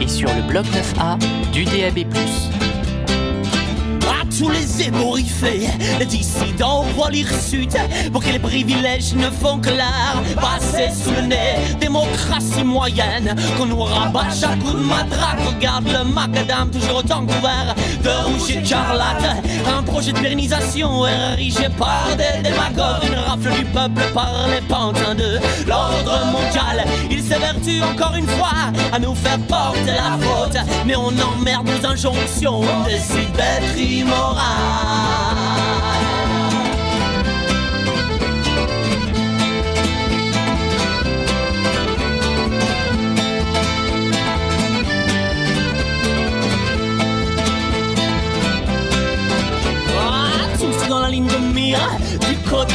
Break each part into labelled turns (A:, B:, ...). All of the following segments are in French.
A: Et sur le bloc 9A du DAB+
B: tous les émoriffés, les dissidents voient l'hirsute pour que les privilèges ne font que l'art passer sous le nez. Démocratie moyenne qu'on nous rabat chaque coup de matraque. Regarde le macadam toujours autant couvert rouge. Un projet de pérennisation érigé par des démagogues. Une rafle du peuple par les pantins de l'ordre mondial. Il s'évertue encore une fois à nous faire porter la faute. Mais on emmerde nos injonctions, on décide d'être dans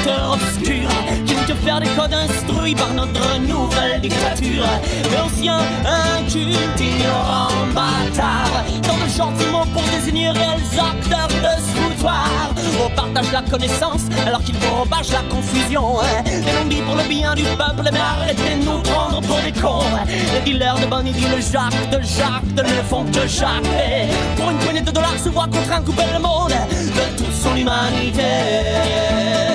B: obscur qui veut te faire des codes instruits par notre nouvelle dictature. L'ancien inculte, ignorant, bâtard, dans le gentiment pour désigner réels acteurs de ce foutoir. On partage la connaissance alors qu'il propage la confusion. L'on dit pour le bien du peuple, mais arrêtez de nous prendre pour des cons. Les dealers de bonne le Jacques de Jacques de ne font que Jacques. Pour une poignée de dollars se voit contraint de couper le monde de toute son humanité.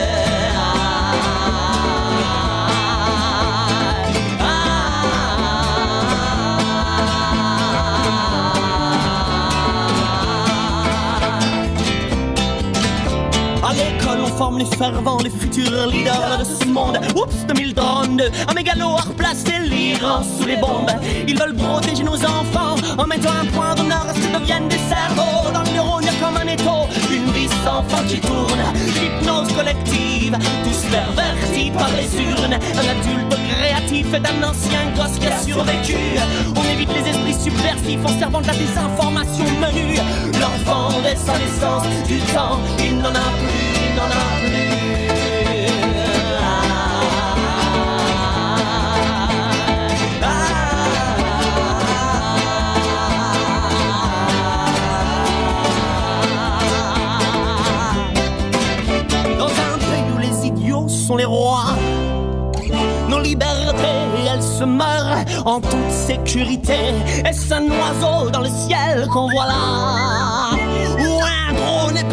B: Forme les fervents, les futurs leaders de ce monde. Oups, 2032, un mégalo a replacé l'Iran sous les bombes. Ils veulent protéger nos enfants en mettant un point d'honneur à ce deviennent des cerveaux? Dans le neurone, comme un étau, une vie sans fin qui tourne. L'hypnose collective, tous pervertis par les urnes. Un adulte créatif est un ancien gosse qui a survécu. On évite les esprits subversifs en servant de la désinformation menue. L'enfant laisse sa naissance du temps, il n'en a plus. Dans un pays où les idiots sont les rois, nos libertés, elles se meurent en toute sécurité. Est-ce un oiseau dans le ciel qu'on voit là?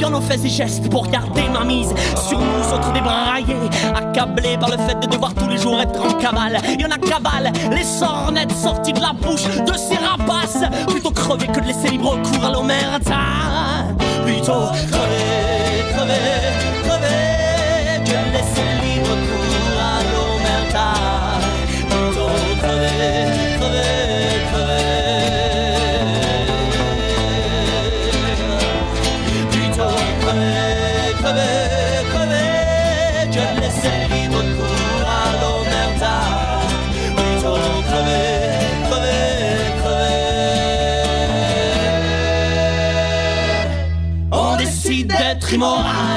B: Et on en fait ses gestes pour garder ma mise sur nous autres débraillés, accablés par le fait de devoir tous les jours être en cavale. Y en a cavale, les sornettes sorties de la bouche de ces rapaces, plutôt crever que de laisser libre cours à l'omerta. Plutôt crever, crever. Immoral.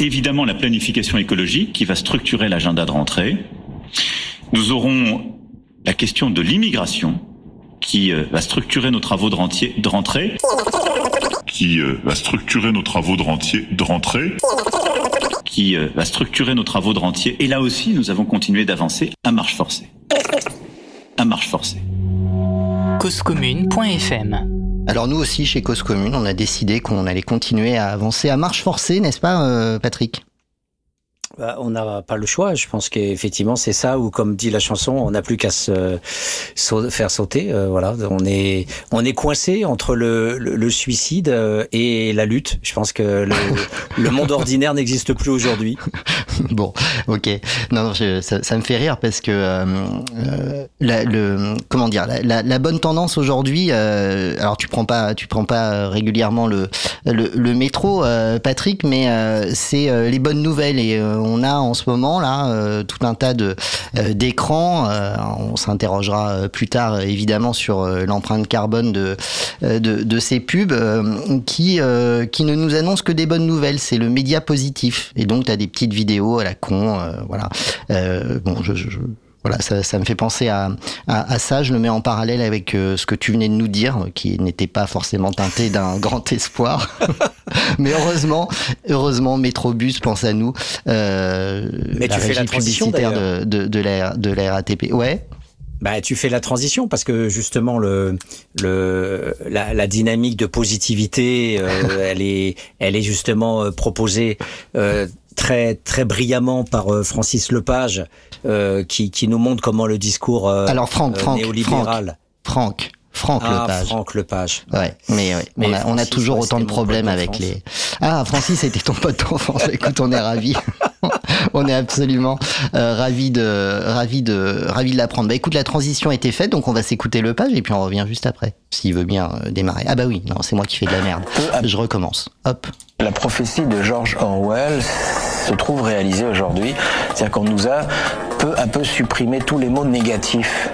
C: Évidemment la planification écologique qui va structurer l'agenda de rentrée. Nous aurons la question de l'immigration qui euh, va structurer nos travaux de, de rentrée.
D: Qui euh, va structurer nos travaux de, rentier, de rentrée.
C: Qui euh, va structurer nos travaux de rentier. Et là aussi, nous avons continué d'avancer à marche forcée. À marche forcée.
A: Causecommune.fm
E: alors nous aussi, chez Cause Commune, on a décidé qu'on allait continuer à avancer à marche forcée, n'est-ce pas, euh, Patrick?
F: Bah, on n'a pas le choix. Je pense qu'effectivement, c'est ça où, comme dit la chanson, on n'a plus qu'à se, faire sauter. Euh, voilà, on est on est coincé entre le, le, suicide euh, et la lutte. Je pense que le, le monde ordinaire n'existe plus aujourd'hui.
E: bon, ok. Non, non ça, ça, me fait rire parce que euh, la, le comment dire, la, la, bonne tendance aujourd'hui. alors, tu prends pas, tu prends pas régulièrement le le, le métro, Patrick, mais c'est les bonnes nouvelles et a en ce moment là tout un tas de d'écrans. on s'interrogera plus tard évidemment sur l'empreinte carbone de, ces pubs qui ne nous annoncent que des bonnes nouvelles. C'est le média positif. Et donc tu as des petites vidéos à la con, voilà. bon, je voilà, ça, ça, me fait penser à, à, à, ça. Je le mets en parallèle avec euh, ce que tu venais de nous dire, qui n'était pas forcément teinté d'un grand espoir. Mais heureusement, heureusement, Métrobus pense à nous.
F: Euh, Mais la tu fais la
E: publicitaire de, de, de, la, de la RATP. Ouais.
F: Bah, tu fais la transition parce que justement le, le la, la dynamique de positivité, euh, elle est elle est justement euh, proposée euh, très très brillamment par euh, Francis Lepage, qui, qui nous montre comment le discours euh,
E: Alors Franck, Franck,
F: néolibéral.
E: Franck. Franck ah,
F: Lepage. Franck Lepage.
E: Ouais, mais, ouais. mais on, a, on a toujours autant de problèmes avec les. Ah, Francis, c'était ton pote d'enfance. Écoute, on est ravis. on est absolument euh, ravis de de de l'apprendre. Bah écoute, la transition a été faite, donc on va s'écouter Lepage et puis on revient juste après, s'il veut bien euh, démarrer. Ah bah oui, non, c'est moi qui fais de la merde. Je recommence. Hop.
G: La prophétie de George Orwell se trouve réalisée aujourd'hui, c'est-à-dire qu'on nous a peu à peu supprimé tous les mots négatifs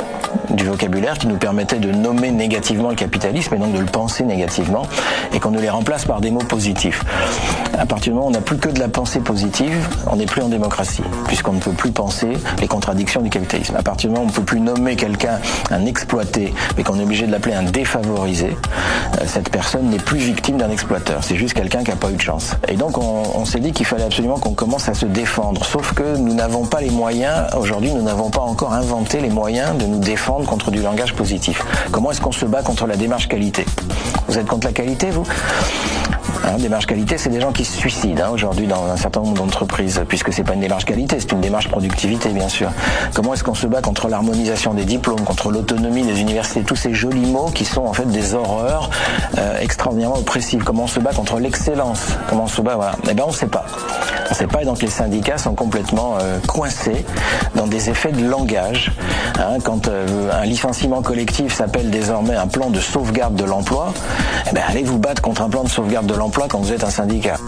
G: du vocabulaire qui nous permettait de nommer négativement le capitalisme et donc de le penser négativement et qu'on ne les remplace par des mots positifs. À partir du moment où on n'a plus que de la pensée positive, on n'est plus en démocratie puisqu'on ne peut plus penser les contradictions du capitalisme. À partir du moment où on ne peut plus nommer quelqu'un un exploité mais qu'on est obligé de l'appeler un défavorisé, euh, cette personne n'est plus victime d'un exploiteur. C'est juste quelqu'un qui n'a pas eu de chance. Et donc on, on s'est dit qu'il fallait absolument qu'on commence à se défendre. Sauf que nous n'avons pas les moyens, aujourd'hui nous n'avons pas encore inventé les moyens de nous défendre contre du langage positif. Comment est-ce qu'on se bat contre la démarche qualité? Vous êtes contre la qualité, vous? Hein, démarche qualité, c'est des gens qui se suicident hein, aujourd'hui dans un certain nombre d'entreprises, puisque c'est pas une démarche qualité, c'est une démarche productivité, bien sûr. Comment est-ce qu'on se bat contre l'harmonisation des diplômes, contre l'autonomie des universités, tous ces jolis mots qui sont en fait des horreurs euh, extraordinairement oppressives. Comment on se bat contre l'excellence? Comment on se bat? Eh ben, on sait pas. On sait pas, et donc les syndicats sont complètement euh, coincés dans des effets de langage. Hein, quand euh, un licenciement collectif s'appelle désormais un plan de sauvegarde de l'emploi, eh ben, allez vous battre contre un plan de sauvegarde de l'emploi quand vous êtes un syndicat.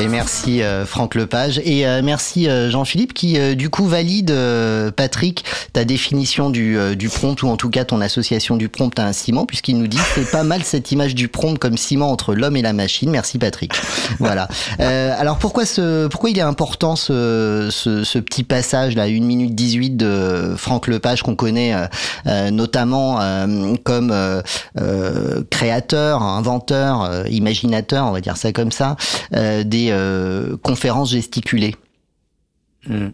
E: Et merci euh, Franck Lepage et euh, merci euh, Jean-Philippe qui du coup valide Patrick ta définition du, du prompt ou en tout cas ton association du prompt à un ciment puisqu'il nous dit c'est pas mal cette image du prompt comme ciment entre l'homme et la machine. Merci Patrick. Voilà. alors pourquoi ce pourquoi il est important ce, ce, ce, petit passage là 1 minute 18 de Franck Lepage qu'on connaît notamment comme créateur, inventeur, imaginateur, on va dire ça comme ça des euh, conférences gesticulées. Hmm.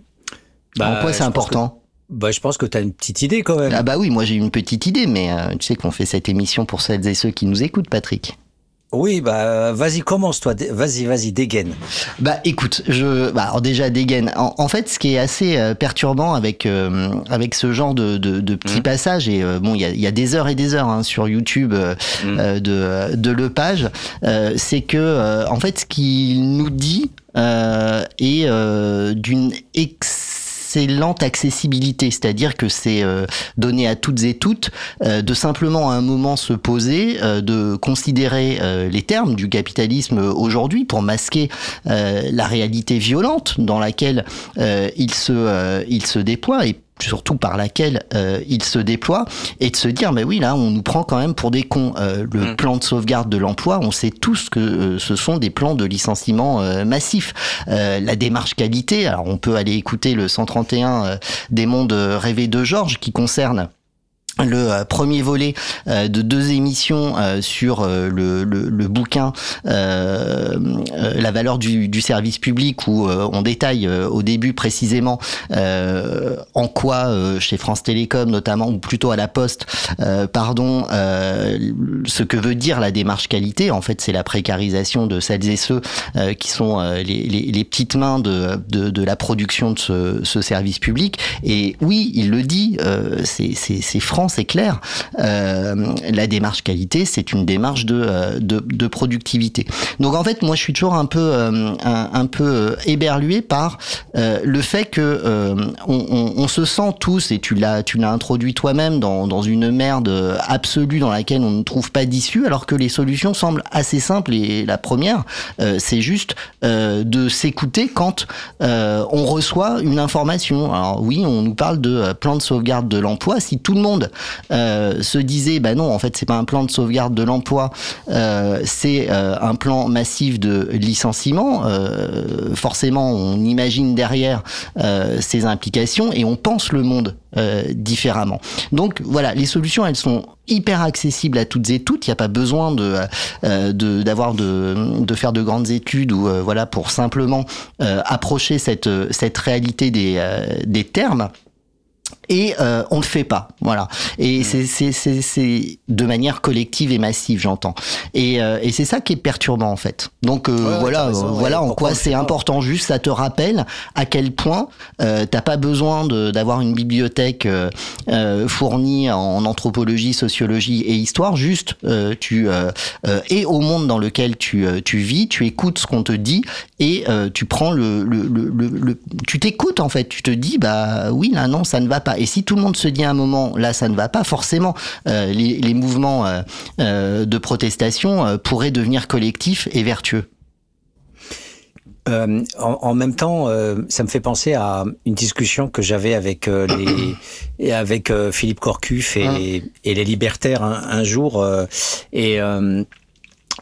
E: Bah, Pourquoi c'est important?
F: Bah, je pense que tu as une petite idée quand même.
E: Ah bah oui, moi j'ai une petite idée, mais euh, tu sais qu'on fait cette émission pour celles et ceux qui nous écoutent, Patrick.
F: Oui, bah vas-y, commence toi, vas-y, vas-y, dégaine.
E: Bah écoute, je, bah alors déjà dégaine. En, fait, ce qui est assez euh, perturbant avec euh, avec ce genre de, de, de petits mmh. passages et euh, bon, il y a, y a, des heures et des heures hein, sur YouTube mmh. de de Lepage, c'est que en fait, ce qu'il nous dit est d'une ex excellente accessibilité, c'est-à-dire que c'est euh, donné à toutes et toutes euh, de simplement à un moment se poser, euh, de considérer les termes du capitalisme aujourd'hui pour masquer la réalité violente dans laquelle il se il se déploie. Et surtout par laquelle euh, il se déploie, et de se dire, mais oui, là, on nous prend quand même pour des cons. Euh, le mm. plan de sauvegarde de l'emploi, on sait tous que euh, ce sont des plans de licenciement massif. la démarche qualité, alors on peut aller écouter le 131 des mondes rêvés de Georges qui concerne le euh, premier volet euh, de deux émissions euh, sur le, le, bouquin La valeur du, du, service public où on détaille au début précisément en quoi chez France Télécom notamment ou plutôt à la Poste pardon ce que veut dire la démarche qualité. En fait c'est la précarisation de celles et ceux qui sont les, les, les, petites mains de, de, de, la production de ce, ce, service public. Et oui il le dit c'est franc c'est clair. la démarche qualité, c'est une démarche de, de, de, productivité. Donc en fait, moi, je suis toujours un peu, un, un, peu éberlué par le fait que on, on, on, se sent tous, et tu l'as, tu l'as introduit toi-même dans, dans une merde absolue dans laquelle on ne trouve pas d'issue, alors que les solutions semblent assez simples. Et la première, c'est juste de s'écouter quand on reçoit une information. Alors oui, on nous parle de euh, plan de sauvegarde de l'emploi. Si tout le monde euh, se disait, bah non, en fait, c'est pas un plan de sauvegarde de l'emploi, euh, c'est un plan massif de licenciement. forcément, on imagine derrière ces implications et on pense le monde différemment. Donc voilà, les solutions, elles sont hyper accessibles à toutes et toutes. Il n'y a pas besoin de d'avoir de, de, faire de grandes études ou voilà pour simplement approcher cette cette réalité des des termes et euh, on le fait pas. Voilà. Et c'est c'est c'est de manière collective et massive j'entends. Et euh, et c'est ça qui est perturbant en fait. Donc euh, voilà voilà en quoi c'est important. Juste ça te rappelle à quel point euh, t'as pas besoin d'avoir une bibliothèque euh, fournie en anthropologie sociologie et histoire. Juste tu es au monde dans lequel tu tu vis tu écoutes ce qu'on te dit et tu prends le le, le, le tu t'écoutes en fait. Tu te dis bah oui là non ça ne va pas et si tout le monde se dit à un moment, là, ça ne va pas, forcément, euh, les, mouvements euh, euh, de protestation pourraient devenir collectifs et vertueux.
F: en, même temps, ça me fait penser à une discussion que j'avais avec les avec Philippe Corcuff et, hein. et les libertaires un, jour. et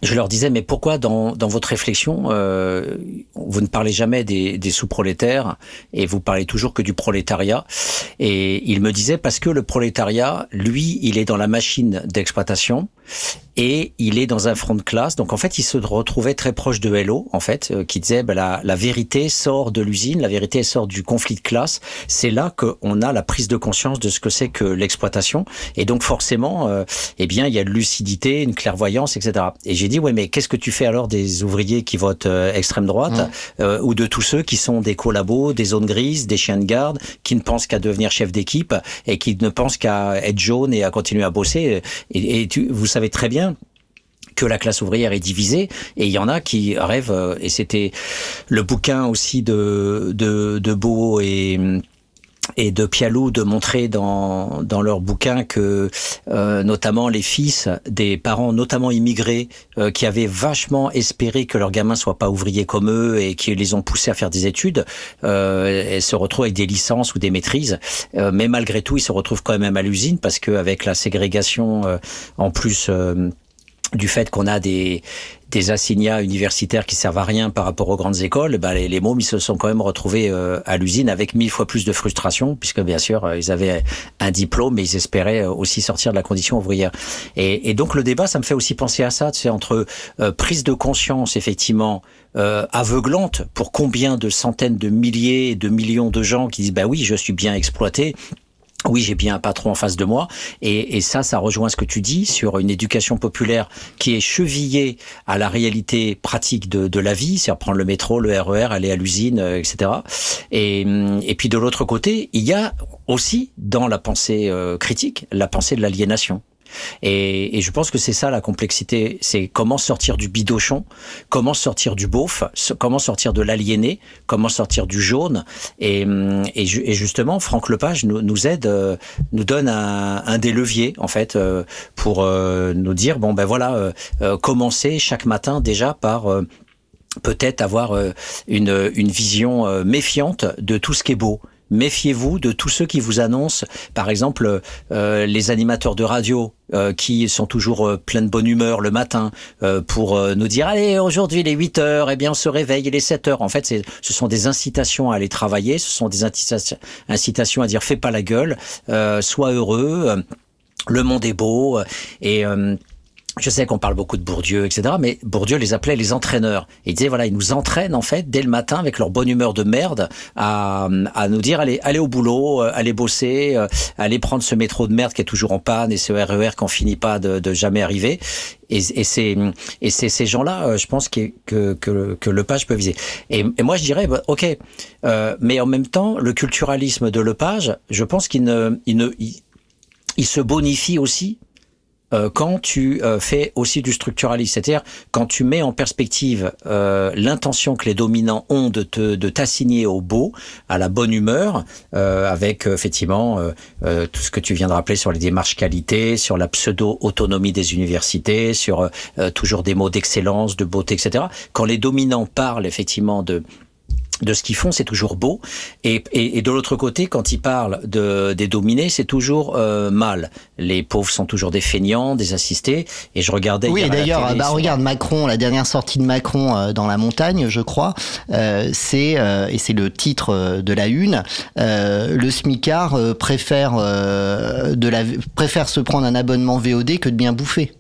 F: je leur disais, mais pourquoi dans, dans votre réflexion, euh, vous ne parlez jamais des, des sous-prolétaires et vous parlez toujours que du prolétariat? Et il me disait, parce que le prolétariat, lui, il est dans la machine d'exploitation et il est dans un front de classe. Donc en fait, il se retrouvait très proche de Hello, en fait, euh, qui disait, ben, la, la vérité sort de l'usine, la vérité sort du conflit de classe. C'est là qu'on a la prise de conscience de ce que c'est que l'exploitation. Et donc forcément, euh, eh bien, il y a de lucidité, une clairvoyance, etc. Et j'ai dit, ouais, mais qu'est-ce que tu fais alors des ouvriers qui votent euh, extrême droite mmh. euh, ou de tous ceux qui sont des collabos, des zones grises, des chiens de garde, qui ne pensent qu'à devenir chef d'équipe et qui ne pensent qu'à être jaune et à continuer à bosser? Et, et tu, vous savez très bien que la classe ouvrière est divisée et il y en a qui rêvent euh, et c'était le bouquin aussi de de, de Beau et et de Pialou de montrer dans, dans leur bouquin que euh, notamment les fils des parents notamment immigrés euh, qui avaient vachement espéré que leurs gamins soient pas ouvriers comme eux et qui les ont poussés à faire des études euh, se retrouvent avec des licences ou des maîtrises. Euh, mais malgré tout ils se retrouvent quand même à l'usine parce qu'avec la ségrégation en plus du fait qu'on a des, des assignats universitaires qui servent à rien par rapport aux grandes écoles, bah les, les mômes ils se sont quand même retrouvés euh, à l'usine avec mille fois plus de frustration, puisque bien sûr euh, ils avaient un diplôme, mais ils espéraient euh, aussi sortir de la condition ouvrière. Et, et donc le débat, ça me fait aussi penser à ça, c'est entre prise de conscience effectivement aveuglante pour combien de centaines de milliers, de millions de gens qui disent bah oui, je suis bien exploité oui, j'ai bien un patron en face de moi. Et, et, ça, ça rejoint ce que tu dis sur une éducation populaire qui est chevillée à la réalité pratique de, de la vie, c'est-à-dire prendre le métro, le RER, aller à l'usine, euh, etc. Et, et puis de l'autre côté, il y a aussi dans la pensée euh, critique la pensée de l'aliénation. Et, et, je pense que c'est ça la complexité, c'est comment sortir du bidochon, comment sortir du beauf, comment sortir de l'aliéné, comment sortir du jaune. Et, et, justement, Franck Lepage nous, nous aide, euh, nous donne un, un, des leviers en fait euh, pour euh, nous dire bon ben voilà, commencer chaque matin déjà par peut-être avoir une, une vision méfiante de tout ce qui est beau méfiez-vous de tous ceux qui vous annoncent, par exemple, euh, les animateurs de radio euh, qui sont toujours euh, pleins de bonne humeur le matin pour nous dire allez aujourd'hui il est 8 heures, eh bien on se réveille il est 7 heures. En fait, ce sont des incitations à aller travailler, ce sont des incitations à dire fais pas la gueule, sois heureux, le monde est beau et je sais qu'on parle beaucoup de Bourdieu, etc., mais Bourdieu les appelait les entraîneurs. il disait, voilà, ils nous entraînent, en fait, dès le matin, avec leur bonne humeur de merde, à, à nous dire, allez, allez au boulot, euh, allez bosser, euh, allez prendre ce métro de merde qui est toujours en panne et ce RER qu'on finit pas de, de jamais arriver. Et, et c'est et ces gens-là, euh, je pense que que que, que Lepage peut viser. Et, et moi, je dirais, bah, ok, euh, mais en même temps, le culturalisme de Lepage, je pense qu'il ne il ne il se bonifie aussi euh, quand tu euh, fais aussi du structuralisme, c'est-à-dire quand tu mets en perspective euh, l'intention que les dominants ont de te de t'assigner au beau, à la bonne humeur, avec effectivement tout ce que tu viens de rappeler sur les démarches qualité, sur la pseudo autonomie des universités, sur toujours des mots d'excellence, de beauté, etc. Quand les dominants parlent effectivement de de ce qu'ils font, c'est toujours beau. Et, et, et de l'autre côté, quand ils parlent de, des dominés, c'est toujours euh, mal. Les pauvres sont toujours des feignants, des assistés. Et je regardais.
E: Oui, d'ailleurs, bah, regarde Macron, la dernière sortie de Macron euh, dans la montagne, je crois, euh, c'est et c'est le titre de la une. le smicard préfère de la préfère se prendre un abonnement VOD que de bien bouffer.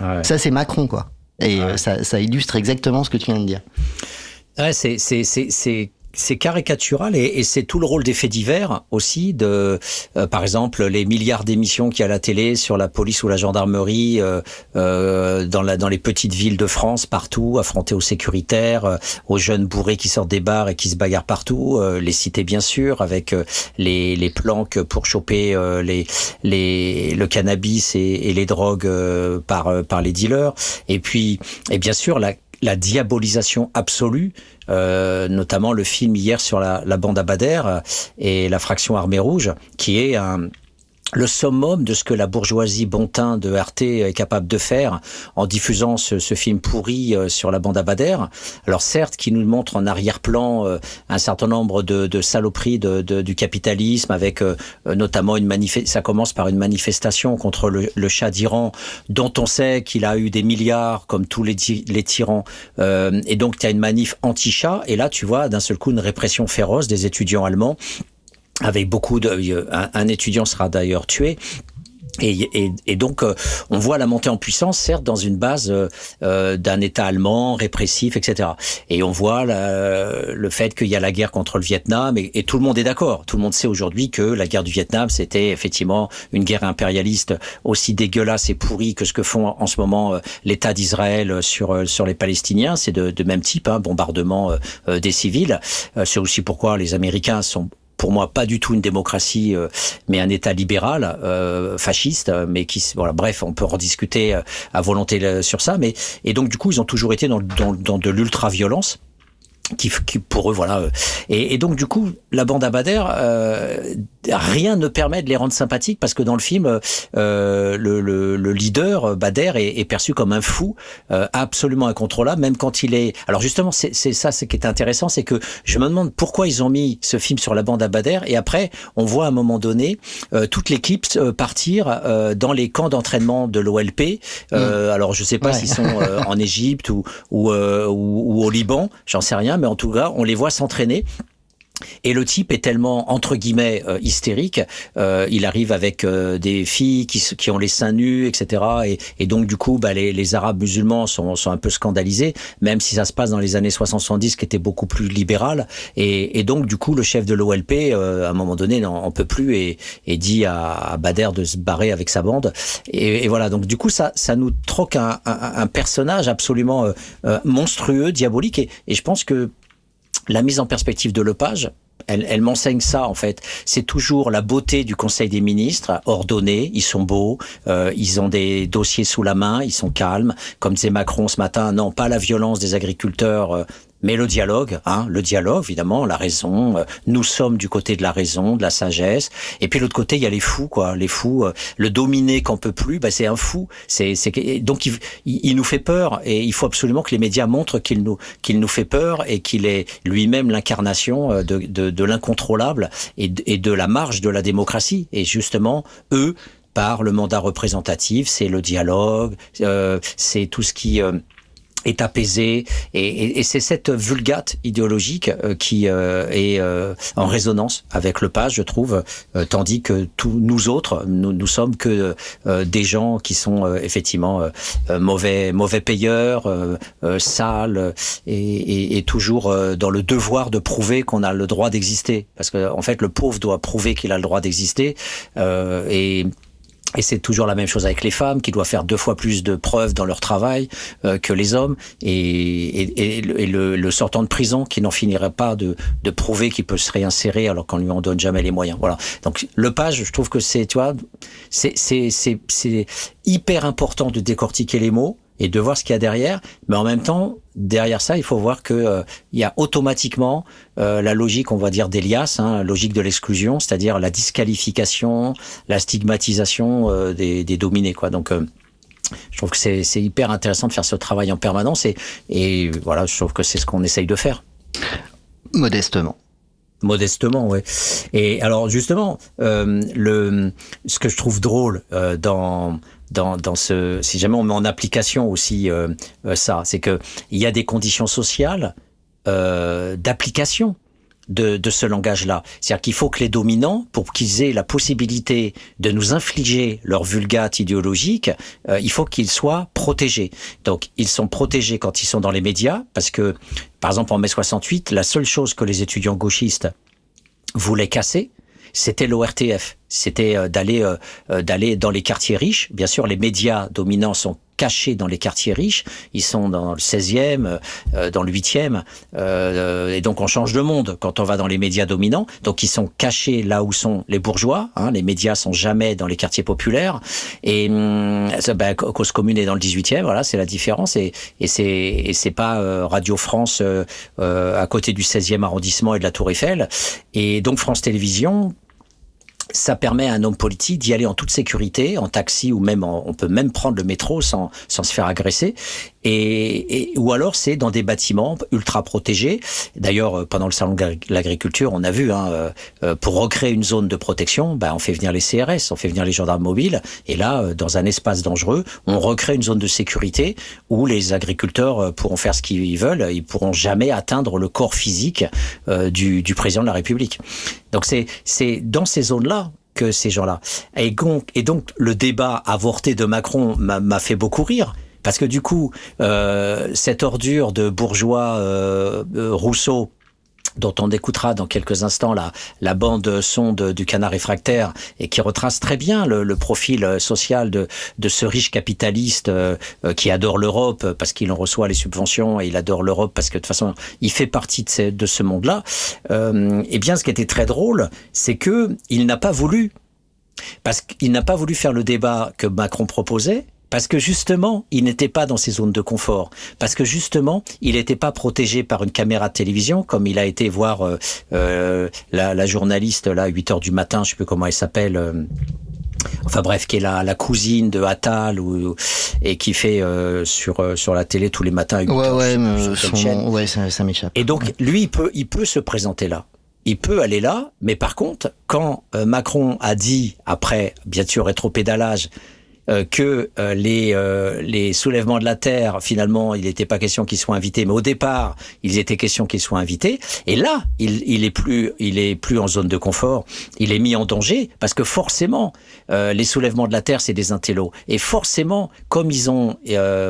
E: Ouais. Ça, c'est Macron, quoi. Et ouais. ça, ça illustre exactement ce que tu viens de dire.
F: Ouais, c'est c'est c'est c'est caricatural et, et c'est tout le rôle des faits divers aussi de euh, par exemple les milliards d'émissions qu'il y a à la télé sur la police ou la gendarmerie euh, euh, dans la dans les petites villes de France partout affrontés aux sécuritaires euh, aux jeunes bourrés qui sortent des bars et qui se bagarrent partout euh, les cités bien sûr avec les les planques pour choper les les le cannabis et, et les drogues par par les dealers. Et puis et bien sûr la la diabolisation absolue, euh, notamment le film hier sur la, la bande Abadère et la fraction Armée Rouge, qui est un, le summum de ce que la bourgeoisie bontin de Arte est capable de faire en diffusant ce, ce film pourri euh, sur la bande Abadère. Alors certes, qui nous montre en arrière-plan euh, un certain nombre de, de saloperies de, de, du capitalisme, avec euh, notamment une manifestation. Ça commence par une manifestation contre le, le chat d'Iran, dont on sait qu'il a eu des milliards, comme tous les, les tyrans. et donc, tu as une manif anti-chat, et là, tu vois d'un seul coup une répression féroce des étudiants allemands avec beaucoup de un, étudiant sera d'ailleurs tué et, et, et, donc, euh, on voit la montée en puissance, certes, dans une base euh, euh d'un État allemand répressif, etc. Et on voit la, le fait qu'il y a la guerre contre le Vietnam, et, tout le monde est d'accord. Tout le monde sait aujourd'hui que la guerre du Vietnam, c'était effectivement une guerre impérialiste aussi dégueulasse et pourrie que ce que font en ce moment euh, l'État d'Israël sur euh, sur les Palestiniens. C'est de, de, même type, hein, bombardement des civils. C'est aussi pourquoi les Américains sont pour moi pas du tout une démocratie, euh, mais un État libéral, euh, fasciste, mais qui, voilà, bref, on peut rediscuter euh, à volonté sur ça. Mais et donc du coup, ils ont toujours été dans, dans, dans de l'ultra-violence qui, qui, pour eux voilà euh, et, et, donc du coup la bande Abadère euh, rien ne permet de les rendre sympathiques parce que dans le film euh, le, le, le, leader Bader est, est, perçu comme un fou euh, absolument incontrôlable même quand il est alors justement c'est ça ce qui est intéressant c'est que je me demande pourquoi ils ont mis ce film sur la bande Abadère et après on voit à un moment donné euh, toute l'équipe euh, partir dans les camps d'entraînement de l'OLP mmh. alors je sais pas ouais. s'ils sont en Égypte ou ou, ou, ou au Liban j'en sais rien mais en tout cas, on les voit s'entraîner. Et le type est tellement entre guillemets euh, hystérique, euh, il arrive avec euh, des filles qui, qui, ont les seins nus, etc. Et, et donc du coup, bah, les, les, Arabes musulmans sont, sont, un peu scandalisés, même si ça se passe dans les années 70, qui était beaucoup plus libéral. Et, et, donc du coup, le chef de l'OLP, euh, à un moment donné, n'en peut plus et, et dit à, à, Bader de se barrer avec sa bande. Et, voilà, donc du coup, ça, ça nous troque un, un, un personnage absolument euh, monstrueux, diabolique. Et, et je pense que la mise en perspective de Lepage, elle, m'enseigne ça en fait. C'est toujours la beauté du Conseil des ministres, ordonnés, ils sont beaux, euh, ils ont des dossiers sous la main, ils sont calmes. Comme disait Macron ce matin, non, pas la violence des agriculteurs euh, mais le dialogue, hein, le dialogue, évidemment, la raison. Euh, nous sommes du côté de la raison, de la sagesse. Et puis l'autre côté, il y a les fous, quoi. Les fous, euh, le dominé qu'on peut plus, bah, c'est un fou. C'est donc il, il, nous fait peur et il faut absolument que les médias montrent qu'il nous qu'il nous fait peur et qu'il est lui-même l'incarnation euh, de, de, de l'incontrôlable et de, et de la marge de la démocratie. Et justement, eux, par le mandat représentatif, c'est le dialogue, euh, c'est tout ce qui euh, est apaisé et, et, et c'est cette vulgate idéologique euh, qui euh, est euh, en résonance avec le page je trouve euh, tandis que tous nous autres nous, nous sommes que euh, des gens qui sont euh, effectivement mauvais mauvais payeurs sales et, et, toujours dans le devoir de prouver qu'on a le droit d'exister. Parce que en fait le pauvre doit prouver qu'il a le droit d'exister et Et c'est toujours la même chose avec les femmes qui doivent faire deux fois plus de preuves dans leur travail euh, que les hommes et, et, et, le, le, sortant de prison qui n'en finirait pas de, de prouver qu'il peut se réinsérer alors qu'on lui en donne jamais les moyens. Voilà. Donc le page, je trouve que c'est, tu vois, c'est c'est hyper important de décortiquer les mots et de voir ce qu'il y a derrière. Mais en même temps, derrière ça, il faut voir que euh, il y a automatiquement euh, la logique, on va dire d'Elias, hein, logique de l'exclusion, c'est-à-dire la disqualification, la stigmatisation euh, des, des, dominés, quoi. Donc je trouve que c'est hyper intéressant de faire ce travail en permanence et, et voilà, je trouve que c'est ce qu'on essaye de faire.
E: Modestement.
F: Modestement, oui. Et alors justement, euh, le ce que je trouve drôle euh, dans dans, dans ce, si jamais on met en application aussi euh, ça, c'est que il y a des conditions sociales d'application de, de ce langage-là. C'est-à-dire qu'il faut que les dominants, pour qu'ils aient la possibilité de nous infliger leur vulgate idéologique, euh, il faut qu'ils soient protégés. Donc, ils sont protégés quand ils sont dans les médias, parce que, par exemple, en mai 68, la seule chose que les étudiants gauchistes voulaient casser, c'était l'ORTF. C'était euh, d'aller euh, d'aller dans les quartiers riches. Bien sûr, les médias dominants sont cachés dans les quartiers riches. Ils sont dans le 16e, euh, dans le 8e. Euh, et donc on change de monde quand on va dans les médias dominants. Donc ils sont cachés là où sont les bourgeois. Hein. Les médias sont jamais dans les quartiers populaires. Et hum, ben, Cause Commune est dans le 18e. Voilà, c'est la différence. Et, et c'est pas euh, Radio France euh, à côté du 16e arrondissement et de la Tour Eiffel. Et donc France Télévisions ça permet à un homme politique d'y aller en toute sécurité, en taxi ou même on peut même prendre le métro sans, sans se faire agresser. Et, et ou alors c'est dans des bâtiments ultra protégés. D'ailleurs, euh, pendant le salon de l'agriculture, on a vu, hein, euh, euh, pour recréer une zone de protection, ben, on fait venir les CRS, on fait venir les gendarmes mobiles. Et là, dans un espace dangereux, on recrée une zone de sécurité où les agriculteurs pourront faire ce qu'ils veulent. Ils pourront jamais atteindre le corps physique du, du président de la République. Donc c'est c'est dans ces zones-là que ces gens-là. Et donc, le débat avorté de Macron m'a fait beaucoup rire. Parce que du coup, euh, cette ordure de bourgeois euh, euh Rousseau dont on écoutera dans quelques instants la, la bande son du canard réfractaire et qui retrace très bien le, le profil social de, de, ce riche capitaliste euh, euh, qui adore l'Europe parce qu'il en reçoit les subventions et il adore l'Europe parce que de toute façon il fait partie de ce, de ce monde-là. Euh, et bien, ce qui était très drôle, c'est que il n'a pas voulu parce qu'il n'a pas voulu faire le débat que Macron proposait parce que justement, il n'était pas dans ses zones de confort. Parce que justement, il n'était pas protégé par une caméra de télévision, comme il a été voir euh, euh, la, la, journaliste là, à 8 heures du matin, je sais plus comment elle s'appelle. Euh, enfin bref, qui est la, la cousine de Attal ou, et qui fait euh, sur euh, sur la télé tous les matins. À 8
E: ouais,
F: heures,
E: ouais,
F: sur, sur
E: son, ouais, ça, ça m'échappe.
F: Et donc lui, il peut il peut se présenter là il peut aller là, mais par contre, quand euh, Macron a dit, après, bien sûr, rétropédalage, euh, que euh, les, euh, les soulèvements de la terre, finalement, il n'était pas question qu'ils soient invités, mais au départ, il était question qu'ils soient invités. Et là, il, il est plus, il est plus en zone de confort. Il est mis en danger parce que forcément, les soulèvements de la terre, c'est des intellos. Et forcément, comme ils ont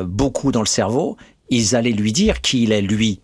F: beaucoup dans le cerveau, ils allaient lui dire qui il est lui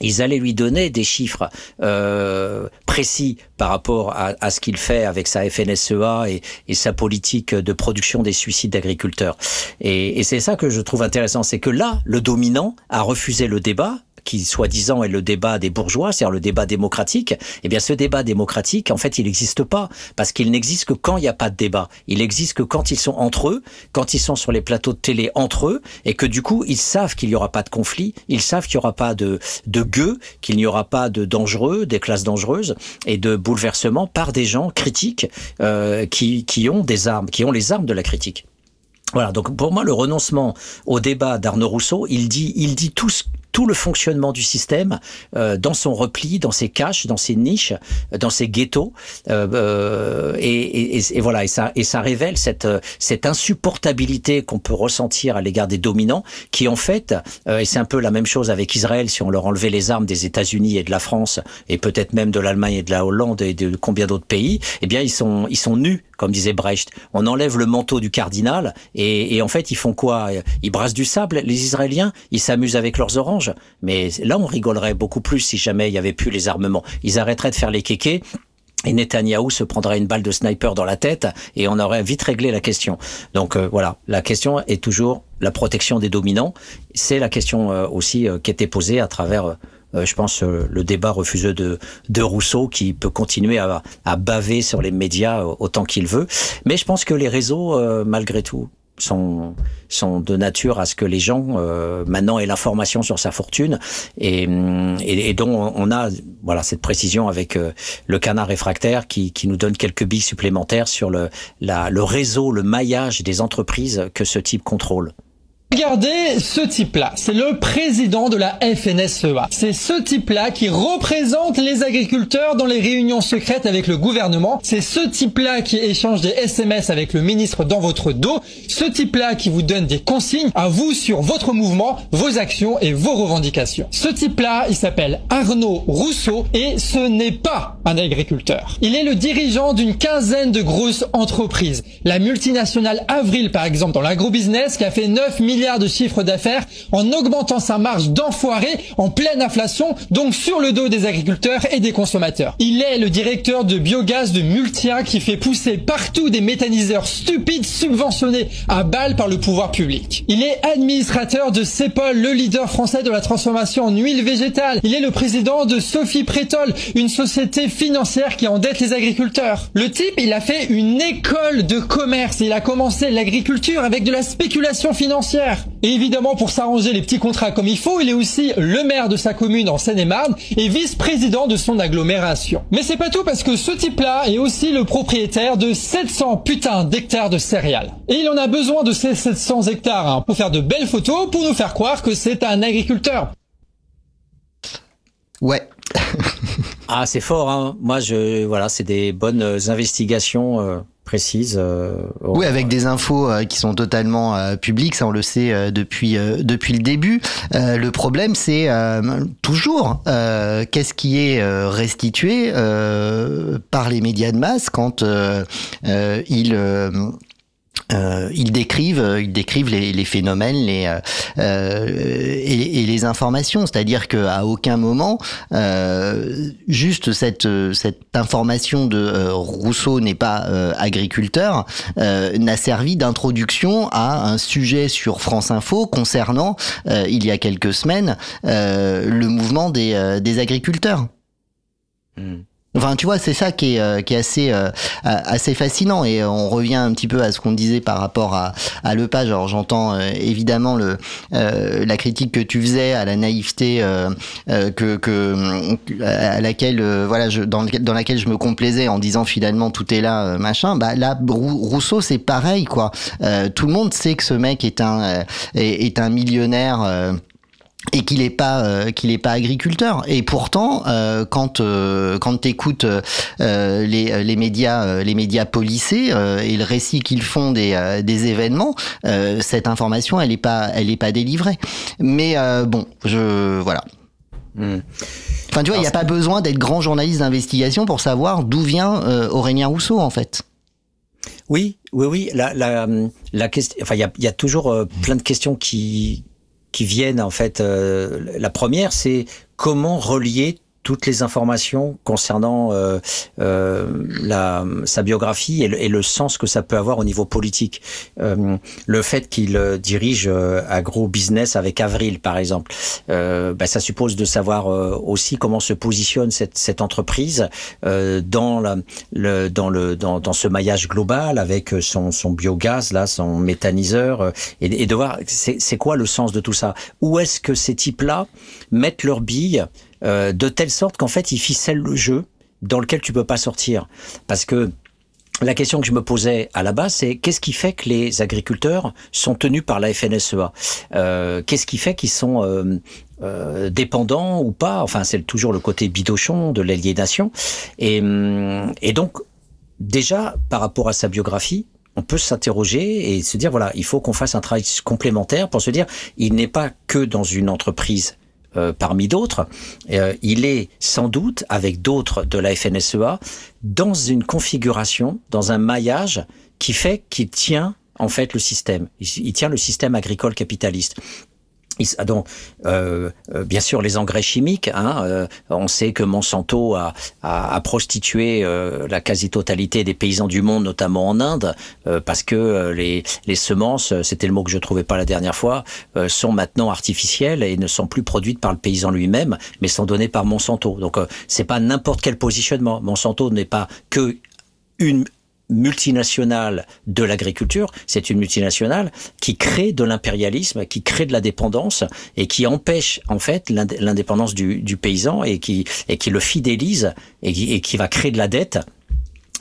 F: ils allaient lui donner des chiffres euh, précis par rapport à, ce qu'il fait avec sa FNSEA et, et, sa politique de production des suicides d'agriculteurs. Et, et c'est ça que je trouve intéressant, c'est que là, le dominant a refusé le débat qui soi-disant est le débat des bourgeois, c'est-à-dire le débat démocratique, eh bien ce débat démocratique, en fait, il n'existe pas, parce qu'il n'existe que quand il n'y a pas de débat. Il existe que quand ils sont entre eux, quand ils sont sur les plateaux de télé entre eux, et que du coup, ils savent qu'il n'y aura pas de conflit, ils savent qu'il n'y aura pas de, de gueux, qu'il n'y aura pas de dangereux, des classes dangereuses, et de bouleversements par des gens critiques euh, qui, qui ont des armes, qui ont les armes de la critique. Voilà, donc pour moi, le renoncement au débat d'Arnaud Rousseau, il dit, il dit tout ce, tout le fonctionnement du système euh, dans son repli, dans ses caches, dans ses niches, dans ses ghettos, euh, et, et, et, voilà, et ça, et ça révèle cette, cette insupportabilité qu'on peut ressentir à l'égard des dominants, qui en fait, euh, et c'est un peu la même chose avec Israël, si on leur enlevait les armes des États-Unis et de la France, et peut-être même de l'Allemagne et de la Hollande et de combien d'autres pays, eh bien ils sont, ils sont nus, comme disait Brecht. On enlève le manteau du cardinal, et, et en fait ils font quoi? Ils brassent du sable, les Israéliens, ils s'amusent avec leurs oranges. Mais là, on rigolerait beaucoup plus si jamais il y avait plus les armements. Ils arrêteraient de faire les kékés et Netanyahou se prendrait une balle de sniper dans la tête et on aurait vite réglé la question. Donc euh, voilà, la question est toujours la protection des dominants. C'est la question euh, aussi euh, qui était posée à travers, je pense, le débat refuseux de, de Rousseau qui peut continuer à, à baver sur les médias autant qu'il veut. Mais je pense que les réseaux, malgré tout, sont sont de nature à ce que les gens euh, maintenant aient l'information sur sa fortune et, et, dont on a voilà cette précision avec euh, le canard réfractaire qui, qui nous donne quelques billes supplémentaires sur le la, le réseau, le maillage des entreprises que ce type contrôle.
H: Regardez ce type-là, c'est le président de la FNSEA. C'est ce type-là qui représente les agriculteurs dans les réunions secrètes avec le gouvernement. C'est ce type-là qui échange des SMS avec le ministre dans votre dos. Ce type-là qui vous donne des consignes à vous sur votre mouvement, vos actions et vos revendications. Ce type-là, il s'appelle Arnaud Rousseau et ce n'est pas un agriculteur. Il est le dirigeant d'une quinzaine de grosses entreprises. La multinationale Avril, par exemple, dans l'agrobusiness, qui a fait 9 millions de chiffre d'affaires en augmentant sa marge d'enfoiré en pleine inflation, donc sur le dos des agriculteurs et des consommateurs. Il est le directeur de biogaz de Multia qui fait pousser partout des méthaniseurs stupides subventionnés à balles par le pouvoir public. Il est administrateur de Cepol, le leader français de la transformation en huile végétale. Il est le président de Sophie Prétol, une société financière qui endette les agriculteurs. Le type, il a fait une école de commerce. Il a commencé l'agriculture avec de la spéculation financière. Et évidemment, pour s'arranger les petits contrats comme il faut, il est aussi le maire de sa commune en Seine-et-Marne et vice-président de son agglomération. Mais c'est pas tout parce que ce type-là est aussi le propriétaire de 700 putains d'hectares de céréales. Et il en a besoin de ces 700 hectares hein, pour faire de belles photos, pour nous faire croire que c'est un agriculteur.
E: Ouais.
F: ah, c'est fort, hein. Moi, je, voilà, c'est des bonnes investigations. Euh, Euh,
E: oui, avec des infos euh, qui sont totalement euh, publiques, ça on le sait depuis depuis le début. le problème, c'est toujours qu'est-ce qui est restitué par les médias de masse quand ils euh, ils décrivent, euh, ils décrivent les, les phénomènes, les euh, euh et, et, les informations. C'est-à-dire qu'à aucun moment, euh, juste cette cette information de Rousseau n'est pas agriculteur n'a servi d'introduction à un sujet sur France Info concernant il y a quelques semaines le mouvement des des agriculteurs. Hmm. Enfin, tu vois, c'est ça qui est, euh, assez, euh, assez fascinant. Et on revient un petit peu à ce qu'on disait par rapport à, à Lepage. Alors, j'entends euh, évidemment le, la critique que tu faisais à la naïveté à laquelle, voilà, je, dans, laquelle je me complaisais en disant finalement tout est là, machin. Bah, là, Rousseau, c'est pareil, quoi. tout le monde sait que ce mec est un millionnaire et qu'il est pas euh, qu'il est pas agriculteur et pourtant euh, quand euh, quand t'écoutes euh, les, les médias les médias policés et le récit qu'ils font des, des événements cette information elle est pas elle est pas délivrée mais bon je voilà hmm. Enfin, tu vois, il n'y a pas besoin d'être grand journaliste d'investigation pour savoir d'où vient Aurélien Rousseau, en fait.
F: Oui, oui, oui. La, la, la question, enfin, il y a, y a, toujours plein de questions qui, qui viennent en fait. Euh, la première, c'est comment relier toutes les informations concernant euh, euh, la, sa biographie et le, et le, sens que ça peut avoir au niveau politique. Euh, le fait qu'il euh, dirige euh, Agro Business avec Avril, par exemple, bah, ça suppose de savoir aussi comment se positionne cette, cette entreprise dans, la, le, dans, le, dans, dans, ce maillage global avec son, son biogaz, là, son méthaniseur, et, et de voir c'est quoi le sens de tout ça. Où est-ce que ces types-là mettent leurs billes euh, de telle sorte qu'en fait, ils ficellent le jeu dans lequel tu peux pas sortir. Parce que la question que je me posais à la base, c'est qu'est-ce qui fait que les agriculteurs sont tenus par la FNSEA euh, Qu'est-ce qui fait qu'ils sont euh, euh, dépendants ou pas? Enfin, c'est toujours le côté bidochon de l'aliénation. Et, hum, et donc, déjà, par rapport à sa biographie, on peut s'interroger et se dire voilà, il faut qu'on fasse un travail complémentaire pour se dire il n'est pas que dans une entreprise euh, parmi d'autres, euh, il est sans doute, avec d'autres de la FNSEA, dans une configuration, dans un maillage qui fait qu'il tient en fait le système. Il, tient le système agricole capitaliste. Ah, donc, euh, euh, bien sûr, les engrais chimiques. Hein, euh, on sait que Monsanto a, prostitué la quasi-totalité des paysans du monde, notamment en Inde, parce que les, les semences, c'était le mot que je trouvais pas la dernière fois, sont maintenant artificielles et ne sont plus produites par le paysan lui-même, mais sont données par Monsanto. Donc, c'est pas n'importe quel positionnement. Monsanto n'est pas que une multinationale de l'agriculture, c'est une multinationale qui crée de l'impérialisme, qui crée de la dépendance et qui empêche en fait l'indépendance du, paysan et qui, le fidélise et qui va créer de la dette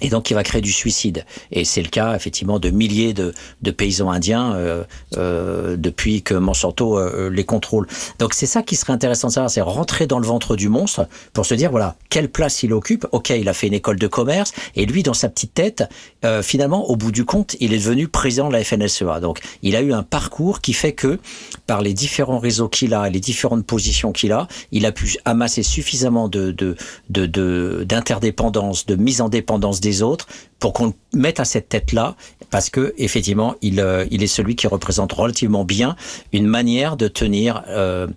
F: et donc, il va créer du suicide. Et c'est le cas, effectivement, de milliers de, de paysans indiens euh, euh, depuis que Monsanto euh, les contrôle. Donc, c'est ça qui serait intéressant de savoir, c'est rentrer dans le ventre du monstre pour se dire, voilà, quelle place il occupe. Ok, il a fait une école de commerce, et lui, dans sa petite tête, euh, finalement, au bout du compte, il est devenu président de la FNSEA. Donc, il a eu un parcours qui fait que, par les différents réseaux qu'il a, les différentes positions qu'il a, il a pu amasser suffisamment de d'interdépendance, de, de, de mise en dépendance des autres pour qu'on mette à cette tête-là, parce que effectivement, il, euh, il est celui qui représente relativement bien une manière de tenir. Euh,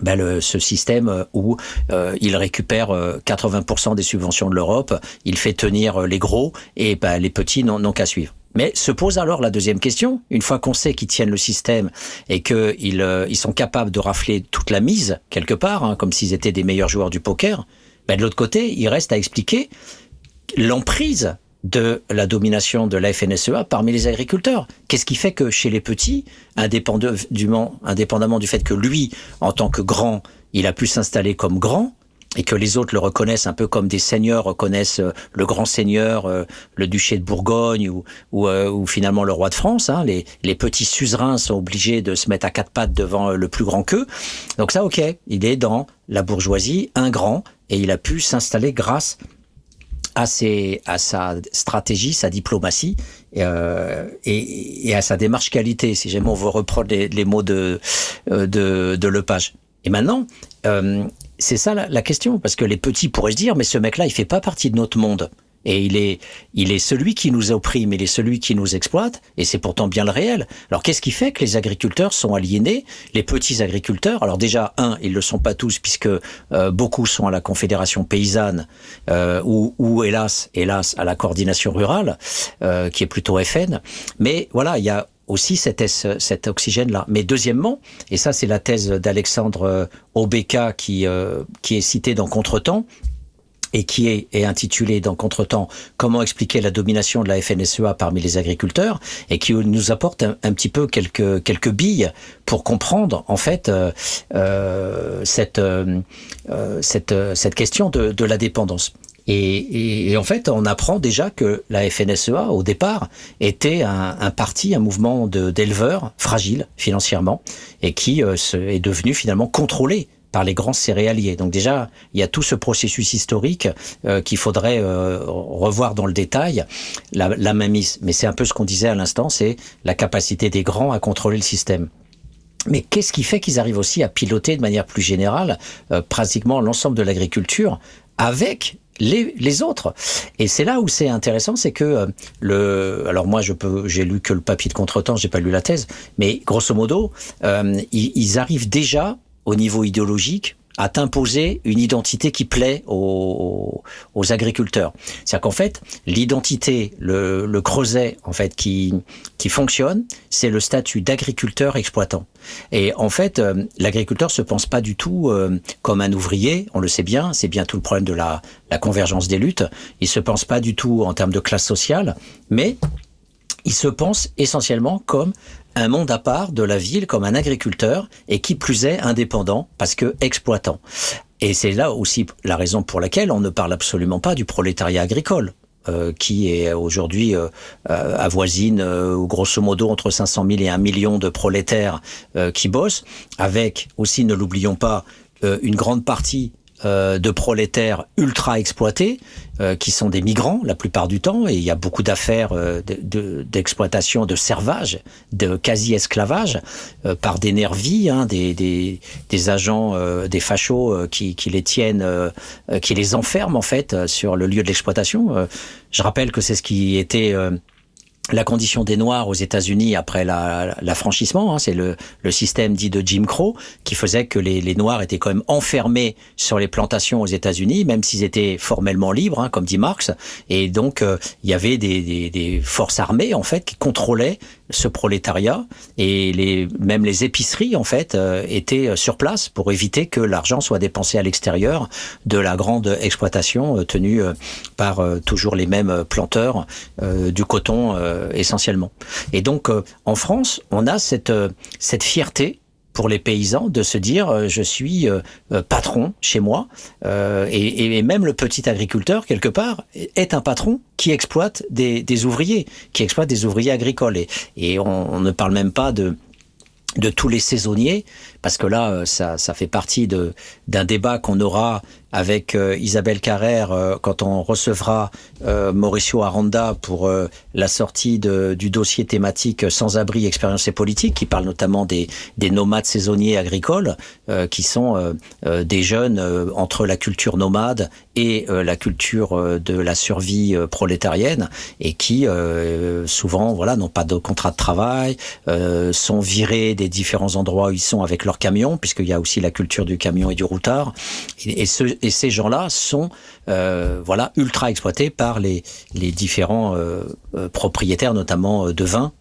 F: ben le, ce système où euh, il récupère 80% des subventions de l'Europe, il fait tenir les gros et ben, les petits n'ont qu'à suivre. Mais se pose alors la deuxième question, une fois qu'on sait qu'ils tiennent le système et qu'ils euh, ils sont capables de rafler toute la mise quelque part, hein, comme s'ils étaient des meilleurs joueurs du poker, ben de l'autre côté, il reste à expliquer l'emprise de la domination de la FNSEA parmi les agriculteurs. Qu'est-ce qui fait que chez les petits, indépendamment, du fait que lui, en tant que grand, il a pu s'installer comme grand, et que les autres le reconnaissent un peu comme des seigneurs reconnaissent euh, le grand seigneur, euh, le duché de Bourgogne ou, ou, euh, ou finalement le roi de France. Hein. Les, les, petits suzerains sont obligés de se mettre à quatre pattes devant le plus grand qu'eux. Donc ça, ok, il est dans la bourgeoisie, un grand, et il a pu s'installer grâce à, sa stratégie, sa diplomatie euh, et, à sa démarche qualité, si jamais on veut reprendre les, mots de, euh, de, de Lepage. Et maintenant, euh, c'est ça la, la, question, parce que les petits pourraient se dire, mais ce mec-là, il fait pas partie de notre monde. Et il est, il est celui qui nous opprime, il est celui qui nous exploite, et c'est pourtant bien le réel. Alors qu'est-ce qui fait que les agriculteurs sont aliénés, les petits agriculteurs? Alors déjà, un, ils le sont pas tous, puisque euh, beaucoup sont à la Confédération paysanne, euh, ou, ou, hélas, hélas, à la coordination rurale, euh, qui est plutôt FN. Mais voilà, il y a aussi cet, cet oxygène-là. Mais deuxièmement, et ça c'est la thèse d'Alexandre Obeka qui, euh, qui est citée dans Contretemps, et qui est, est, intitulé dans Contretemps Comment expliquer la domination de la FNSEA parmi les agriculteurs? et qui nous apporte un, petit peu quelques quelques billes pour comprendre en fait euh, euh, cette euh, cette cette question de, de la dépendance. Et, et, et, en fait, on apprend déjà que la FNSEA, au départ, était un, un parti, un mouvement d'éleveurs fragiles financièrement, et qui euh, est devenu finalement contrôlé par les grands céréaliers. Donc déjà, il y a tout ce processus historique euh, qu'il faudrait euh, revoir dans le détail, la, la mainmise. Mais c'est un peu ce qu'on disait à l'instant, c'est la capacité des grands à contrôler le système. Mais qu'est-ce qui fait qu'ils arrivent aussi à piloter de manière plus générale euh, pratiquement l'ensemble de l'agriculture avec les, les, autres? Et c'est là où c'est intéressant, c'est que euh, le, alors moi je peux, j'ai lu que le papier de contretemps, j'ai pas lu la thèse, mais grosso modo, euh, ils, ils, arrivent déjà au niveau idéologique à t'imposer une identité qui plaît aux, agriculteurs. C'est-à-dire qu'en fait, l'identité, le, le, creuset en fait qui qui fonctionne, c'est le statut d'agriculteur exploitant. Et en fait, euh, l'agriculteur se pense pas du tout euh, comme un ouvrier. On le sait bien, c'est bien tout le problème de la, la convergence des luttes. Il se pense pas du tout en termes de classe sociale, mais il se pense essentiellement comme un monde à part de la ville comme un agriculteur et qui plus est indépendant parce que exploitant. Et c'est là aussi la raison pour laquelle on ne parle absolument pas du prolétariat agricole. Euh, qui est aujourd'hui euh, euh avoisine euh, grosso modo entre 500 000 et 1 million de prolétaires euh, qui bossent, avec aussi, ne l'oublions pas, une grande partie euh, de prolétaires ultra exploités, euh, qui sont des migrants la plupart du temps, et il y a beaucoup d'affaires euh, d'exploitation, de, de, servage, de quasi-esclavage, euh, par des nervis, hein, des, des, des, agents, euh, des fachos euh, qui, qui, les tiennent, qui les enferment en fait sur le lieu de l'exploitation. je rappelle que c'est ce qui était la condition des Noirs aux États-Unis après l'affranchissement. hein, c'est le, le, système dit de Jim Crow qui faisait que les, les, Noirs étaient quand même enfermés sur les plantations aux États-Unis, même s'ils étaient formellement libres, hein, comme dit Marx. Et donc euh, il y avait des, des, des, forces armées en fait qui contrôlaient ce prolétariat et les, même les épiceries en fait euh, étaient sur place pour éviter que l'argent soit dépensé à l'extérieur de la grande exploitation euh, tenue par toujours les mêmes planteurs du coton essentiellement. Et donc en France, on a cette cette fierté pour les paysans de se dire je suis patron chez moi. Et, même le petit agriculteur quelque part est un patron qui exploite des, ouvriers, qui exploite des ouvriers agricoles. Et, on, ne parle même pas de tous les saisonniers, parce que là, ça, ça fait partie d'un débat qu'on aura avec euh, Isabelle Carrère euh, quand on recevra euh, Mauricio Aranda pour la sortie du dossier thématique Sans-abri, expérience et politique, qui parle notamment des, des nomades saisonniers agricoles, qui sont des jeunes entre la culture nomade et la culture de la survie prolétarienne, et qui souvent voilà n'ont pas de contrat de travail, sont virés des différents endroits où ils sont avec leur camion, puisqu'il y a aussi la culture du camion et du routard, et, et ce, et ces gens-là sont euh, voilà ultra exploités par les, les différents euh, propriétaires, notamment de vins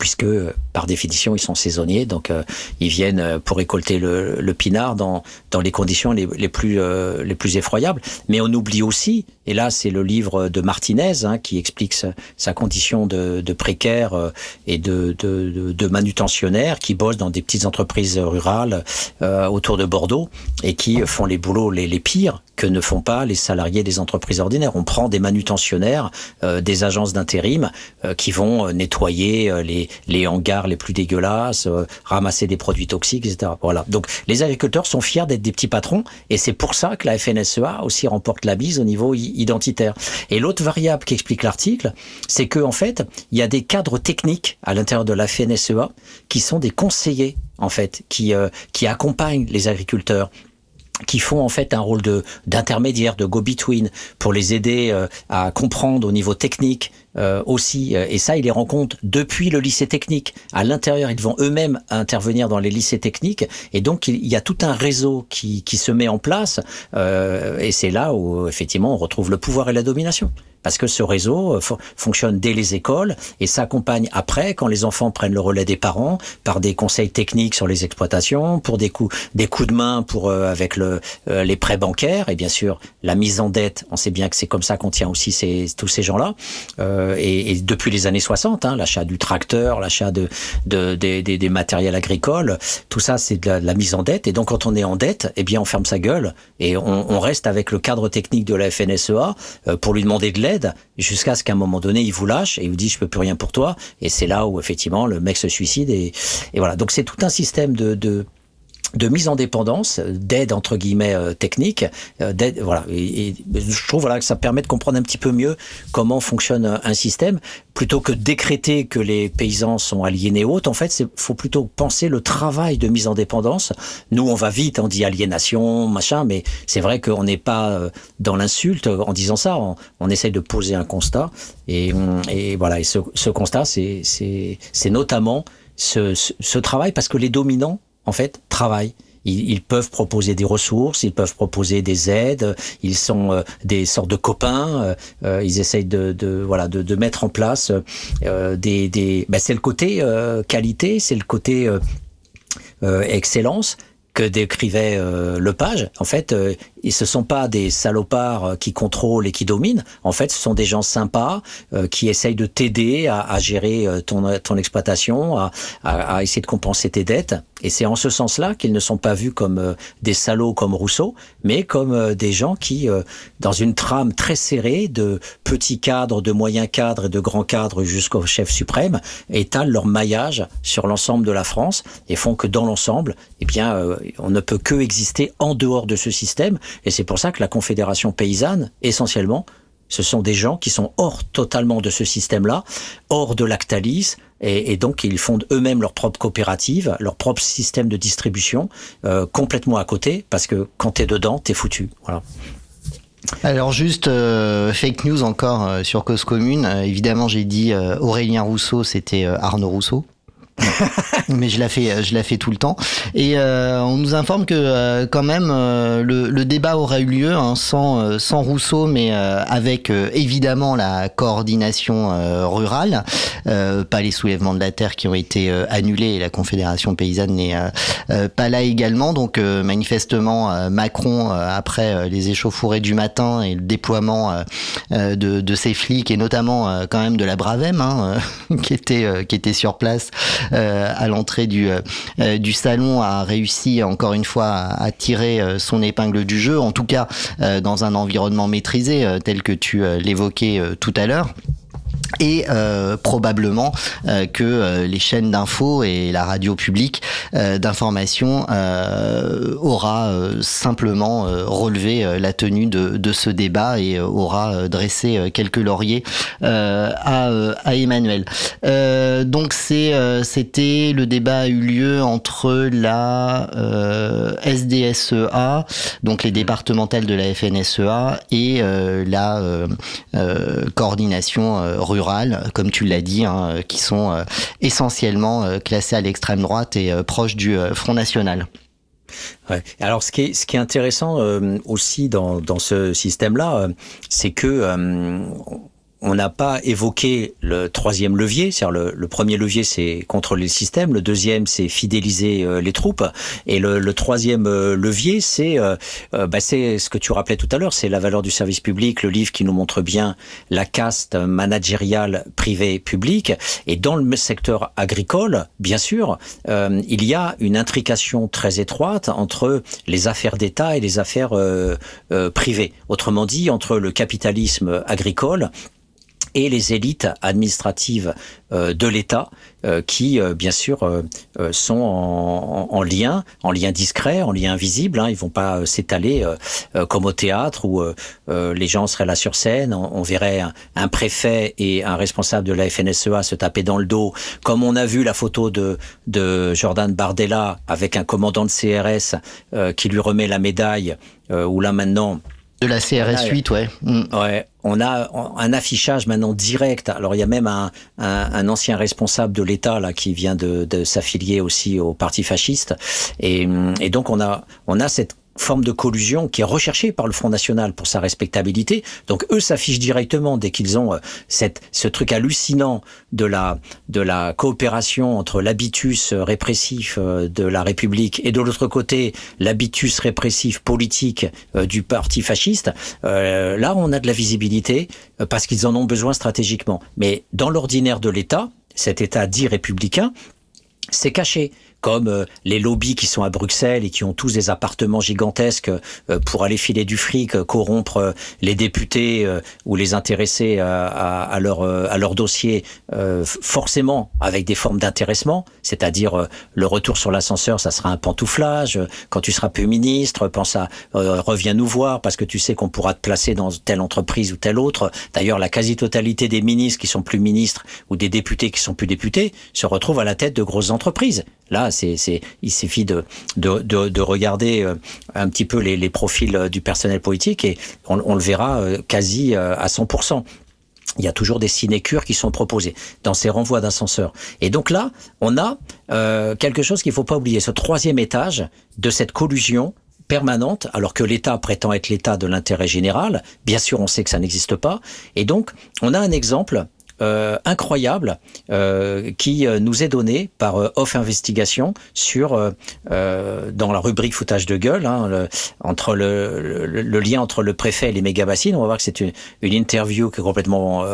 F: puisque par définition ils sont saisonniers, donc euh, ils viennent pour récolter le, le pinard dans, dans les conditions les, les plus euh, les plus effroyables. Mais on oublie aussi, et là c'est le livre de Martinez hein, qui explique sa, condition de, de précaire euh, et de, de, de, manutentionnaire qui bosse dans des petites entreprises rurales euh, autour de Bordeaux et qui font les boulots les, les pires que ne font pas les salariés des entreprises ordinaires. On prend des manutentionnaires, euh, des agences d'intérim euh, qui vont nettoyer les, les hangars les plus dégueulasses, euh, ramasser des produits toxiques, etc. Voilà. Donc les agriculteurs sont fiers d'être des petits patrons et c'est pour ça que la FNSEA aussi remporte la bise au niveau identitaire. Et l'autre variable qui explique l'article, c'est que en fait, il y a des cadres techniques à l'intérieur de la FNSEA qui sont des conseillers en fait, qui, euh, qui accompagnent les agriculteurs qui font en fait un rôle de d'intermédiaire, de go-between pour les aider euh, à comprendre au niveau technique euh, aussi. Et ça, ils les rencontrent depuis le lycée technique. À l'intérieur, ils vont eux-mêmes intervenir dans les lycées techniques. Et donc, il y a tout un réseau qui, qui se met en place. Euh, et c'est là où, effectivement, on retrouve le pouvoir et la domination parce que ce réseau fonctionne dès les écoles et s'accompagne après quand les enfants prennent le relais des parents par des conseils techniques sur les exploitations, pour des coups des coups de main pour euh, avec le euh, les prêts bancaires et bien sûr la mise en dette. On sait bien que c'est comme ça qu'on tient aussi ces, tous ces gens-là euh, et, et, depuis les années 60, hein, l'achat du tracteur, l'achat de, de des, matériels agricoles, tout ça c'est de, de la, mise en dette. Et donc quand on est en dette, eh bien on ferme sa gueule et on, on reste avec le cadre technique de la FNSEA euh, pour lui demander de l'aide jusqu'à ce qu'à un moment donné il vous lâche et il vous dit je peux plus rien pour toi. Et c'est là où effectivement le mec se suicide et, et voilà. Donc c'est tout un système de, de de mise en dépendance, d'aide entre guillemets euh, technique, euh, d'aide voilà. Et, je trouve voilà que ça permet de comprendre un petit peu mieux comment fonctionne un système plutôt que décréter que les paysans sont aliénés hautes. En fait, il faut plutôt penser le travail de mise en dépendance. Nous, on va vite, on dit aliénation, machin, mais c'est vrai qu'on n'est pas euh, dans l'insulte en disant ça. On, on, essaye de poser un constat et, et voilà. Et ce, ce constat, c'est c'est notamment ce, ce travail parce que les dominants en fait, travaillent. Ils, peuvent proposer des ressources, ils peuvent proposer des aides, ils sont euh, des sortes de copains, euh, ils essayent de, voilà de, mettre en place euh, des, des ben c'est le côté euh, qualité, c'est le côté euh, excellence que décrivait Lepage. En fait, et ce sont pas des salopards qui contrôlent et qui dominent. En fait, ce sont des gens sympas euh, qui essayent de t'aider à, à, gérer ton, ton exploitation, à, à, à, essayer de compenser tes dettes. Et c'est en ce sens-là qu'ils ne sont pas vus comme euh, des salauds comme Rousseau, mais comme euh, des gens qui, dans une trame très serrée de petits cadres, de moyens cadres et de grands cadres jusqu'au chef suprême, étalent leur maillage sur l'ensemble de la France et font que dans l'ensemble, eh bien, on ne peut que exister en dehors de ce système et c'est pour ça que la Confédération paysanne, essentiellement, ce sont des gens qui sont hors totalement de ce système-là, hors de Lactalis, et, donc ils fondent eux-mêmes leur propre coopérative, leur propre système de distribution, euh, complètement à côté, parce que quand t'es dedans, t'es foutu. Voilà.
E: Alors juste fake news encore sur cause commune. évidemment, j'ai dit Aurélien Rousseau, c'était Arnaud Rousseau. mais je la fais, je la fais tout le temps. Et euh, on nous informe que euh, quand même euh, le, le, débat aura eu lieu hein, sans, sans Rousseau, mais avec évidemment la coordination rurale, pas les soulèvements de la terre qui ont été annulés et la Confédération paysanne n'est pas là également. Donc manifestement Macron après les échauffourées du matin et le déploiement de, de ses flics et notamment quand même de la Bravem hein, qui était qui était sur place euh, à l'entrée du, euh, du salon a réussi encore une fois à, tirer euh, son épingle du jeu, en tout cas dans un environnement maîtrisé tel que tu l'évoquais tout à l'heure et euh, probablement euh, que euh, les chaînes d'infos et la radio publique d'information aura simplement relevé la tenue de, de, ce débat et aura dressé quelques lauriers à, à, Emmanuel. donc c'est c'était le débat a eu lieu entre la SDSEA, donc les départementales de la FNSEA et la coordination rurale comme tu l'as dit, hein, qui sont euh, essentiellement euh, classés à l'extrême droite et euh, proches du Front National.
F: Alors, ce qui est, intéressant aussi dans, dans ce système-là, c'est que on n'a pas évoqué le troisième levier, c'est-à-dire le, premier levier c'est contrôler le système, le deuxième c'est fidéliser euh, les troupes, et le, troisième euh, levier c'est euh, bah, c'est ce que tu rappelais tout à l'heure, c'est la valeur du service public, le livre qui nous montre bien la caste managériale privée-publique, et dans le secteur agricole, bien sûr, il y a une intrication très étroite entre les affaires d'État et les affaires privées. Autrement dit, entre le capitalisme agricole et les élites administratives euh, de l'État euh, qui, euh, bien sûr, sont en, lien, en lien discret, en lien invisible. Hein. Ils vont pas s'étaler comme au théâtre où les gens seraient là sur scène. On, verrait un, préfet et un responsable de la FNSEA se taper dans le dos, comme on a vu la photo de, de Jordan Bardella avec un commandant de CRS qui lui remet la médaille, où là maintenant
E: de la CRS 8, ouais.
F: Mm. Ouais, on a un affichage maintenant direct. Alors il y a même un, un, ancien responsable de l'État là qui vient de, de s'affilier aussi au parti fasciste, et, et donc on a on a cette forme de collusion qui est recherchée par le Front National pour sa respectabilité. Donc eux s'affichent directement dès qu'ils ont euh, cette, ce truc hallucinant de la, de la coopération entre l'habitus répressif euh, de la République et de l'autre côté l'habitus répressif politique euh, du parti fasciste. là, on a de la visibilité parce qu'ils en ont besoin stratégiquement. Mais dans l'ordinaire de l'État, cet État dit républicain, c'est caché comme euh, les lobbies qui sont à Bruxelles et qui ont tous des appartements gigantesques euh, pour aller filer du fric, euh, corrompre les députés ou les intéresser à, leur, à leur dossier, forcément avec des formes d'intéressement, c'est-à-dire le retour sur l'ascenseur, ça sera un pantouflage. Quand tu seras plus ministre, pense à reviens nous voir parce que tu sais qu'on pourra te placer dans telle entreprise ou telle autre. D'ailleurs, la quasi-totalité des ministres qui sont plus ministres ou des députés qui sont plus députés se retrouvent à la tête de grosses entreprises. Là, il suffit de, de, de, de, regarder euh, un petit peu les, les, profils euh, du personnel politique et on, le verra euh, quasi à 100% il y a toujours des sinécures qui sont proposées dans ces renvois d'ascenseurs. Et donc là, on a quelque chose qu'il faut pas oublier, ce troisième étage de cette collusion permanente, alors que l'État prétend être l'État de l'intérêt général. Bien sûr, on sait que ça n'existe pas. Et donc, on a un exemple incroyable euh, qui euh, nous est donné par Off Investigation sur dans la rubrique foutage de gueule hein, le, entre le, lien entre le préfet et les méga bassines. On va voir que c'est une, une, interview qui est complètement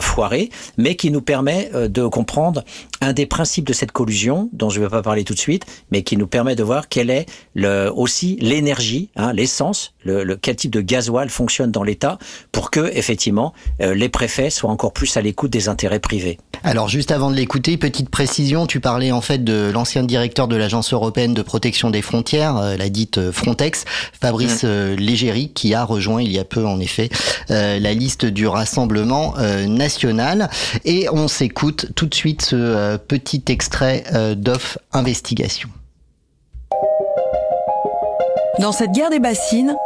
F: foirée, mais qui nous permet de comprendre un des principes de cette collusion dont je ne vais pas parler tout de suite, mais qui nous permet de voir quelle est le, aussi l'énergie, hein, l'essence, le, le, quel type de gasoil fonctionne dans l'État pour que effectivement les préfets soient encore plus à l'écoute des intérêts privés.
E: Alors juste avant de l'écouter, petite précision, tu parlais en fait de l'ancien directeur de l'Agence européenne de protection des frontières, euh, la dite euh, Frontex, Fabrice mmh. Légéry, qui a rejoint il y a peu en effet la liste du Rassemblement national. Et on s'écoute tout de suite ce petit extrait d'Off Investigation.
I: Dans cette guerre des bassines,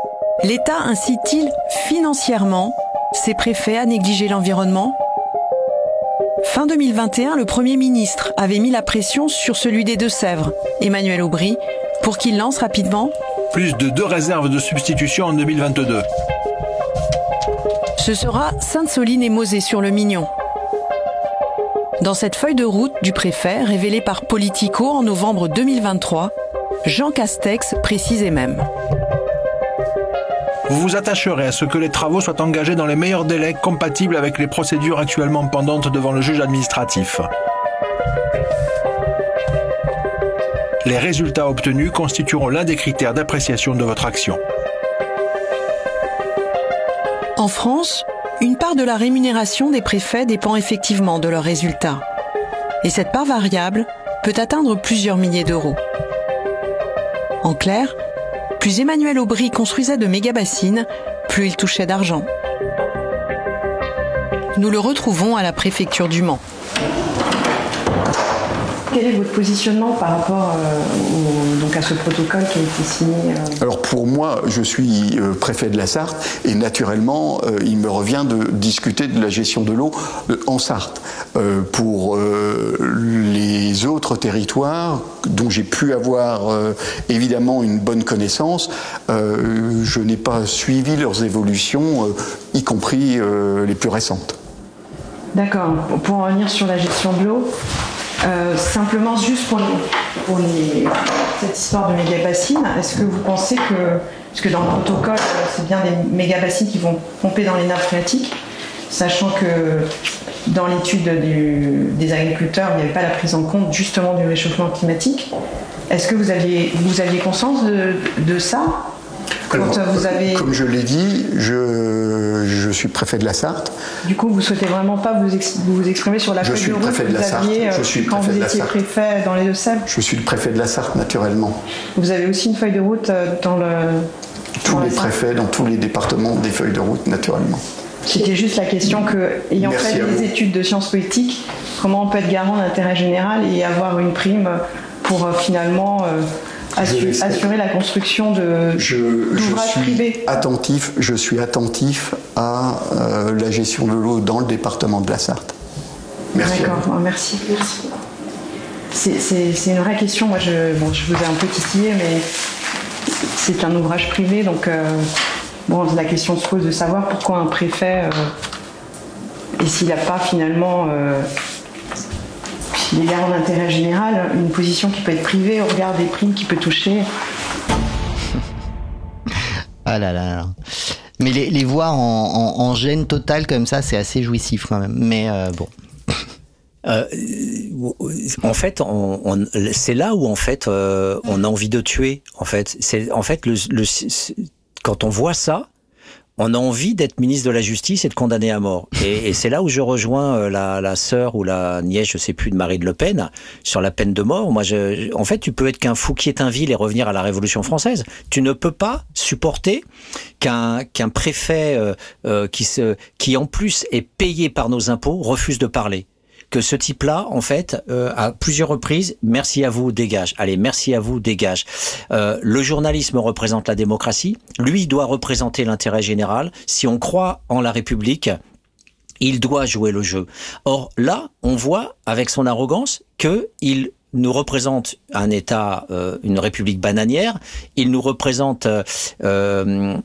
I: L'État incite-t-il financièrement ses préfets à négliger l'environnement? Fin 2021, le Premier ministre avait mis la pression sur celui des Deux-Sèvres, Emmanuel Aubry, pour qu'il lance rapidement
J: plus de deux réserves de substitution en 2022.
I: Ce sera Sainte-Soline et Mosée sur le Mignon. Dans cette feuille de route du préfet révélée par Politico en novembre 2023, Jean Castex précisait même.
J: Vous vous attacherez à ce que les travaux soient engagés dans les meilleurs délais compatibles avec les procédures actuellement pendantes devant le juge administratif. Les résultats obtenus constitueront l'un des critères d'appréciation de votre action.
I: En France, une part de la rémunération des préfets dépend effectivement de leurs résultats. Et cette part variable peut atteindre plusieurs milliers d'euros. En clair, plus Emmanuel Aubry construisait de méga-bassines, plus il touchait d'argent. Nous le retrouvons à la préfecture du Mans. Quel est votre positionnement par rapport euh, donc à ce protocole qui a été signé
K: euh Alors pour moi, je suis euh, préfet de la Sarthe et naturellement, il me revient de discuter de la gestion de l'eau en Sarthe. pour les autres territoires dont j'ai pu avoir évidemment une bonne connaissance, je n'ai pas suivi leurs évolutions, y compris les plus récentes.
I: D'accord. Pour en revenir sur la gestion de l'eau, euh, simplement, juste pour, cette histoire de méga bassines, est-ce que vous pensez que, parce que dans le protocole, euh, c'est bien des méga bassines qui vont pomper dans les nappes phréatiques, sachant que dans l'étude des agriculteurs, il n'y avait pas la prise en compte justement du réchauffement climatique. Est-ce que vous aviez, vous aviez conscience de ça?
K: Comme je l'ai dit, je, suis préfet de la Sarthe.
I: Du coup, vous souhaitez vraiment pas vous, vous exprimer sur la feuille de route que vous aviez euh, je suis quand vous étiez préfet dans les Deux-Sèvres
K: Je suis le préfet de la Sarthe, naturellement.
I: Vous avez aussi une feuille de route euh, dans le...
K: Tous les préfets, dans tous les départements, des feuilles de route, naturellement.
I: C'était juste la question que, ayant fait des études de sciences politiques, comment on peut être garant d'intérêt général et avoir une prime pour euh, assurer, la construction de d'ouvrages privés.
K: Attentif, je suis attentif à euh, la gestion de l'eau dans le département de la Sarthe.
I: Merci. D'accord, merci. C'est une vraie question. Moi, je, bon, je vous ai un peu titillé, mais c'est un ouvrage privé, donc euh, bon, la question se pose de savoir pourquoi un préfet, euh, et s'il n'a pas finalement garants d'intérêt général, une position qui peut être privée au regard des primes qui peut toucher.
E: ah là là. Mais les, voir en, gêne totale comme ça, c'est assez jouissif quand même. Mais euh, bon.
F: Euh, en fait, c'est là où en fait euh, on a envie de tuer. En fait, c'est en fait le, quand on voit ça, on a envie d'être ministre de la Justice et de condamner à mort. Et, c'est là où je rejoins euh, la, la sœur ou la nièce, je sais plus, de Marine Le Pen, sur la peine de mort. Moi, je, en fait, tu peux être qu'un Fouquier-Tinville et revenir à la Révolution française. Tu ne peux pas supporter qu'un qu'un préfet euh, euh, qui, se, qui, en plus, est payé par nos impôts, refuse de parler que ce type-là, en fait, euh, à plusieurs reprises, merci à vous, dégage. Allez, merci à vous, dégage. Euh, le journalisme représente la démocratie. Lui doit représenter l'intérêt général. Si on croit en la République, il doit jouer le jeu. Or là, on voit avec son arrogance que il nous représente un État, euh, une République bananière. Il nous représente euh, euh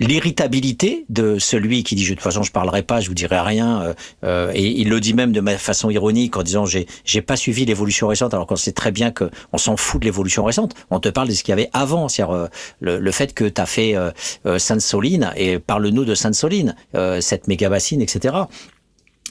F: l'irritabilité de celui qui dit de toute façon je parlerai pas, je vous dirai rien, euh, euh, et il le dit même de façon ironique en disant j'ai j'ai pas suivi l'évolution récente alors qu'on sait très bien que on s'en fout de l'évolution récente. On te parle de ce qu'il y avait avant, c'est-à-dire euh, le, le, fait que tu as fait Sainte-Soline et parle-nous de Sainte-Soline, cette méga bassine, etc.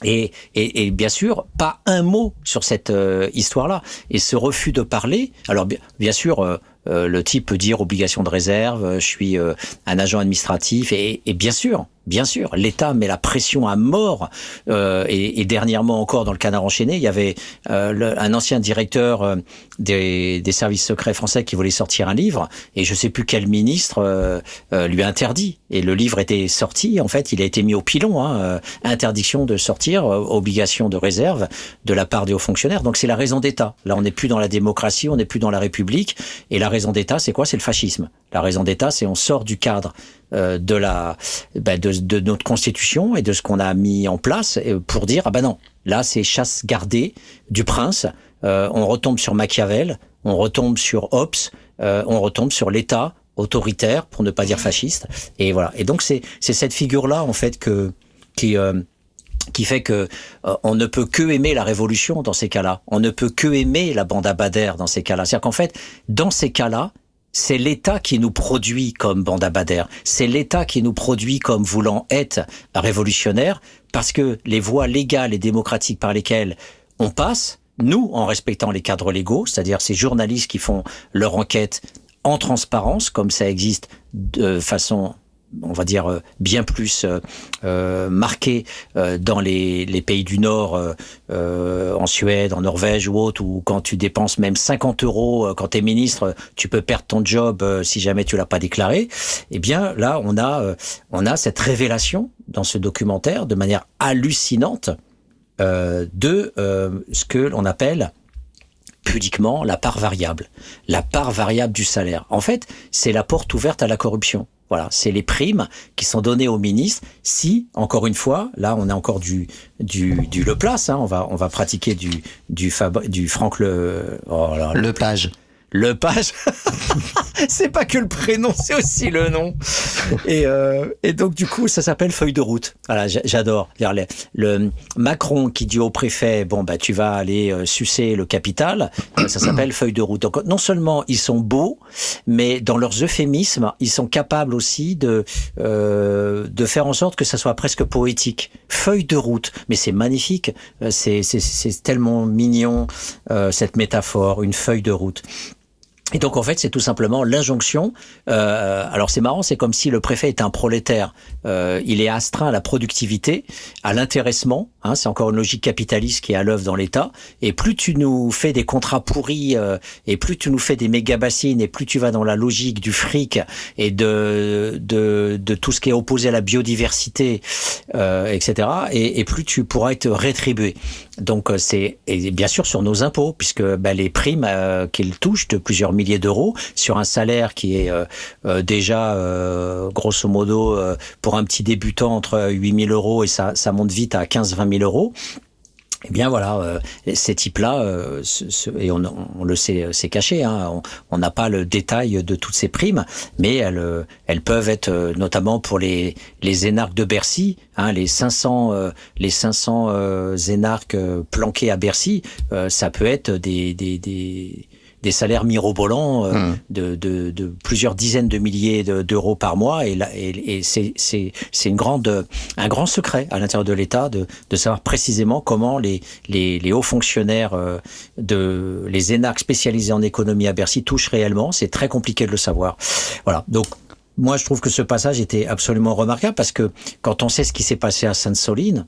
F: Et, et, bien sûr, pas un mot sur cette histoire-là. Et ce refus de parler, alors bien, sûr, le type peut dire obligation de réserve, euh, je suis euh, un agent administratif, et bien sûr, bien sûr, l'État met la pression à mort. Euh, et, dernièrement encore, dans le canard enchaîné, il y avait euh, un ancien directeur euh, des, services secrets français qui voulait sortir un livre, et je sais plus quel ministre lui a interdit. Et le livre était sorti, en fait, il a été mis au pilon. Hein, interdiction de sortir, obligation de réserve de la part des hauts fonctionnaires. Donc c'est la raison d'État. Là, on n'est plus dans la démocratie, on n'est plus dans la République. Et la raison d'État, c'est quoi? C'est le fascisme. La raison d'État, c'est on sort du cadre euh, de la ben de, de, notre constitution et de ce qu'on a mis en place pour dire ah ben non là c'est chasse gardée du prince euh, on retombe sur Machiavel on retombe sur Hobbes euh, on retombe sur l'État autoritaire pour ne pas dire fasciste et voilà et donc c'est cette figure là en fait que qui qui fait que on ne peut que aimer la révolution dans ces cas-là. On ne peut que aimer la bande Abadère dans ces cas-là. C'est-à-dire qu'en fait, dans ces cas-là, c'est l'État qui nous produit comme bande Abadère. C'est l'État qui nous produit comme voulant être révolutionnaire parce que les voies légales et démocratiques par lesquelles on passe, nous, en respectant les cadres légaux, c'est-à-dire ces journalistes qui font leur enquête en transparence, comme ça existe de façon on va dire euh, bien plus euh, euh marqué dans les, pays du Nord, en Suède, en Norvège ou autre, où quand tu dépenses même 50 euros quand tu es ministre, tu peux perdre ton job si jamais tu l'as pas déclaré. Eh bien là, on a on a cette révélation dans ce documentaire de manière hallucinante de ce que l'on appelle pudiquement la part variable, la part variable du salaire. En fait, c'est la porte ouverte à la corruption. Voilà, c'est les primes qui sont données aux ministres. Si, encore une fois, là, on a encore du du, du Le. Hein, on va on va pratiquer du du du Franck Le
E: oh Le Page.
F: Le Page, c'est pas que le prénom, c'est aussi le nom. Et, euh, et donc du coup, ça s'appelle feuille de route. Voilà, j'adore. Le Macron qui dit au préfet, bon bah tu vas aller euh, sucer le capital, ça s'appelle feuille de route. Donc non seulement ils sont beaux, mais dans leurs euphémismes, ils sont capables aussi de euh, de faire en sorte que ça soit presque poétique. Feuille de route, mais c'est magnifique. Euh, c'est tellement mignon euh, cette métaphore, une feuille de route. Et donc en fait, c'est tout simplement l'injonction. Euh, alors c'est marrant, c'est comme si le préfet était un prolétaire. Euh, il est astreint à la productivité, à l'intéressement. Hein, c'est encore une logique capitaliste qui est à l'œuvre dans l'État. Et plus tu nous fais des contrats pourris, euh, et plus tu nous fais des méga bassines, et plus tu vas dans la logique du fric et de de, de tout ce qui est opposé à la biodiversité, euh, etc. Et, et, plus tu pourras être rétribué. Donc euh, c'est et bien sûr sur nos impôts, puisque ben, les primes euh, qu'ils touchent de plusieurs milliers d'euros sur un salaire qui est euh, euh déjà grosso modo pour un petit débutant entre 8 000 euros et ça, ça monte vite à 15-20 000 euros. Eh bien voilà, euh, ces types-là, euh, et on, on, le sait, c'est caché, hein, on n'a pas le détail de toutes ces primes, mais elles, elles peuvent être notamment pour les, les énarques de Bercy, hein, les 500, les 500 énarques planqués à Bercy, ça peut être des, des, des des salaires mirobolants euh, mmh. de, de, de, plusieurs dizaines de milliers d'euros par mois. Et, là, et, et c'est une grande, un grand secret à l'intérieur de l'État de, de savoir précisément comment les, les, les hauts fonctionnaires, euh, de, les énarques spécialisés en économie à Bercy touchent réellement. C'est très compliqué de le savoir. Voilà. Donc, moi, je trouve que ce passage était absolument remarquable parce que quand on sait ce qui s'est passé à Sainte-Soline,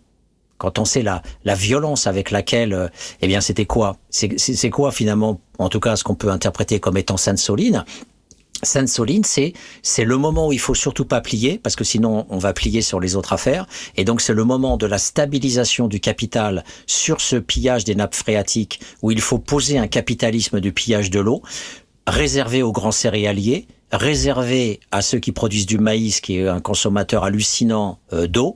F: quand on sait la, la violence avec laquelle, euh, eh bien, c'était quoi? C'est quoi finalement, en tout cas, ce qu'on peut interpréter comme étant Sainte-Soline? Sainte-Soline, c'est c'est le moment où il faut surtout pas plier parce que sinon on va plier sur les autres affaires. Et donc c'est le moment de la stabilisation du capital sur ce pillage des nappes phréatiques où il faut poser un capitalisme du pillage de l'eau réservé aux grands céréaliers réservé à ceux qui produisent du maïs, qui est un consommateur hallucinant euh, d'eau,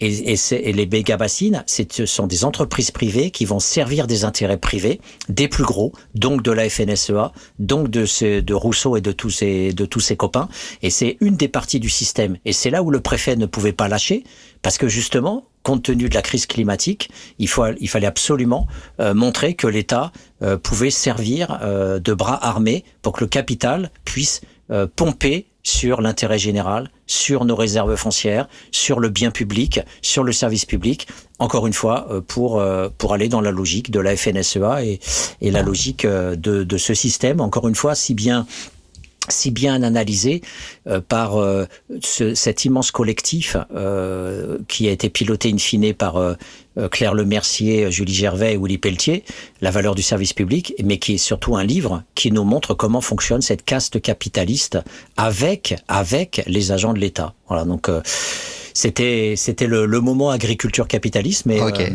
F: et, et, et, les méga-bassines, ce sont des entreprises privées qui vont servir des intérêts privés, des plus gros, donc de la FNSEA, donc de, ce, de Rousseau et de tous ses, de tous ses copains, et c'est une des parties du système. Et c'est là où le préfet ne pouvait pas lâcher, parce que justement, compte tenu de la crise climatique, il, faut, il fallait absolument euh, montrer que l'État euh, pouvait servir euh, de bras armés pour que le capital puisse euh, pomper sur l'intérêt général, sur nos réserves foncières, sur le bien public, sur le service public, encore une fois, euh, pour, euh, pour aller dans la logique de la FNSEA et, et la logique de, de ce système, encore une fois, si bien si bien analysé euh, par euh, ce, cet immense collectif euh, qui a été piloté in fine par Claire Lemercier, Julie Gervais et Willy Pelletier, La valeur du service public, mais qui est surtout un livre qui nous montre comment fonctionne cette caste capitaliste avec avec les agents de l'État. Voilà, donc c'était c'était le, le, moment agriculture capitalisme. Et,
E: okay.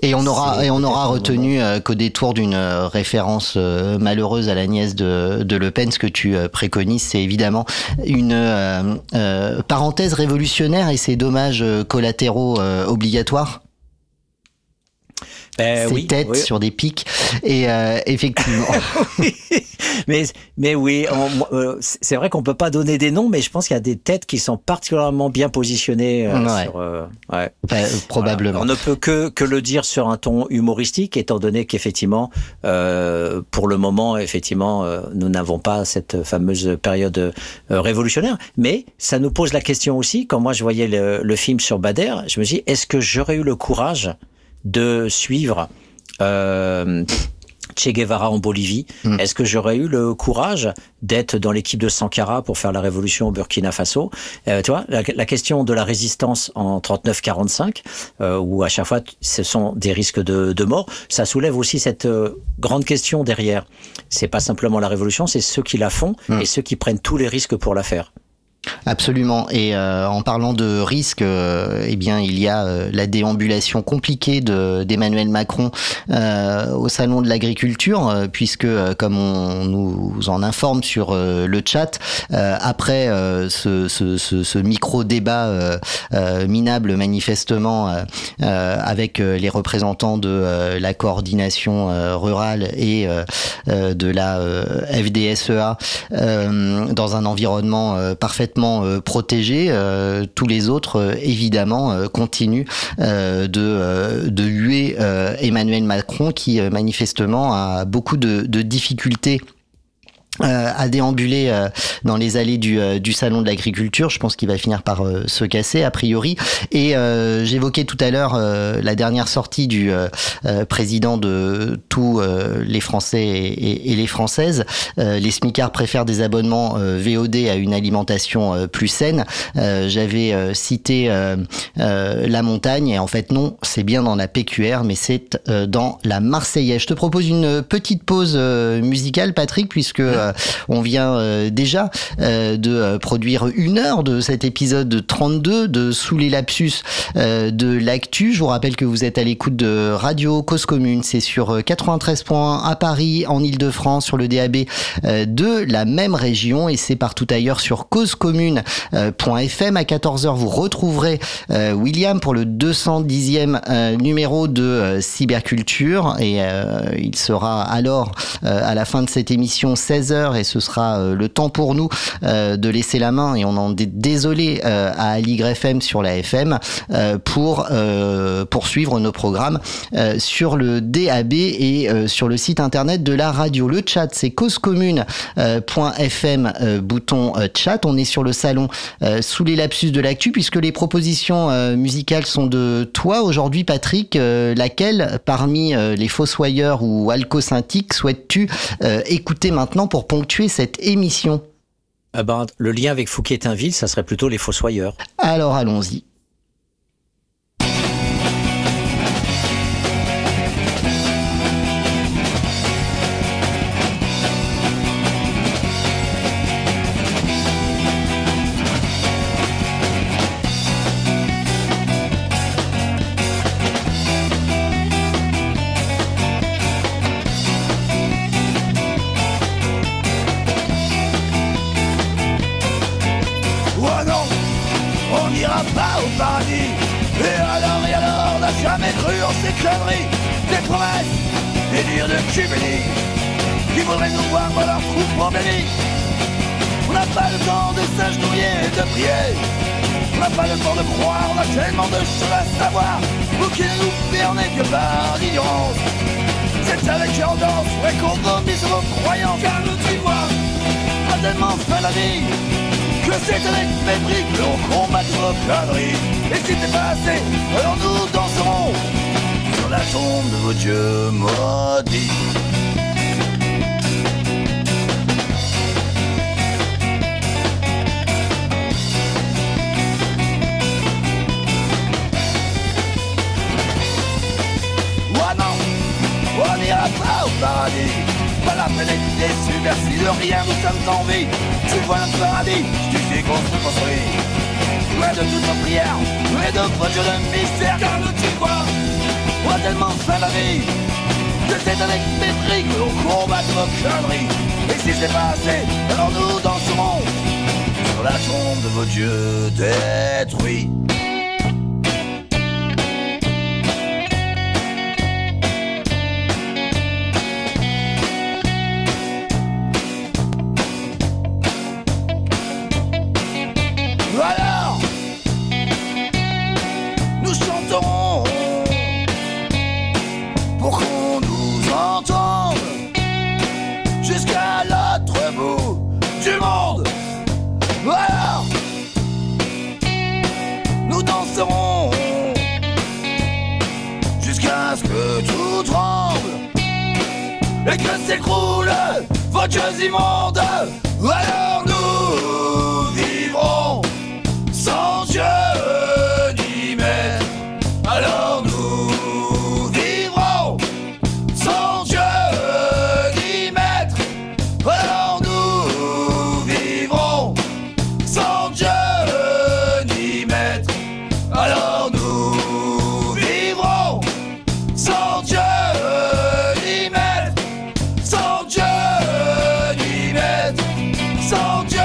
E: et on aura et on aura retenu qu'au détour d'une référence malheureuse à la nièce de, de Le Pen, ce que tu préconises, c'est évidemment une parenthèse révolutionnaire et ses dommages collatéraux obligatoires
F: ben,
E: ses
F: oui,
E: têtes
F: oui.
E: sur des pics. Et euh, effectivement.
F: mais, mais oui, euh, c'est vrai qu'on peut pas donner des noms, mais je pense qu'il y a des têtes qui sont particulièrement bien positionnées. Euh,
E: ouais.
F: Sur, euh, ouais.
E: Ben, probablement.
F: Voilà. On ne peut que, que le dire sur un ton humoristique, étant donné qu'effectivement, euh, pour le moment, effectivement, nous n'avons pas cette fameuse période révolutionnaire. Mais ça nous pose la question aussi, quand moi je voyais le, le film sur Bader, je me dis, est-ce que j'aurais eu le courage de suivre euh, Che Guevara en Bolivie. Mm. Est-ce que j'aurais eu le courage d'être dans l'équipe de Sankara pour faire la révolution au Burkina Faso? Euh, Tu vois, la, la, question de la résistance en 39-45, euh, où à chaque fois ce sont des risques de, de mort, ça soulève aussi cette euh, grande question derrière. C'est pas simplement la révolution, c'est ceux qui la font mm. et ceux qui prennent tous les risques pour la faire.
E: Absolument. Et euh, en parlant de risques, euh, eh bien, il y a euh, la déambulation compliquée de d'Emmanuel Macron au salon de l'agriculture, puisque, comme on nous en informe sur le chat, après ce, ce, ce, ce, micro débat minable manifestement avec les représentants de la coordination rurale et de la FDSEA dans un environnement parfaitement protégés. Euh, tous les autres, euh, évidemment, euh, continuent de, de huer Emmanuel Macron qui, manifestement, a beaucoup de difficultés euh, à déambuler euh, dans les allées du, euh, du salon de l'agriculture. Je pense qu'il va finir par se casser a priori. Et j'évoquais tout à l'heure la dernière sortie du président de tous les Français et, et les Françaises. les smicards préfèrent des abonnements VOD à une alimentation plus saine. J'avais cité la montagne et en fait non, c'est bien dans la PQR, mais c'est dans la Marseillaise. Je te propose une petite pause musicale, Patrick, puisque on vient déjà de produire une heure de cet épisode 32 de Sous les lapsus de l'actu. Je vous rappelle que vous êtes à l'écoute de Radio Cause Commune. C'est sur 93.1 à Paris, en Ile-de-France, sur le DAB de la même région et c'est partout ailleurs sur causecommune.fm. À 14h, vous retrouverez William pour le 210e numéro de Cyberculture et il sera alors à la fin de cette émission 16h et ce sera euh, le temps pour nous euh, de laisser la main et on en est désolé euh, à Aligre FM sur la FM pour poursuivre nos programmes sur le DAB et sur le site internet de la radio. Le chat c'est causecommune.fm bouton chat. On est sur le salon sous les lapsus de l'actu puisque les propositions musicales sont de toi aujourd'hui Patrick. laquelle parmi les fossoyeurs ou alcosyntiques souhaites-tu écouter maintenant pour ponctuer cette émission
F: eh ben, Le lien avec Fouquier-Tinville, ça serait plutôt les Fossoyeurs.
E: Alors allons-y.
L: Des promesses, des dires de cubénie qui voudraient nous voir dans leur troupe embellie. On n'a pas le temps de s'agenouiller et de prier. On n'a pas le temps de croire, on a tellement de choses à savoir. Vous qui nous perdez que par l'ignorance. C'est avec qui danse, ouais qu'on vomit vos croyances. Car tu vois, pas tellement fait la vie. Que c'est avec mépris que l'on combat vos conneries. Et si t'es pas assez, alors nous danserons sur la tombe de vos dieux maudits. Oh non, on n'ira pas au paradis. Pas la peine d'être déçu, merci de rien, nous sommes en vie. Tu vois notre paradis, tu sais qu'on se construit. Ouais de toutes nos prières Et de dieux de mystère. Car nous tu crois a tellement fait la vie. Que c'est avec mépris que l'on combat nos conneries. Et si c'est pas assez Alors nous danserons Sur la tombe de vos dieux détruits que s'écroule votre chose
E: immonde. soldier.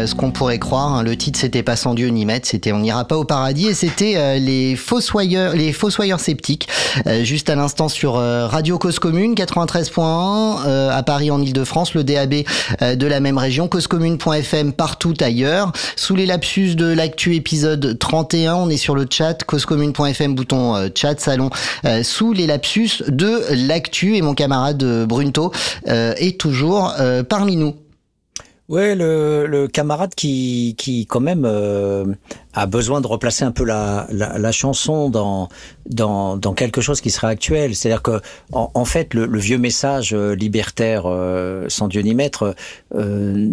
E: Euh, ce qu'on pourrait croire, hein, le titre c'était pas sans Dieu ni maître, c'était On n'ira pas au paradis et c'était euh, les fossoyeurs, les fossoyeurs sceptiques, euh, juste à l'instant sur Radio Cause Commune 93.1 euh, à Paris en Ile-de-France, le DAB de la même région, causecommune.fm partout ailleurs. Sous les lapsus de l'actu épisode 31, on est sur le chat causecommune.fm bouton chat salon sous les lapsus de l'actu et mon camarade Brunto est toujours parmi nous.
F: Ouais, le, le camarade qui, qui quand même euh, a besoin de replacer un peu la, la, la chanson dans, dans, dans quelque chose qui serait actuel. C'est-à-dire que, en, en fait, le, le vieux message euh, libertaire, euh, sans Dieu ni maître, euh,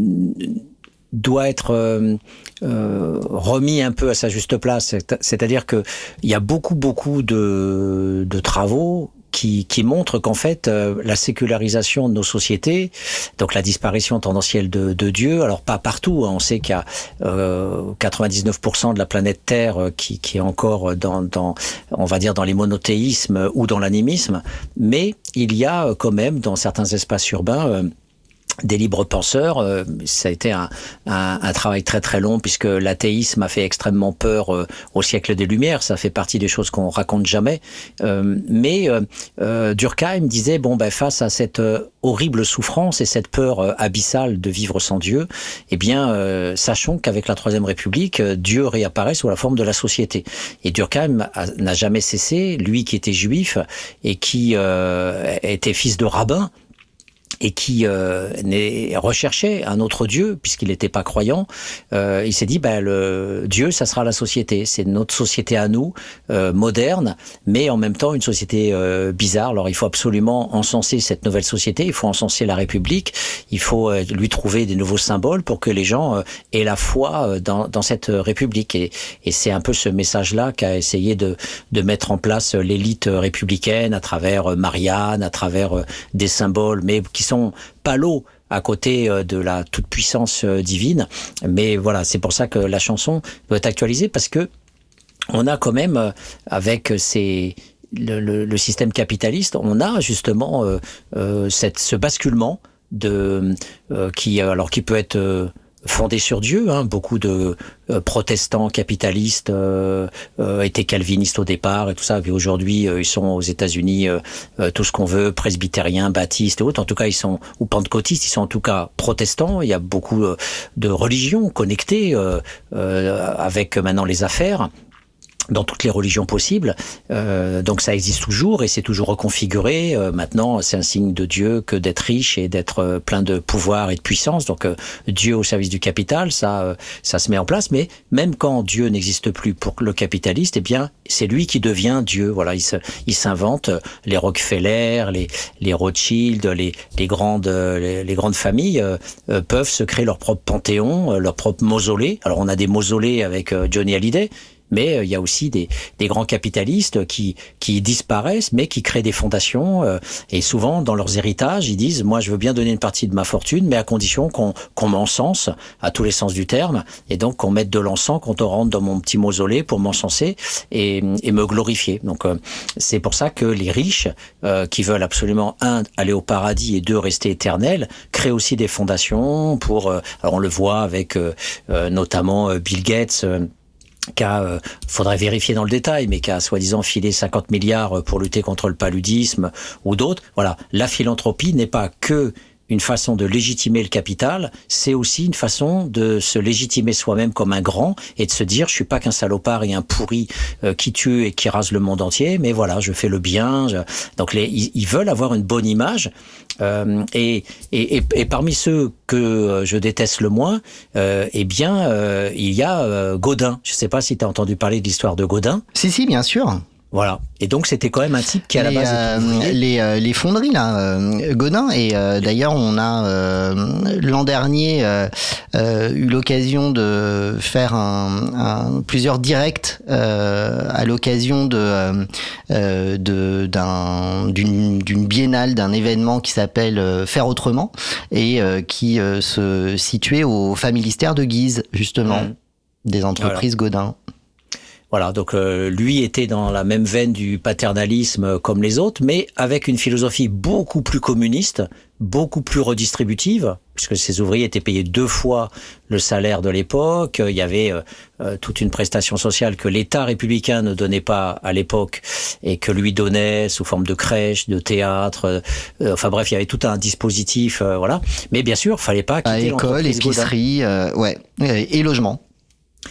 F: doit être euh, euh, remis un peu à sa juste place. C'est- C'est-à-dire que il y a beaucoup, beaucoup de, de travaux qui, qui montrent qu'en fait, euh, la sécularisation de nos sociétés, donc la disparition tendancielle de, de Dieu, alors pas partout, hein, on sait qu'il y a euh, 99% de la planète Terre euh, qui, qui est encore dans, dans, on va dire, dans les monothéismes ou dans l'animisme, mais il y a euh, quand même dans certains espaces urbains euh, des libres penseurs. euh, ça a été un, un, un travail très très long puisque l'athéisme a fait extrêmement peur euh, au siècle des Lumières. Ça fait partie des choses qu'on raconte jamais. Euh, mais Durkheim disait bon ben face à cette horrible souffrance et cette peur abyssale de vivre sans Dieu, eh bien sachons qu'avec la Troisième République, Dieu réapparaît sous la forme de la société. Et Durkheim n'a jamais cessé, lui qui était juif et qui était fils de rabbin et qui euh, recherchait un autre Dieu, puisqu'il n'était pas croyant, euh, il s'est dit, ben, le Dieu, ça sera la société. C'est notre société à nous, euh, moderne, mais en même temps une société euh, bizarre. Alors il faut absolument encenser cette nouvelle société, il faut encenser la République, il faut euh, lui trouver des nouveaux symboles pour que les gens euh, aient la foi dans, dans cette République. Et, et c'est un peu ce message-là qu'a essayé de, de mettre en place l'élite républicaine à travers Marianne, à travers des symboles, mais qui sont l'eau à côté euh, de la toute puissance divine. Mais voilà, c'est pour ça que la chanson doit être actualisée parce que on a quand même euh, avec ces le, système capitaliste, on a justement euh, euh, cette, ce basculement de euh, qui alors qui peut être euh, fondé sur Dieu. Hein. Beaucoup de euh, protestants capitalistes euh, euh, étaient calvinistes au départ et tout ça. Puis aujourd'hui, euh, ils sont aux États-Unis, euh, euh, tout ce qu'on veut, presbytériens, baptistes et autres. En tout cas, ils sont ou pentecôtistes. Ils sont en tout cas protestants. Il y a beaucoup de religions connectées avec maintenant les affaires. Dans toutes les religions possibles. Euh, donc ça existe toujours et c'est toujours reconfiguré. Euh, maintenant, c'est un signe de Dieu que d'être riche et d'être euh, plein de pouvoir et de puissance. Donc euh, Dieu au service du capital, ça, euh, ça se met en place. Mais même quand Dieu n'existe plus pour le capitaliste, eh bien, c'est lui qui devient Dieu. Voilà, il, s'invente les Rockefeller, les, les Rothschild, les, les grandes, les, les grandes familles peuvent se créer leur propre panthéon, leur propre mausolée. Alors on a des mausolées avec Johnny Hallyday mais euh, il y a aussi des, des, grands capitalistes qui, qui disparaissent, mais qui créent des fondations. Euh, et souvent, dans leurs héritages, ils disent, moi, je veux bien donner une partie de ma fortune, mais à condition qu'on m'encense, à tous les sens du terme, et donc qu'on mette de l'encens, qu'on te rentre dans mon petit mausolée pour m'encenser et, et, me glorifier. Donc, euh, c'est pour ça que les riches, qui veulent absolument, un, aller au paradis, et deux, rester éternels, créent aussi des fondations pour... alors, on le voit avec notamment Bill Gates qu'a, euh, faudrait vérifier dans le détail, mais qui a soi-disant filé 50 milliards pour lutter contre le paludisme ou d'autres. Voilà, la philanthropie n'est pas que une façon de légitimer le capital, c'est aussi une façon de se légitimer soi-même comme un grand et de se dire je suis pas qu'un salopard et un pourri euh, qui tue et qui rase le monde entier, mais voilà, je fais le bien. Donc les, ils, veulent avoir une bonne image euh, et, et, et, parmi ceux que euh, je déteste le moins, euh, eh bien, il y a Godin. Je sais pas si tu as entendu parler de l'histoire de Godin.
E: Si, si, bien sûr.
F: Voilà. Et donc c'était quand même un type qui à la base
E: euh, les, euh, les fonderies là, euh, Godin. Et euh, d'ailleurs on a euh, l'an dernier eu l'occasion de faire un, un, plusieurs directs à l'occasion de de d'une d'une biennale d'un événement qui s'appelle Faire autrement et qui se situait au Familistère de Guise justement. Mmh. Des entreprises voilà. Godin.
F: Voilà, donc euh, lui était dans la même veine du paternalisme comme les autres, mais avec une philosophie beaucoup plus communiste, beaucoup plus redistributive, puisque ses ouvriers étaient payés deux fois le salaire de l'époque. Il y avait euh, euh, toute une prestation sociale que l'État républicain ne donnait pas à l'époque et que lui donnait sous forme de crèche, de théâtre. Euh, enfin bref, il y avait tout un dispositif, euh, voilà. Mais bien sûr, fallait pas quitter
E: école, épicerie, ouais, et logement.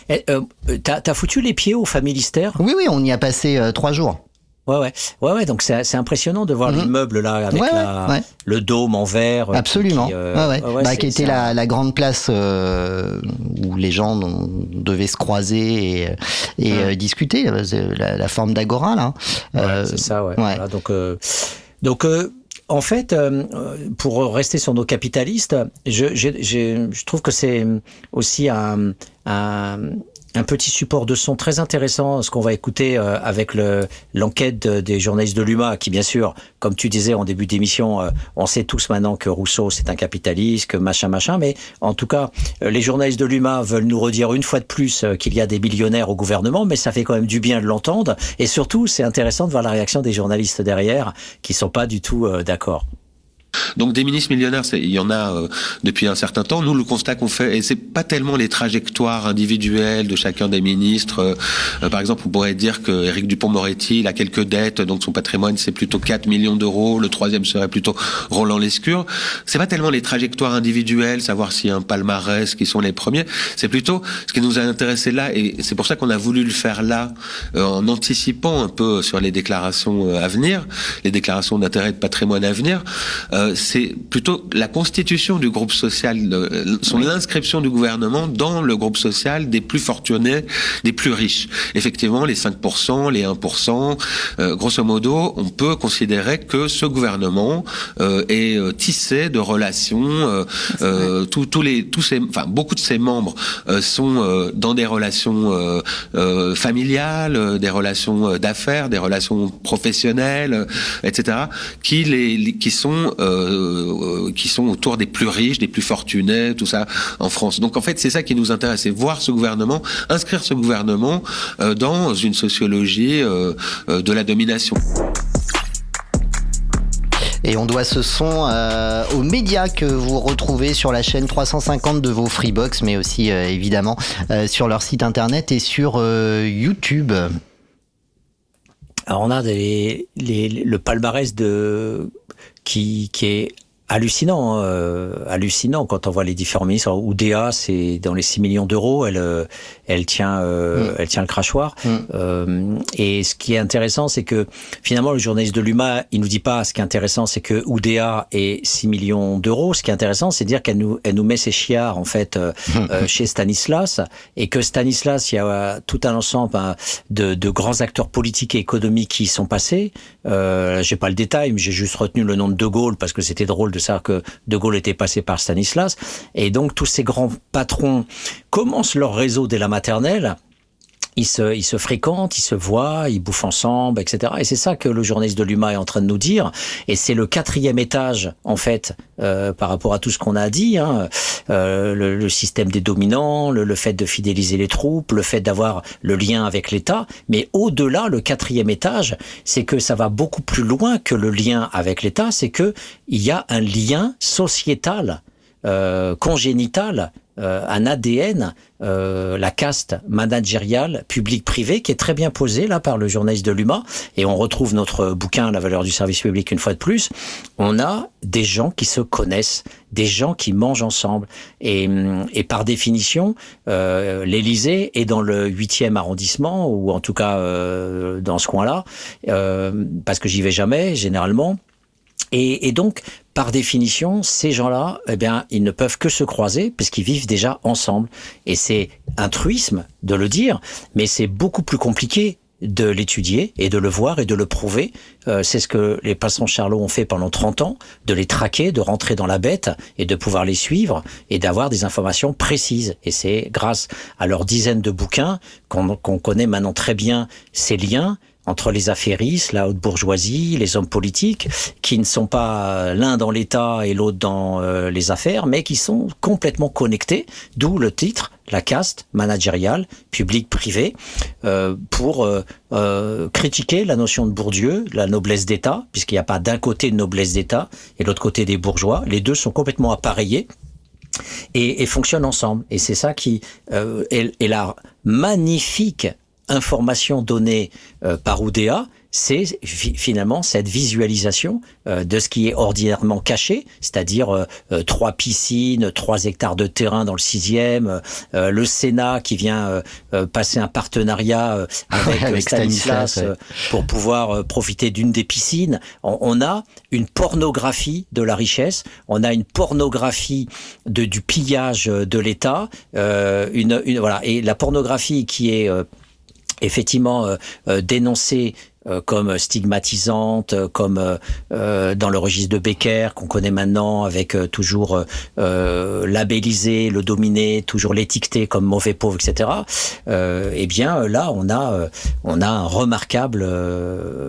F: Eh, euh, t'as as foutu les pieds au Familistère?
E: Oui, oui, on y a passé euh, trois jours.
F: Ouais, ouais, ouais, ouais. Donc c'est impressionnant de voir mmh. l'immeuble là avec
E: ouais,
F: la,
E: ouais.
F: le dôme en verre.
E: Absolument. Qui, euh, ouais. Bah, qui était la, la, grande place euh, où les gens devaient se croiser et, et mmh. euh, discuter. La, la forme d'agora là.
F: c'est ça, ouais. Voilà, donc donc en fait, euh, pour rester sur nos capitalistes, je, je trouve que c'est aussi un, un, un, petit support de son très intéressant, ce qu'on va écouter euh, avec l'enquête le, des journalistes de l'UMA, qui bien sûr, comme tu disais en début d'émission, euh, on sait tous maintenant que Rousseau c'est un capitaliste, que machin machin, mais en tout cas, les journalistes de l'UMA veulent nous redire une fois de plus qu'il y a des millionnaires au gouvernement, mais ça fait quand même du bien de l'entendre, et surtout c'est intéressant de voir la réaction des journalistes derrière, qui sont pas du tout euh, d'accord.
M: Donc des ministres millionnaires, il y en a euh, depuis un certain temps. Nous, le constat qu'on fait, et c'est pas tellement les trajectoires individuelles de chacun des ministres. Euh, euh, par exemple, on pourrait dire que Éric Dupont-Moretti, il a quelques dettes, donc son patrimoine c'est plutôt 4 millions d'euros. Le troisième serait plutôt Roland Lescure. C'est pas tellement les trajectoires individuelles, savoir s'il y a un palmarès qui sont les premiers. C'est plutôt ce qui nous a intéressé là, et c'est pour ça qu'on a voulu le faire là, euh, en anticipant un peu sur les déclarations à venir, les déclarations d'intérêt de patrimoine à venir. Euh, c'est plutôt la constitution du groupe social, euh, son l'inscription du gouvernement dans le groupe social des plus fortunés, des plus riches. Effectivement, les 5%, les 1%, euh, grosso modo, on peut considérer que ce gouvernement euh, est euh, tissé de relations. Euh, tous, tous les, tous ces, enfin beaucoup de ses membres sont dans des relations familiales, des relations d'affaires, des relations professionnelles, etc., qui les, qui sont euh, qui sont autour des plus riches, des plus fortunés, tout ça en France. Donc en fait, c'est ça qui nous intéresse, c'est voir ce gouvernement, inscrire ce gouvernement euh, dans une sociologie euh, euh de la domination.
E: Et on doit ce son euh, aux médias que vous retrouvez sur la chaîne 350 de vos Freebox, mais aussi euh, évidemment euh, sur leur site internet et sur YouTube.
F: Alors on a des, les, le palmarès de qui, qui est hallucinant, euh, hallucinant quand on voit les différents ministres. Oudéa, c'est dans les 6 millions d'euros, elle, euh, elle tient, euh,
E: Mm.
F: elle tient le crachoir.
E: Mm.
F: Euh, et ce qui est intéressant, c'est que finalement, le journaliste de l'UMA, il nous dit pas. Ce qui est intéressant, c'est que Oudéa est 6 millions d'euros. Ce qui est intéressant, c'est dire qu'elle nous, elle nous met ses chiards en fait euh, euh, chez Stanislas, et que Stanislas, il y a tout un ensemble hein, de, de grands acteurs politiques et économiques qui y sont passés. Euh, j'ai pas le détail, mais j'ai juste retenu le nom de De Gaulle parce que c'était drôle de savoir que De Gaulle était passé par Stanislas. Et donc tous ces grands patrons commencent leur réseau dès la maternelle. Ils se, se fréquentent, ils se voient, ils bouffent ensemble, etc. Et c'est ça que le journaliste de l'UMA est en train de nous dire. Et c'est le quatrième étage, en fait, euh, par rapport à tout ce qu'on a dit. Hein. Euh, le, le système des dominants, le, le fait de fidéliser les troupes, le fait d'avoir le lien avec l'État. Mais au-delà, le quatrième étage, c'est que ça va beaucoup plus loin que le lien avec l'État. C'est que il y a un lien sociétal, euh, congénital, euh, un ADN, euh, la caste managériale public-privé qui est très bien posée là par le journaliste de l'UMA et on retrouve notre bouquin La valeur du service public une fois de plus. On a des gens qui se connaissent, des gens qui mangent ensemble et, et par définition, euh, l'Élysée est dans le 8e arrondissement ou en tout cas euh, dans ce coin-là euh, parce que j'y vais jamais généralement. Et, et, donc, par définition, ces gens-là, eh bien, ils ne peuvent que se croiser puisqu'ils vivent déjà ensemble. Et c'est un truisme de le dire, mais c'est beaucoup plus compliqué de l'étudier et de le voir et de le prouver. Euh, c'est ce que les patrons Charlot ont fait pendant 30 ans, de les traquer, de rentrer dans la bête et de pouvoir les suivre et d'avoir des informations précises. Et c'est grâce à leurs dizaines de bouquins qu'on qu'on connaît maintenant très bien ces liens entre les affairistes, la haute bourgeoisie, les hommes politiques, qui ne sont pas l'un dans l'État et l'autre dans euh, les affaires, mais qui sont complètement connectés, d'où le titre, la caste managériale, public-privé, euh, pour euh, euh, critiquer la notion de Bourdieu, la noblesse d'État, puisqu'il n'y a pas d'un côté de noblesse d'État et l'autre côté des bourgeois. Les deux sont complètement appareillés. Et, et fonctionnent ensemble. Et c'est ça qui euh, est, est la magnifique information donnée euh, par Oudéa, c'est finalement cette visualisation euh, de ce qui est ordinairement caché, c'est-à-dire euh, euh, trois piscines, trois hectares de terrain dans le sixième, euh, le Sénat qui vient euh, euh, passer un partenariat euh, avec,
E: Avec
F: Stanislas,
E: Stanislas, ouais.
F: euh, pour pouvoir euh, profiter d'une des piscines. On, on a une pornographie de la richesse, on a une pornographie de, du pillage euh, de l'État, euh, une, une voilà et la pornographie qui est euh, effectivement euh, euh, dénoncée euh, comme stigmatisante, comme euh, dans le registre de Becker qu'on connaît maintenant, avec euh, toujours euh, labellisé, le dominer, toujours l'étiqueter comme mauvais pauvre, etc. Eh bien là, on a on a un remarquable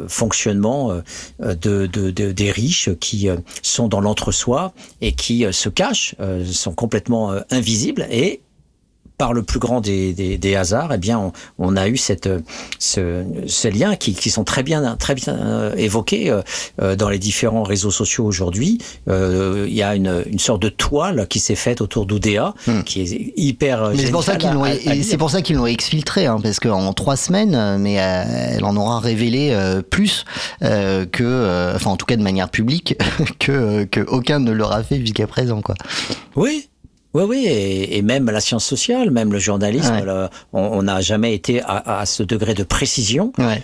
F: fonctionnement de, de, de- des riches qui sont dans l'entre-soi et qui se cachent, sont complètement invisibles et par le plus grand des, des, des hasards, eh bien, on, on a eu cette, ce, ces liens qui, qui sont très bien, très bien euh, évoqués euh, euh, dans les différents réseaux sociaux aujourd'hui. Il y a une, une sorte de toile qui s'est faite autour d'Oudéa, qui est hyper.
E: Hmm. Mais c'est pour ça qu'ils l'ont, c'est pour ça qu'ils l'ont exfiltré, hein, parce qu'en trois semaines, mais elle en aura révélé plus que, enfin en tout cas de manière publique, que que aucun ne l'aura fait jusqu'à présent, quoi.
F: Oui. Oui, oui, et, et même la science sociale, même le journalisme,
E: Ouais.
F: le- on n'a jamais été à, à ce degré de précision
E: Ouais.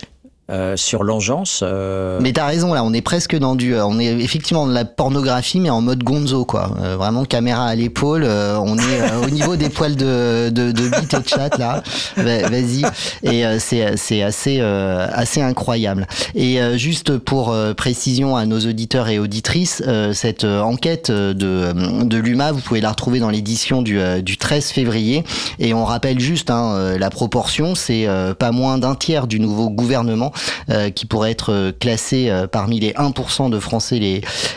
F: Euh, sur l'engeance. euh,
E: Mais t'as raison, là, on est presque dans du, euh, on est effectivement dans la pornographie, mais en mode gonzo, quoi. Euh, vraiment caméra à l'épaule, euh, on est au niveau des poils de, de, de et de chat, là. Va- Vas-y. Et c'est, c'est assez, assez incroyable. Et juste pour précision à nos auditeurs et auditrices, cette enquête de, de l'UMA, vous pouvez la retrouver dans l'édition du, du 13 février. Et on rappelle juste hein, la proportion, c'est pas moins d'un tiers du nouveau gouvernement euh, qui pourrait être euh, classé euh, parmi les 1% de Français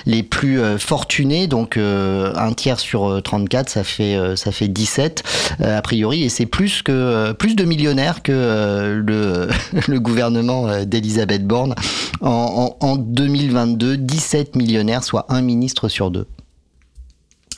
E: les, plus fortunés. Donc un tiers sur euh, 34, ça fait, ça fait 17 euh, a priori. Et c'est plus, de millionnaires que le, gouvernement d'Elisabeth Borne. En, en, en 2022, 17 millionnaires, soit un ministre sur deux.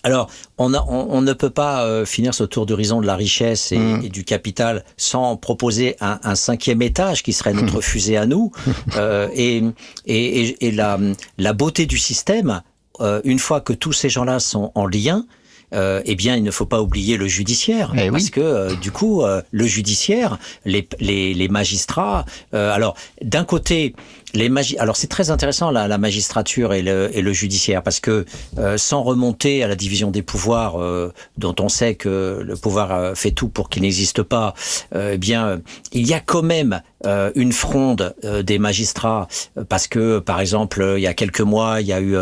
F: Alors, on, a- on, on ne peut pas euh, finir ce tour d'horizon de la richesse et,
E: Mm.
F: et du capital sans proposer un, un cinquième étage qui serait notre fusée à nous. Euh, et et, et- la, la beauté du système euh, une fois que tous ces gens-là sont en lien, euh, eh bien, il ne faut pas oublier le judiciaire,
E: Eh oui.
F: parce que euh, du coup, euh, le judiciaire, les, les, les magistrats. euh, alors, d'un côté, les Alors, c'est très intéressant la, la magistrature et le, et le judiciaire, parce que euh, sans remonter à la division des pouvoirs, euh, dont on sait que le pouvoir euh, fait tout pour qu'il n'existe pas, euh, eh bien, euh, il y a quand même euh, une fronde euh, des magistrats, parce que, par exemple, il y a quelques mois, il y a eu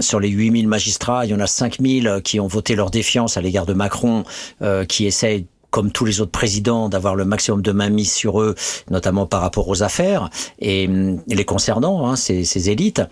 F: sur les 8000 magistrats, il y en a 5000 qui ont voté leur défiance à l'égard de Macron, qui essayent comme tous les autres présidents, d'avoir le maximum de mainmise sur eux, notamment par rapport aux affaires et hum, les concernant, hein, ces, ces élites.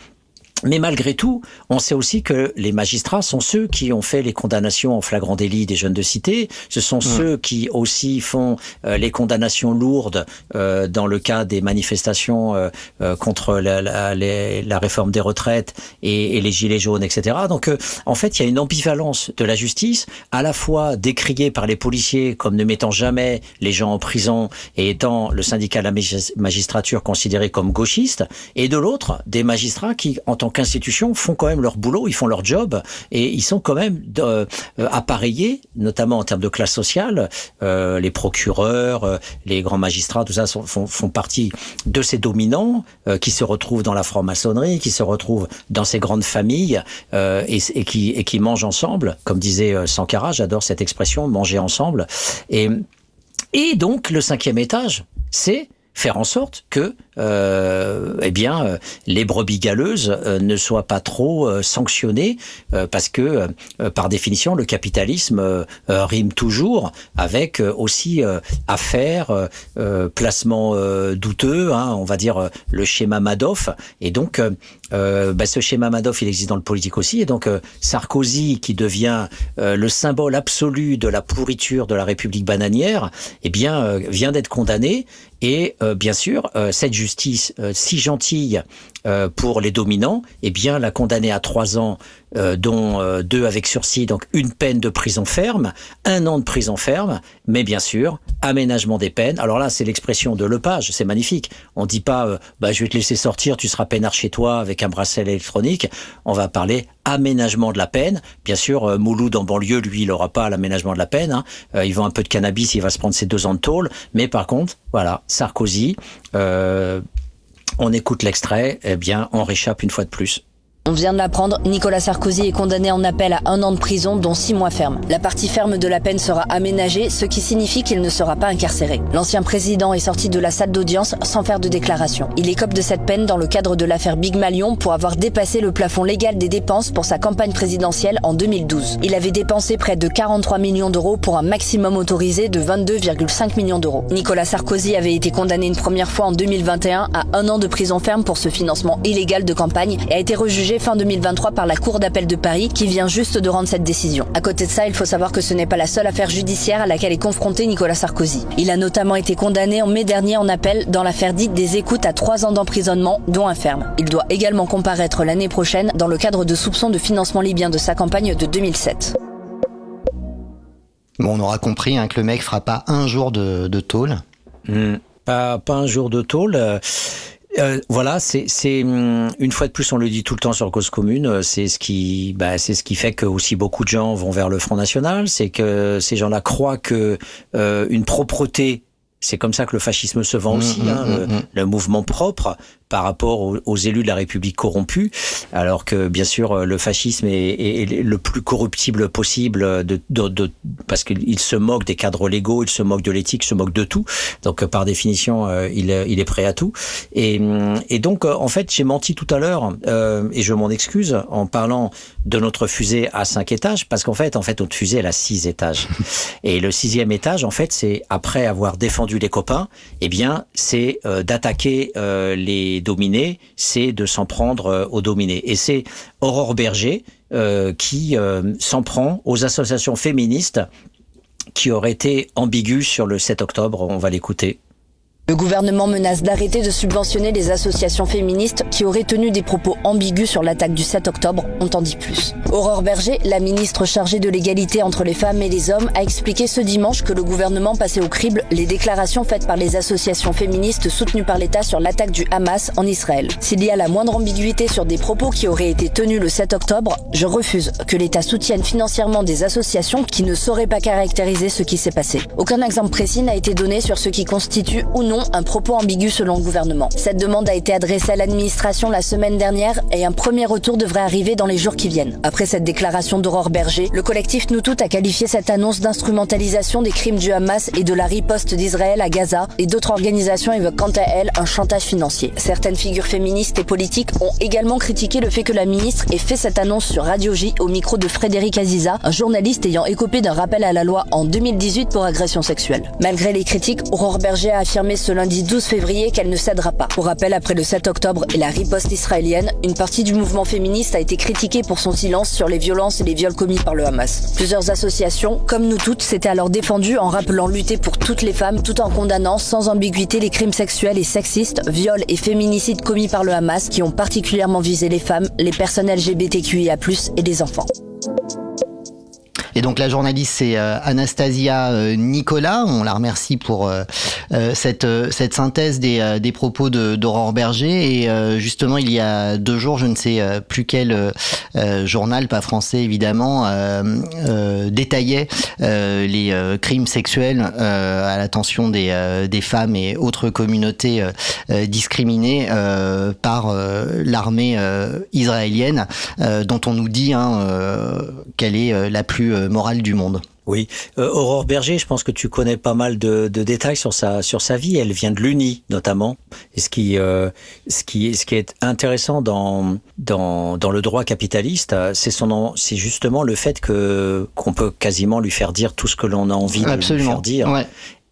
F: Mais malgré tout, on sait aussi que les magistrats sont ceux qui ont fait les condamnations en flagrant délit des jeunes de cité. Ce sont ceux qui aussi font euh, les condamnations lourdes euh, dans le cas des manifestations euh, euh, contre la, la- les- la réforme des retraites et, et les gilets jaunes, etc. Donc, euh, en fait, il y a une ambivalence de la justice, à la fois décriée par les policiers comme ne mettant jamais les gens en prison et étant le syndicat de la magis- magistrature considéré comme gauchiste, et de l'autre, des magistrats qui, en tant qu'institution, font quand même leur boulot, ils font leur job, et ils sont quand même euh, appareillés, notamment en termes de classe sociale. Euh, les procureurs, euh, les grands magistrats, tout ça sont- font, font partie de ces dominants euh, qui se retrouvent dans la franc-maçonnerie, qui se retrouvent dans ces grandes familles euh, et, et qui, et qui mangent ensemble, comme disait Sankara, j'adore cette expression, manger ensemble. Et, et donc le cinquième étage, c'est faire en sorte que euh, eh bien euh, les brebis galeuses euh, ne soient pas trop euh, sanctionnées parce que par définition le capitalisme rime toujours avec aussi affaires placements douteux hein, on va dire le schéma Madoff. Et donc euh, bah, ce schéma Madoff il existe dans le politique aussi. Et donc euh, Sarkozy qui devient euh, le symbole absolu de la pourriture de la République bananière eh bien vient d'être condamné et euh, bien sûr, euh, cette justice euh, si gentille euh, pour les dominants, eh bien, l'a condamné à trois ans, euh, dont euh, deux avec sursis, donc une peine de prison ferme, un an de prison ferme, mais bien sûr, aménagement des peines. Alors là, c'est l'expression de Lepage, c'est magnifique. On dit pas, euh, bah, je vais te laisser sortir, tu seras peinard chez toi avec un bracelet électronique. On va parler aménagement de la peine. Bien sûr, euh, Mouloud en banlieue, lui, il n'aura pas l'aménagement de la peine. Hein. Il vend un peu de cannabis, il va se prendre ses deux ans de tôle. Mais par contre, voilà, Sarkozy, euh, on écoute l'extrait, eh bien, on réchappe une fois de plus.
N: On vient de l'apprendre, Nicolas Sarkozy est condamné en appel à un an de prison, dont six mois ferme. La partie ferme de la peine sera aménagée, ce qui signifie qu'il ne sera pas incarcéré. L'ancien président est sorti de la salle d'audience sans faire de déclaration. Il écope de cette peine dans le cadre de l'affaire Big Malion pour avoir dépassé le plafond légal des dépenses pour sa campagne présidentielle en 2012. Il avait dépensé près de 43 millions d'euros pour un maximum autorisé de 22,5 millions d'euros. Nicolas Sarkozy avait été condamné une première fois en 2021 à un an de prison ferme pour ce financement illégal de campagne et a été rejugé fin 2023 par la Cour d'appel de Paris qui vient juste de rendre cette décision. À côté de ça, il faut savoir que ce n'est pas la seule affaire judiciaire à laquelle est confronté Nicolas Sarkozy. Il a notamment été condamné en mai dernier en appel dans l'affaire dite des écoutes à trois ans d'emprisonnement, dont un ferme. Il doit également comparaître l'année prochaine dans le cadre de soupçons de financement libyen de sa campagne de 2007.
E: Bon, on aura compris hein, que le mec fera pas un jour de, de tôle.
F: Hmm. Pas, pas un jour de tôle. Euh, voilà, c'est hum, une fois de plus, on le dit tout le temps sur cause commune. euh, C'est ce qui, bah, c'est ce qui fait que aussi beaucoup de gens vont vers le Front National. C'est que ces gens-là croient que euh, une propreté, c'est comme ça que le fascisme se vend
E: Mmh,
F: aussi.
E: mmh,
F: hein, le,
E: mmh.
F: le mouvement propre par rapport aux, aux élus de la République corrompus, alors que bien sûr le fascisme est, le plus corruptible possible de, de, de- parce qu'il se moque des cadres légaux, il se moque de l'éthique, il se moque de tout. Donc euh, par définition, euh, il, est- il est prêt à tout. Et, et donc euh, en fait, j'ai menti tout à l'heure euh, et je m'en excuse en parlant de notre fusée à cinq étages, parce qu'en fait, en fait, notre fusée elle a six étages. Et le sixième étage, en fait, c'est après avoir défendu les copains, eh bien, c'est euh, d'attaquer euh, les dominés, c'est de s'en prendre euh, aux dominés. Et c'est Aurore Berger euh, qui euh, s'en prend aux associations féministes qui auraient été ambiguës sur le 7 octobre. On va l'écouter.
N: Le gouvernement menace d'arrêter de subventionner les associations féministes qui auraient tenu des propos ambigus sur l'attaque du 7 octobre, on t'en dit plus. Aurore Berger, la ministre chargée de l'égalité entre les femmes et les hommes, a expliqué ce dimanche que le gouvernement passait au crible les déclarations faites par les associations féministes soutenues par l'État sur l'attaque du Hamas en Israël. S'il y a la moindre ambiguïté sur des propos qui auraient été tenus le 7 octobre, je refuse que l'État soutienne financièrement des associations qui ne sauraient pas caractériser ce qui s'est passé. Aucun exemple précis n'a été donné sur ce qui constitue ou non un propos ambigu selon le gouvernement. Cette demande a été adressée à l'administration la semaine dernière et un premier retour devrait arriver dans les jours qui viennent. Après cette déclaration d'Aurore Berger, le collectif Nous Toutes a qualifié cette annonce d'instrumentalisation des crimes du Hamas et de la riposte d'Israël à Gaza et d'autres organisations évoquent quant à elles un chantage financier. Certaines figures féministes et politiques ont également critiqué le fait que la ministre ait fait cette annonce sur Radio J au micro de Frédéric Aziza, un journaliste ayant écopé d'un rappel à la loi en 2018 pour agression sexuelle. Malgré les critiques, Aurore Berger a affirmé ce lundi 12 février qu'elle ne cédera pas. Pour rappel, après le 7 octobre et la riposte israélienne, une partie du mouvement féministe a été critiquée pour son silence sur les violences et les viols commis par le Hamas. Plusieurs associations, comme nous toutes, s'étaient alors défendues en rappelant lutter pour toutes les femmes tout en condamnant sans ambiguïté les crimes sexuels et sexistes, viols et féminicides commis par le Hamas qui ont particulièrement visé les femmes, les personnes LGBTQIA+, et les enfants.
E: Et donc la journaliste c'est euh, Anastasia euh, Nicolas. On la remercie pour euh, cette cette synthèse des, des propos d'Aurore Berger. Et justement il y a deux jours, je ne sais plus quel journal, pas français évidemment, détaillait les crimes sexuels à l'attention des des femmes et autres communautés discriminées par l'armée israélienne, dont on nous dit hein, qu'elle est la plus morale du monde.
F: Oui, euh, Aurore Berger, je pense que tu connais pas mal de, de, détails sur sa sur sa vie. Elle vient de l'Uni notamment. Et ce qui euh, ce qui ce qui est intéressant dans dans dans le droit capitaliste, euh, c'est son c'est justement le fait que qu'on peut quasiment lui faire dire tout ce que l'on a envie de lui faire dire. Ouais.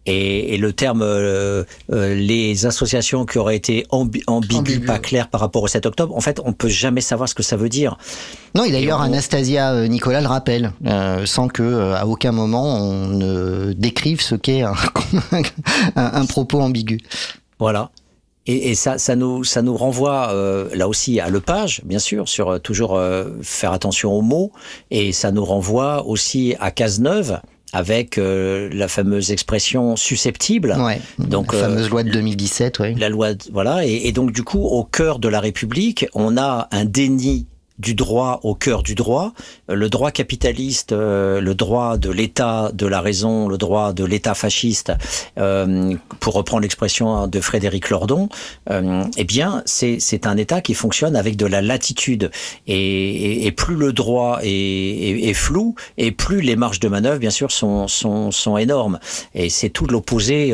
F: Et, et, le terme euh, euh, les associations qui auraient été ambi ambiguës, pas claires par rapport au 7 octobre, en fait, on peut jamais savoir ce que ça veut dire.
E: Non, et d'ailleurs, Anastasia euh, Nicolas le rappelle, euh, sans que à aucun moment on ne décrive ce qu'est un, un, propos ambigu.
F: Voilà. Et, et, ça, ça nous, ça nous renvoie là aussi à Lepage, bien sûr, sur toujours faire attention aux mots, et ça nous renvoie aussi à Cazeneuve, avec euh, la fameuse expression susceptible.
E: Ouais, donc la fameuse loi de 2017, oui.
F: La loi, voilà, et, et, donc du coup, au cœur de la République, on a un déni du droit au cœur du droit, le droit capitaliste, euh, le droit de l'État de la raison, le droit de l'État fasciste, euh, pour reprendre l'expression de Frédéric Lordon, euh, eh bien, c'est un État qui fonctionne avec de la latitude. Et, et, plus le droit est, est, flou, et plus les marges de manœuvre, bien sûr, sont, sont, sont énormes. Et c'est tout l'opposé,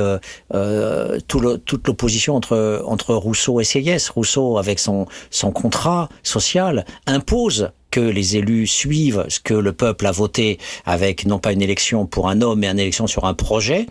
F: tout toute l'opposition entre, entre Rousseau et Sieyès. Rousseau, avec son, son contrat social, impose que les élus suivent ce que le peuple a voté avec non pas une élection pour un homme, mais une élection sur un projet.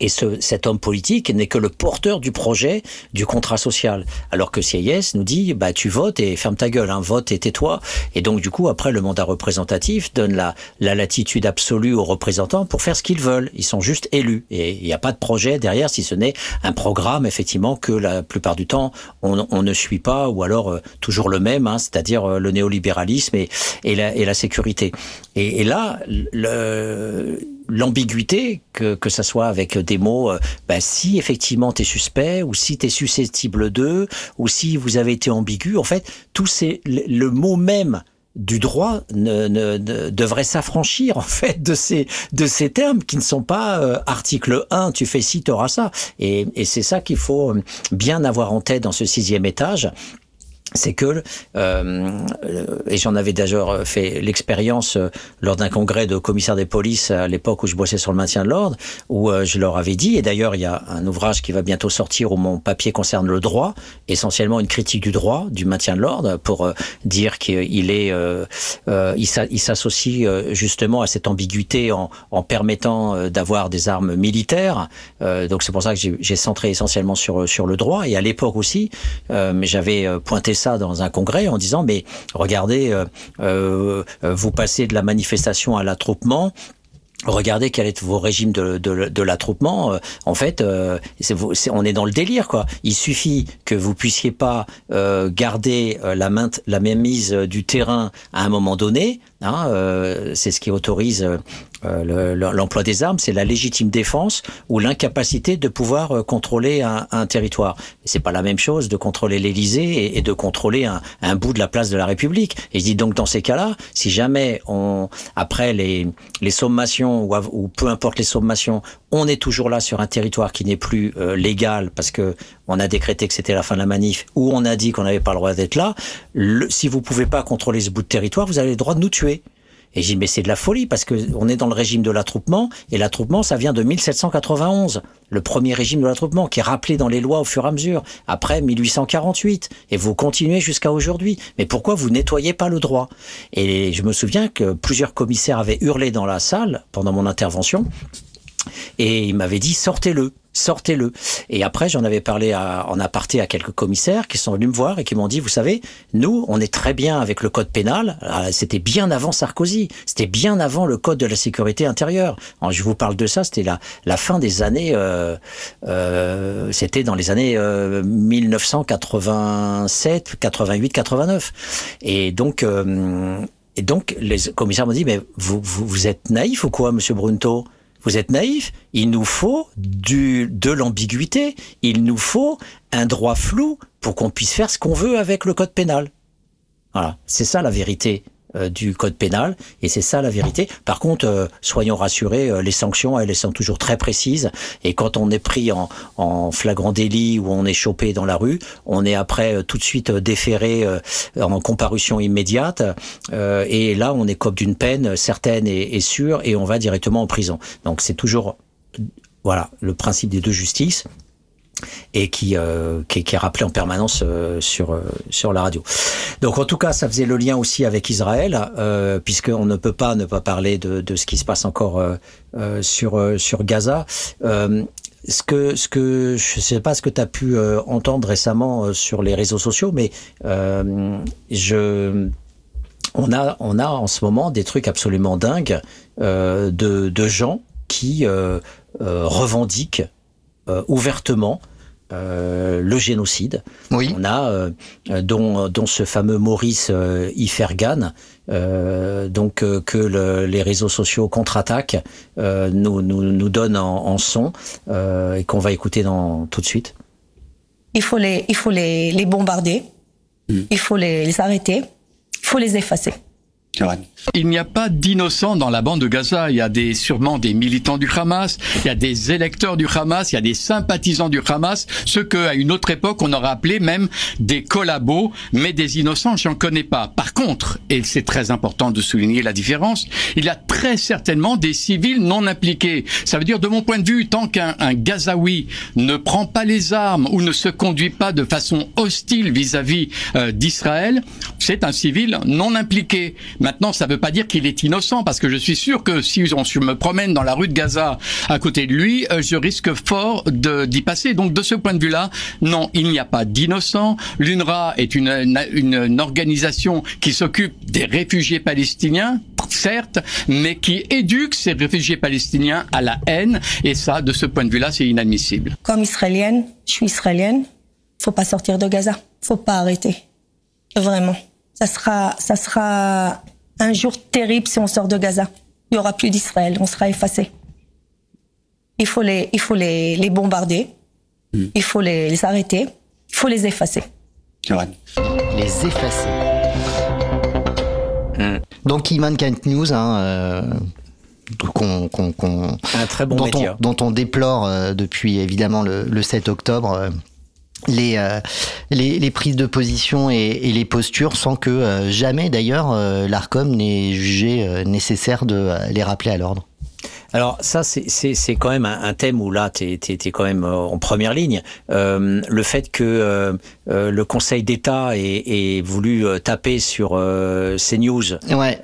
F: Et ce, cet homme politique n'est que le porteur du projet du contrat social. Alors que CIS nous dit, bah, tu votes et ferme ta gueule, hein, vote et tais-toi. Et donc, du coup, après, le mandat représentatif donne la, la latitude absolue aux représentants pour faire ce qu'ils veulent. Ils sont juste élus. Et il n'y a pas de projet derrière, si ce n'est un programme, effectivement, que la plupart du temps, on, on ne suit pas, ou alors euh, toujours le même, hein, c'est-à-dire euh, le néolibéralisme et, et, la, et la sécurité. Et, et là, le, l'ambiguïté, que, que ça soit avec des mots, euh, bah, si effectivement tu es suspect, ou si tu es susceptible de, ou si vous avez été ambigu, en fait, tout c'est le, mot même du droit ne, ne, devrait s'affranchir en fait de ces de ces termes qui ne sont pas euh, article 1 tu fais ci tu auras ça. Et, et c'est ça qu'il faut euh, bien avoir en tête dans ce sixième étage c'est que, euh, et j'en avais d'ailleurs fait l'expérience euh, lors d'un congrès de commissaires des polices à l'époque où je bossais sur le maintien de l'ordre, où euh, je leur avais dit, et d'ailleurs il y a un ouvrage qui va bientôt sortir où mon papier concerne le droit, essentiellement une critique du droit, du maintien de l'ordre, pour dire qu'il est, il s'associe justement à cette ambiguïté en, permettant d'avoir des armes militaires. donc c'est pour ça que j'ai centré essentiellement sur sur le droit, et à l'époque aussi, j'avais pointé ça dans un congrès en disant mais regardez, euh, euh, vous passez de la manifestation à l'attroupement regardez quel est vos régimes de, de, l'attroupement. Euh, en fait, on est dans le délire, quoi. Il suffit que vous puissiez pas garder la, main, la même mise du terrain à un moment donné. Hein, c'est ce qui autorise euh, le, l'emploi des armes, c'est la légitime défense ou l'incapacité de pouvoir euh, contrôler un, un territoire. C'est pas la même chose de contrôler l'Élysée et, de contrôler un, bout de la place de la République. Et je dis donc dans ces cas-là, si jamais on, après les, sommations ou, peu importe les sommations, on est toujours là sur un territoire qui n'est plus euh, légal parce que on a décrété que c'était la fin de la manif ou on a dit qu'on n'avait pas le droit d'être là. Si vous pouvez pas contrôler ce bout de territoire, vous avez le droit de nous tuer. Et j'ai dit, mais c'est de la folie parce que on est dans le régime de l'attroupement et l'attroupement, ça vient de 1791, le premier régime de l'attroupement qui est rappelé dans les lois au fur et à mesure, après 1848. Et vous continuez jusqu'à aujourd'hui. Mais pourquoi vous nettoyez pas le droit? Et je me souviens que plusieurs commissaires avaient hurlé dans la salle pendant mon intervention et ils m'avaient dit, sortez-le sortez-le. Et après, j'en avais parlé à, en aparté à quelques commissaires qui sont venus me voir et qui m'ont dit, vous savez, nous, on est très bien avec le code pénal. Ah, c'était bien avant Sarkozy. C'était bien avant le code de la sécurité intérieure. Je vous parle de ça, c'était la, la fin des années, euh, euh, c'était dans les années euh, 1987, 88, 89. Et donc, euh, et donc, les commissaires m'ont dit, mais vous, vous, vous êtes naïf ou quoi, monsieur Brunto? Vous êtes naïf. Il nous faut du, de l'ambiguïté. Il nous faut un droit flou pour qu'on puisse faire ce qu'on veut avec le code pénal. Voilà. C'est ça la vérité euh, du code pénal et c'est ça la vérité. Par contre, euh, soyons rassurés, euh, les sanctions, elles, sont toujours très précises et quand on est pris en, en, flagrant délit ou on est chopé dans la rue, on est après tout de suite déféré en comparution immédiate et là on comme d'une peine certaine et, et sûre et on va directement en prison. Donc c'est toujours voilà le principe des deux justices et qui, euh, qui, est rappelé en permanence euh, sur, euh, sur la radio. Donc en tout cas, ça faisait le lien aussi avec Israël, puisqu'on ne peut pas ne pas parler de, ce qui se passe encore sur, Gaza. ce que, je sais pas ce que tu as pu entendre récemment sur les réseaux sociaux, mais on a, en ce moment des trucs absolument dingues de, gens qui revendiquent ouvertement euh, le génocide.
E: Oui.
F: On a euh, dont, dont ce fameux Maurice euh, Ifergan, euh, donc euh, que le, les réseaux sociaux contre-attaquent, nous, nous, nous donnent en, en son et qu'on va écouter dans, tout de suite.
O: Il faut les, il faut les, les bombarder, mm. il faut les, les arrêter, il faut les effacer.
P: Il n'y a pas d'innocents dans la bande de Gaza. Il y a des, sûrement des militants du Hamas, il y a des électeurs du Hamas, il y a des sympathisants du Hamas, ce qu'à une autre époque on aurait appelé même des collabos, mais des innocents, j'en connais pas. Par contre, et c'est très important de souligner la différence, il y a très certainement des civils non impliqués. Ça veut dire, de mon point de vue, tant qu'un Gazaoui ne prend pas les armes ou ne se conduit pas de façon hostile vis-à-vis -vis, euh, d'Israël, c'est un civil non impliqué. Maintenant, ça ne veut pas dire qu'il est innocent, parce que je suis sûr que si on me promène dans la rue de Gaza à côté de lui, euh, je risque fort d'y passer. Donc, de ce point de vue-là, non, il n'y a pas d'innocent. L'UNRWA est une, une, une organisation qui s'occupe des réfugiés palestiniens, certes, mais qui éduque ces réfugiés palestiniens à la haine. Et ça, de ce point de vue-là, c'est inadmissible.
O: Comme israélienne, je suis israélienne. Faut pas sortir de Gaza. Faut pas arrêter. Vraiment. Ça sera, ça sera un jour terrible si on sort de Gaza. Il y aura plus d'Israël, on sera effacé. Il faut les, il faut les, les bombarder, mmh. il faut les, les, arrêter, il faut les effacer.
E: Les effacer. Mmh. Donc Iman Kent News, hein, euh, qu'on, qu'on, qu'on,
F: un très bon
E: dont,
F: média.
E: On, dont on déplore euh, depuis évidemment le, le 7 octobre. Euh, les, euh, les, les, prises de position et, les postures sans que euh, jamais d'ailleurs euh, l'ARCOM n'ait jugé nécessaire de les rappeler à l'ordre.
F: Alors ça, c'est quand même un, thème où là, tu es, quand même en première ligne. Le fait que euh, le Conseil d'État ait, ait, voulu taper sur CNews
E: ouais.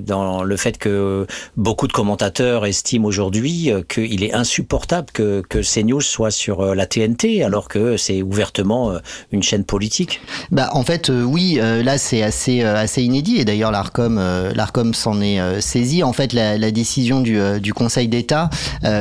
F: dans le fait que beaucoup de commentateurs estiment aujourd'hui qu'il est insupportable que, que CNews soit sur la TNT alors que c'est ouvertement une chaîne politique.
E: Bah en fait oui, là c'est assez assez inédit et d'ailleurs l'Arcom l'Arcom s'en est saisi. En fait la, la décision du, du Conseil d'État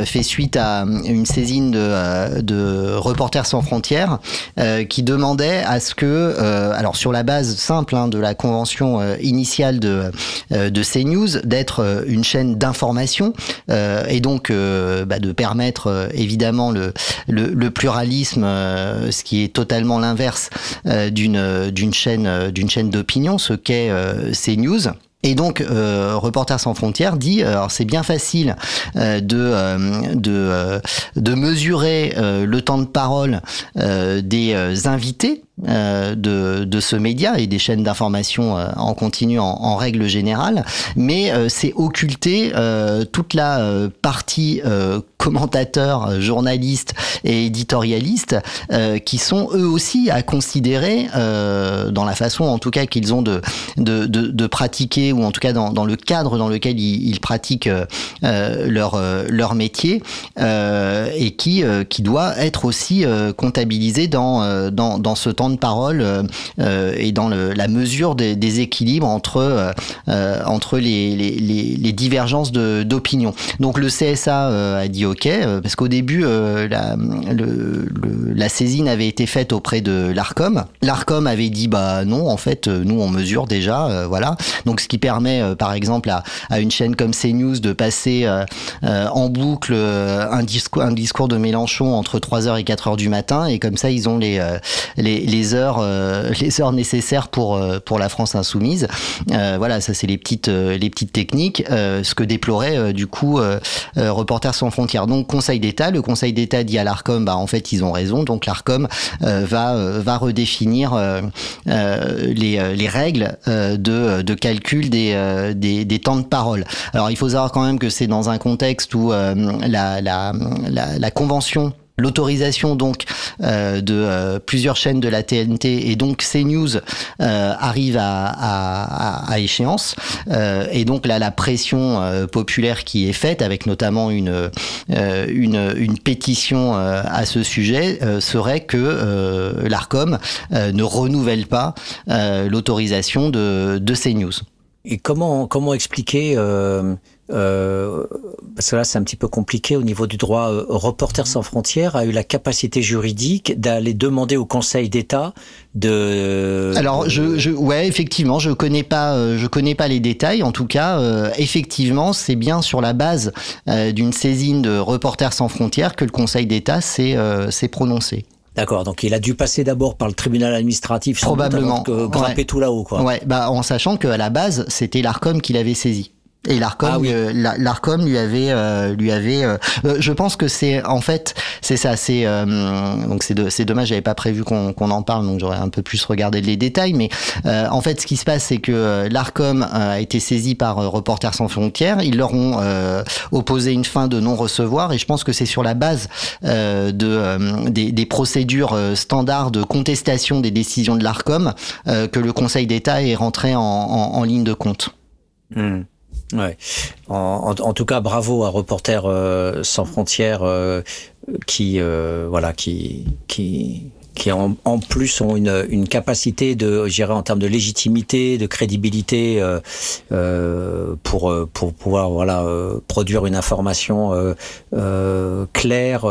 E: fait suite à une saisine de, de Reporters sans frontières euh, demandait à ce que, euh, alors sur la base simple hein, de la convention euh, initiale de, de CNews, d'être une chaîne d'information et donc bah, de permettre évidemment le, le, le pluralisme, ce qui est totalement l'inverse d'une d'une chaîne d'une chaîne d'opinion, ce qu'est CNews. Et donc, euh, Reporters sans frontières dit, alors c'est bien facile euh, de euh, de, euh, de mesurer euh, le temps de parole des invités euh, de, de, ce média et des chaînes d'information euh, en continu en, règle générale, mais euh, c'est occulter toute la partie commentateurs, journalistes et éditorialistes qui sont eux aussi à considérer dans la façon en tout cas qu'ils ont de, de, de, de, pratiquer ou en tout cas dans, dans le cadre dans lequel ils, ils pratiquent leur, leur métier et qui, qui doit être aussi comptabilisé dans, dans, dans ce temps de parole euh, euh, et dans la mesure des, équilibres entre, euh, entre les, les, les, divergences d'opinion. Donc le CSA a dit OK, parce qu'au début, la, saisine avait été faite auprès de l'ARCOM. L'ARCOM avait dit bah non, en fait, nous on mesure déjà, voilà. Donc ce qui permet, par exemple, à, à, une chaîne comme CNews de passer en boucle un discours, de Mélenchon entre 3h et 4h du matin, et comme ça ils ont les, les, les les heures, euh, les heures nécessaires pour euh, pour la France insoumise. Euh, voilà, ça c'est les petites les petites techniques. ce que déplorait du coup Reporters sans frontières. Donc Conseil d'État, le Conseil d'État dit à l'Arcom, bah en fait ils ont raison. Donc l'Arcom va va redéfinir les, les règles de, de calcul des, des, des temps de parole. Alors il faut savoir quand même que c'est dans un contexte où la, la, la, la convention l'autorisation donc euh, de euh, plusieurs chaînes de la TNT et donc CNews euh, arrive à, échéance et donc là la pression populaire qui est faite avec notamment une, pétition à ce sujet serait que l'Arcom ne renouvelle pas l'autorisation de, de CNews.
F: Et comment comment expliquer euh, parce que là c'est un petit peu compliqué au niveau du droit. Euh, Reporters sans frontières a eu la capacité juridique d'aller demander au Conseil d'État de.
E: Alors je, je ouais effectivement je connais pas euh, je connais pas les détails. En tout cas euh, effectivement c'est bien sur la base d'une saisine de Reporters sans frontières que le Conseil d'État s'est s'est prononcé.
F: D'accord, donc il a dû passer d'abord par le tribunal administratif,
E: probablement,
F: que grimper
E: ouais.
F: tout là-haut, quoi.
E: Ouais, bah en sachant qu'à la base c'était l'Arcom qui l'avait saisi. Et l'Arcom, ah oui. euh, l'Arcom lui avait, euh, lui avait. Euh, je pense que c'est en fait, c'est ça. C'est donc c'est c'est dommage, j'avais pas prévu qu'on qu'on en parle, donc j'aurais un peu plus regardé les détails. Mais en fait, ce qui se passe, c'est que l'Arcom a été saisi par Reporters sans frontières. Ils leur ont opposé une fin de non recevoir, et je pense que c'est sur la base de des, des, procédures standards de contestation des décisions de l'Arcom que le Conseil d'État est rentré en, en, en ligne de compte.
F: Mmh. Ouais. En, en, tout cas, bravo à Reporters euh, sans frontières euh, qui, euh, voilà, qui, qui, qui en, en, plus ont une, une capacité de gérer en termes de légitimité, de crédibilité euh, euh, pour pour pouvoir voilà euh, produire une information euh, euh, claire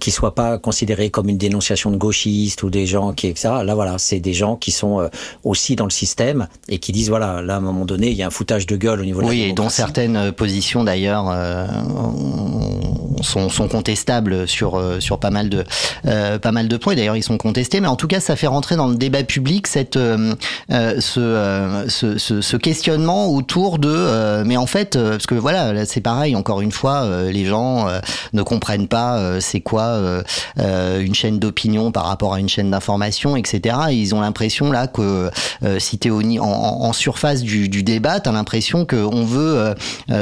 F: qui soit pas considérée comme une dénonciation de gauchistes ou des gens qui etc. Là voilà, c'est des gens qui sont aussi dans le système et qui disent voilà là à un moment donné il y a un foutage de gueule au niveau de
E: oui
F: la
E: et dont certaines positions d'ailleurs sont, sont contestables sur sur pas mal de pas mal de points d'ailleurs ils sont contestés, mais en tout cas, ça fait rentrer dans le débat public cette, euh, ce, euh, ce, ce, questionnement autour de. Euh, mais en fait, parce que voilà, c'est pareil, encore une fois, les gens ne comprennent pas c'est quoi une chaîne d'opinion par rapport à une chaîne d'information, etc. Et ils ont l'impression là que si tu es en, en, surface du, du débat, tu as l'impression qu'on veut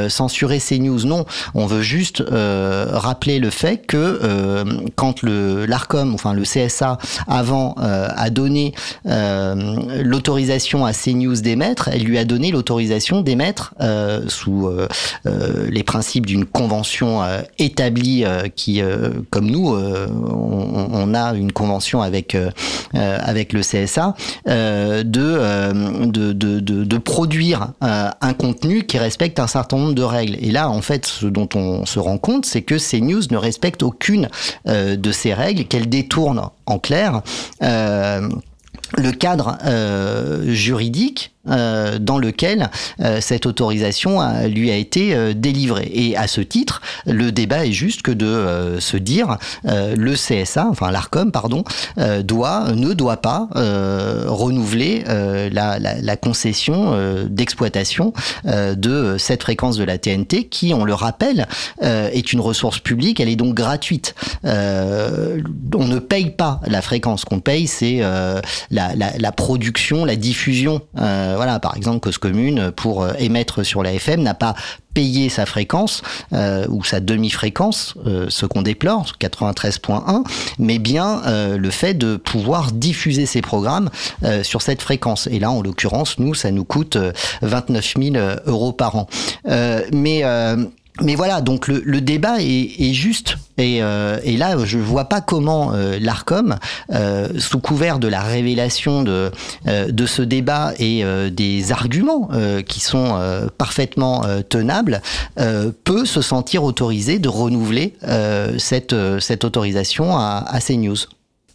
E: censurer ces news. Non, on veut juste rappeler le fait que quand l'Arcom, enfin le CSA, Avant a donné l'autorisation à CNews d'émettre, elle lui a donné l'autorisation d'émettre sous les principes d'une convention établie qui, comme nous, on, a une convention avec avec le CSA de, de, de, de, produire un contenu qui respecte un certain nombre de règles. Et là, en fait, ce dont on se rend compte, c'est que CNews ne respecte aucune euh, de ces règles, qu'elle détourne en clair. Euh, le cadre euh, juridique euh, dans lequel euh, cette autorisation a, lui a été euh, délivrée. Et à ce titre, le débat est juste que de se dire le CSA, enfin l'Arcom, pardon, doit ne doit pas renouveler la, la, la, concession d'exploitation de cette fréquence de la TNT, qui, on le rappelle, est une ressource publique. Elle est donc gratuite. on ne paye pas la fréquence. qu'on paye, c'est la, la, production, la diffusion. Euh, voilà, par exemple, Cause Commune, pour euh, émettre sur la FM, n'a pas payé sa fréquence euh, ou sa demi-fréquence, ce qu'on déplore, 93.1, mais bien le fait de pouvoir diffuser ses programmes sur cette fréquence. Et là, en l'occurrence, nous, ça nous coûte 29 000 euros par an. mais mais voilà, donc le, débat est, juste. Et, euh, là, je vois pas comment euh, l'Arcom, euh, sous couvert de la révélation de, ce débat et des arguments qui sont parfaitement tenables, peut se sentir autorisé de renouveler cette, cette autorisation à, à CNews.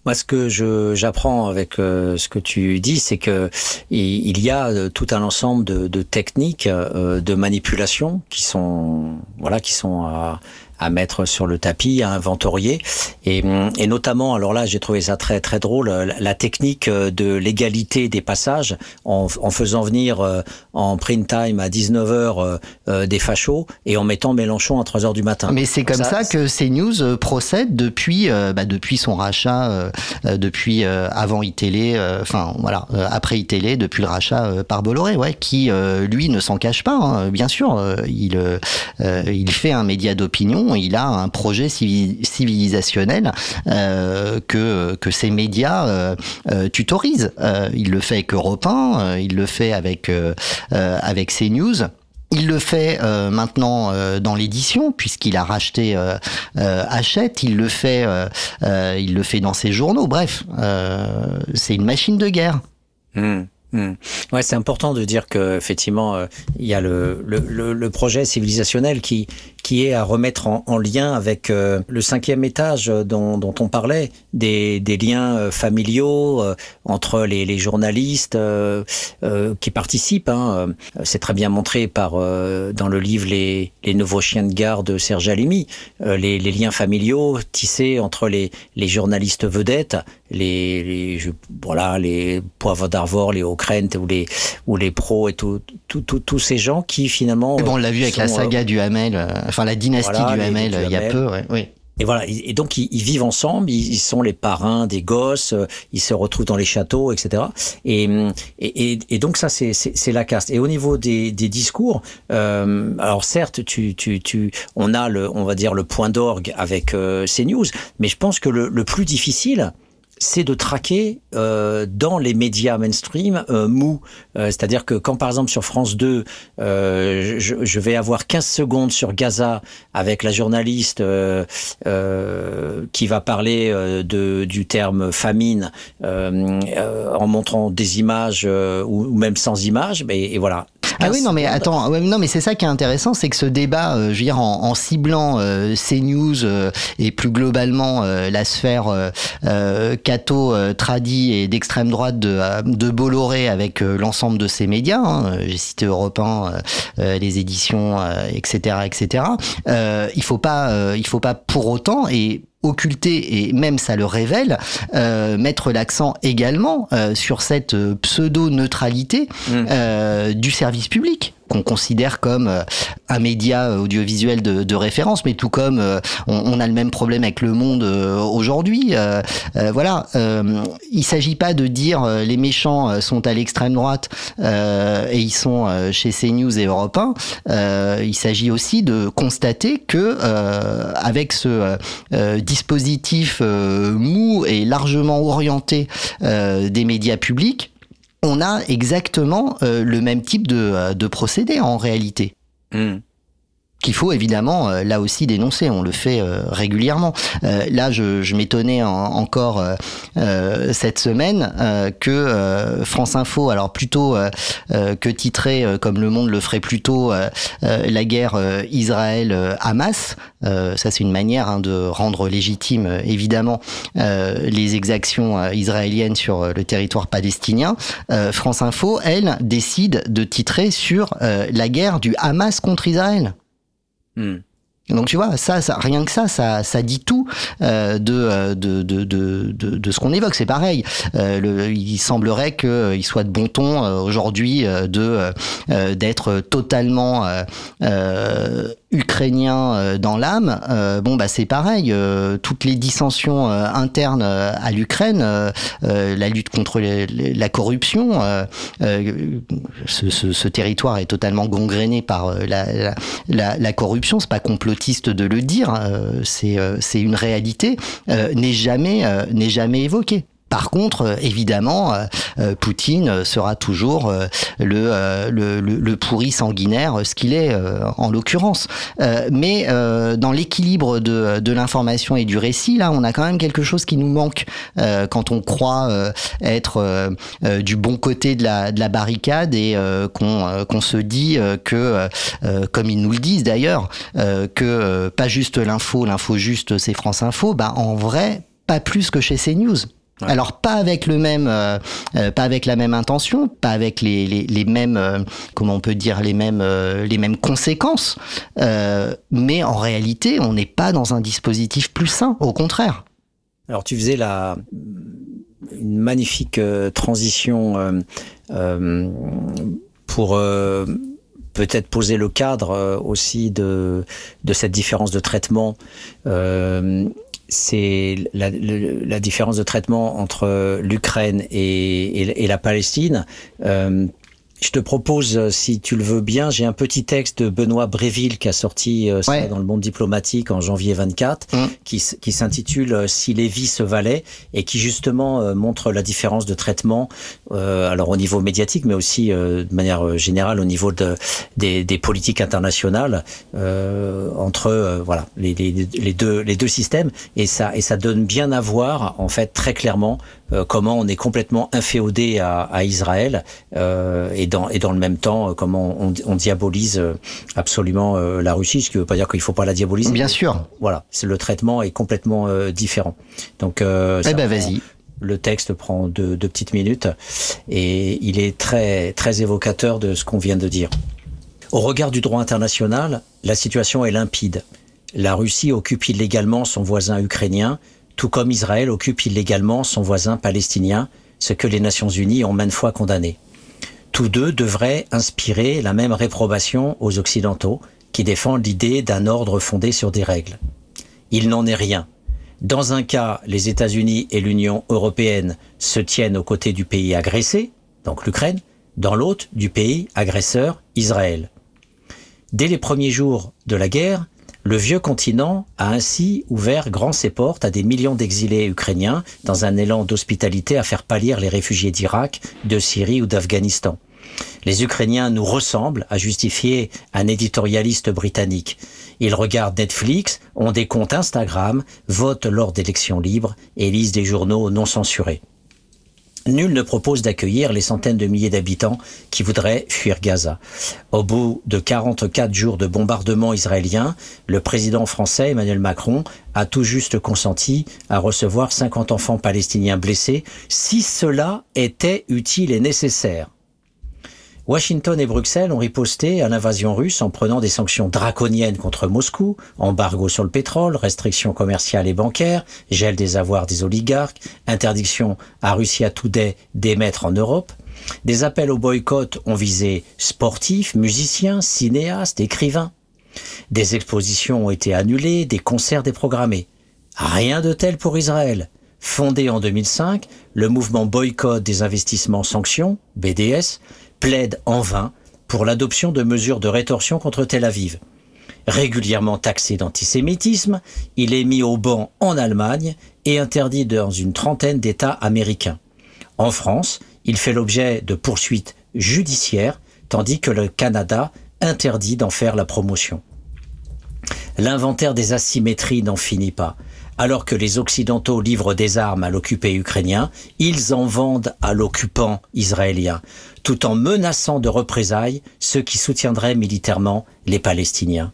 F: Moi, ce que j'apprends avec euh, ce que tu dis, c'est que il, y a euh, tout un ensemble de, de techniques euh, de manipulation qui sont voilà qui sont à, à mettre sur le tapis, à inventorier. Et, et notamment, alors là, j'ai trouvé ça très très drôle, la, technique de l'égalité des passages en, en, faisant venir euh, en print time à 19h euh, euh, des fachos et en mettant Mélenchon à 3h du matin.
E: Mais c'est comme ça, que CNews procède depuis bah, depuis son rachat, depuis avant iTélé, enfin voilà, après iTélé, depuis le rachat par Bolloré, ouais, qui lui ne s'en cache pas, hein, bien sûr, il il fait un média d'opinion il a un projet civilisationnel euh, que, que médias euh, euh, tutorisent. il le fait avec Europe 1, il le fait avec, avec CNews. Il le fait maintenant dans l'édition puisqu'il a racheté Hachette. Il le fait, il le fait dans ses journaux. Bref, c'est une machine de guerre.
F: Mmh. Hmm. Ouais, c'est important de dire que effectivement, il y a le, le, projet civilisationnel qui qui est à remettre en, en lien avec euh, le cinquième étage dont, dont, on parlait, des, des liens euh, familiaux entre les, les journalistes qui participent. Hein. C'est très bien montré par dans le livre les, les nouveaux chiens de garde de Serge Alimi, les, les, liens familiaux tissés entre les, les journalistes vedettes, les, les voilà les poivres d'Arvor, les hauts ou les ou les pros et tout, tous ces gens qui finalement.
E: bon, on l'a vu avec la saga euh, du Hamel, euh, enfin la dynastie du Hamel, il y a peu, oui.
F: Et voilà, et donc ils, vivent ensemble, ils, sont les parrains des gosses, euh, ils se retrouvent dans les châteaux, etc. Et, et, et donc ça, c'est la caste. Et au niveau des, des discours, euh, alors certes, tu, tu, tu, on a le, on va dire le point d'orgue avec euh, CNews, mais je pense que le, le plus difficile, c'est de traquer euh, dans les médias mainstream euh, mou. Euh, c'est-à-dire que quand par exemple sur France 2, euh, je, je, vais avoir 15 secondes sur Gaza avec la journaliste euh, qui va parler de, du terme famine en montrant des images ou, même sans images, et, et voilà.
E: Ah oui, non, mais attends, non, mais c'est ça qui est intéressant, c'est que ce débat, euh, je veux dire, en, en ciblant euh, CNews euh, et plus globalement euh, la sphère euh, catho, tradi et d'extrême droite de, de Bolloré avec l'ensemble de ces médias, hein, j'ai cité Europe 1, les éditions, etc., etc. il faut pas, il faut pas pour autant et occulter et même ça le révèle, euh, mettre l'accent également euh, sur cette pseudo-neutralité mmh. euh, du service public. Qu'on considère comme euh, un média audiovisuel de, de référence, mais tout comme euh, on, on, a le même problème avec Le Monde aujourd'hui. voilà, il s'agit pas de dire les méchants sont à l'extrême droite et ils sont chez CNews et Europe 1. il s'agit aussi de constater que avec ce dispositif mou et largement orienté des médias publics, on a exactement euh, le même type de, euh, procédé en réalité. Hmm qu'il faut évidemment euh, là aussi dénoncer. On le fait euh, régulièrement. Euh, là, je, je m'étonnais encore cette semaine que France Info, alors plutôt que titrer comme Le Monde le ferait plutôt la guerre Israël-Hamas. ça, c'est une manière hein, de rendre légitime évidemment les exactions israéliennes sur le territoire palestinien. France Info, elle, décide de titrer sur la guerre du Hamas contre Israël. Hmm. Donc tu vois, ça, ça, rien que ça, ça, ça dit tout euh, de, de, de, de, de, ce qu'on évoque. C'est pareil. Euh, il semblerait qu'il soit de bon ton euh, aujourd'hui euh, de euh, d'être totalement ukrainien euh, dans l'âme, euh, bon bah c'est pareil. Euh, toutes les dissensions internes à l'Ukraine, la lutte contre la corruption, ce, territoire est totalement gangréné par la, la, la corruption. C'est pas complotiste de le dire, c'est c'est une réalité. n'est jamais n'est jamais évoquée. Par contre, euh, évidemment, euh, euh, Poutine sera toujours le, le, le, pourri sanguinaire, ce qu'il est en l'occurrence. mais dans l'équilibre de, de l'information et du récit, là, on a quand même quelque chose qui nous manque quand on croit être du bon côté de la, de la barricade et qu'on qu'on se dit que, comme ils nous le disent d'ailleurs, que pas juste l'info, l'info juste c'est France Info, bah en vrai, pas plus que chez CNews. Alors pas avec le même, euh, euh, pas avec la même intention, pas avec les, les, les mêmes, euh, comment on peut dire, les mêmes, les mêmes conséquences, mais en réalité, on n'est pas dans un dispositif plus sain, au contraire.
F: Alors tu faisais la une magnifique transition pour peut-être poser le cadre aussi de, de cette différence de traitement c'est la, la, différence de traitement entre l'Ukraine et, la Palestine. Euh, je te propose, euh, si tu le veux bien, j'ai un petit texte de Benoît Bréville qui a sorti euh, ça dans le monde diplomatique en janvier 24, mmh. qui, qui s'intitule euh, Si les vies se valaient et qui justement montre la différence de traitement, euh, alors au niveau médiatique, mais aussi de manière générale au niveau de, des, des politiques internationales euh, entre voilà les, les, les, deux les deux systèmes et ça et ça donne bien à voir en fait très clairement comment on est complètement inféodé à, à Israël et dans, et dans le même temps, euh, comment on, on diabolise euh, absolument euh, la Russie, ce qui ne veut pas dire qu'il ne faut pas la diaboliser.
E: Bien sûr.
F: Voilà, le traitement est complètement différent. Donc, euh,
E: eh ben vas-y.
F: Le texte prend deux, deux petites minutes et il est très très évocateur de ce qu'on vient de dire. Au regard du droit international, la situation est limpide. La Russie occupe illégalement son voisin ukrainien, tout comme Israël occupe illégalement son voisin palestinien, ce que les Nations Unies ont maintes fois condamné tous deux devraient inspirer la même réprobation aux Occidentaux qui défendent l'idée d'un ordre fondé sur des règles. Il n'en est rien. Dans un cas, les États-Unis et l'Union européenne se tiennent aux côtés du pays agressé, donc l'Ukraine, dans l'autre du pays agresseur, Israël. Dès les premiers jours de la guerre, le vieux continent a ainsi ouvert grand ses portes à des millions d'exilés ukrainiens dans un élan d'hospitalité à faire pâlir les réfugiés d'Irak, de Syrie ou d'Afghanistan. Les Ukrainiens nous ressemblent, a justifié un éditorialiste britannique. Ils regardent Netflix, ont des comptes Instagram, votent lors d'élections libres et lisent des journaux non censurés. Nul ne propose d'accueillir les centaines de milliers d'habitants qui voudraient fuir Gaza. Au bout de 44 jours de bombardement israélien, le président français Emmanuel Macron a tout juste consenti à recevoir 50 enfants palestiniens blessés si cela était utile et nécessaire. Washington et Bruxelles ont riposté à l'invasion russe en prenant des sanctions draconiennes contre Moscou, embargo sur le pétrole, restrictions commerciales et bancaires, gel des avoirs des oligarques, interdiction à Russia Today d'émettre en Europe. Des appels au boycott ont visé sportifs, musiciens, cinéastes, écrivains. Des expositions ont été annulées, des concerts déprogrammés. Rien de tel pour Israël. Fondé en 2005, le mouvement boycott des investissements sanctions, BDS, plaide en vain pour l'adoption de mesures de rétorsion contre Tel Aviv. Régulièrement taxé d'antisémitisme, il est mis au banc en Allemagne et interdit dans une trentaine d'États américains. En France, il fait l'objet de poursuites judiciaires, tandis que le Canada interdit d'en faire la promotion. L'inventaire des asymétries n'en finit pas. Alors que les Occidentaux livrent des armes à l'occupé ukrainien, ils en vendent à l'occupant israélien, tout en menaçant de représailles ceux qui soutiendraient militairement les Palestiniens.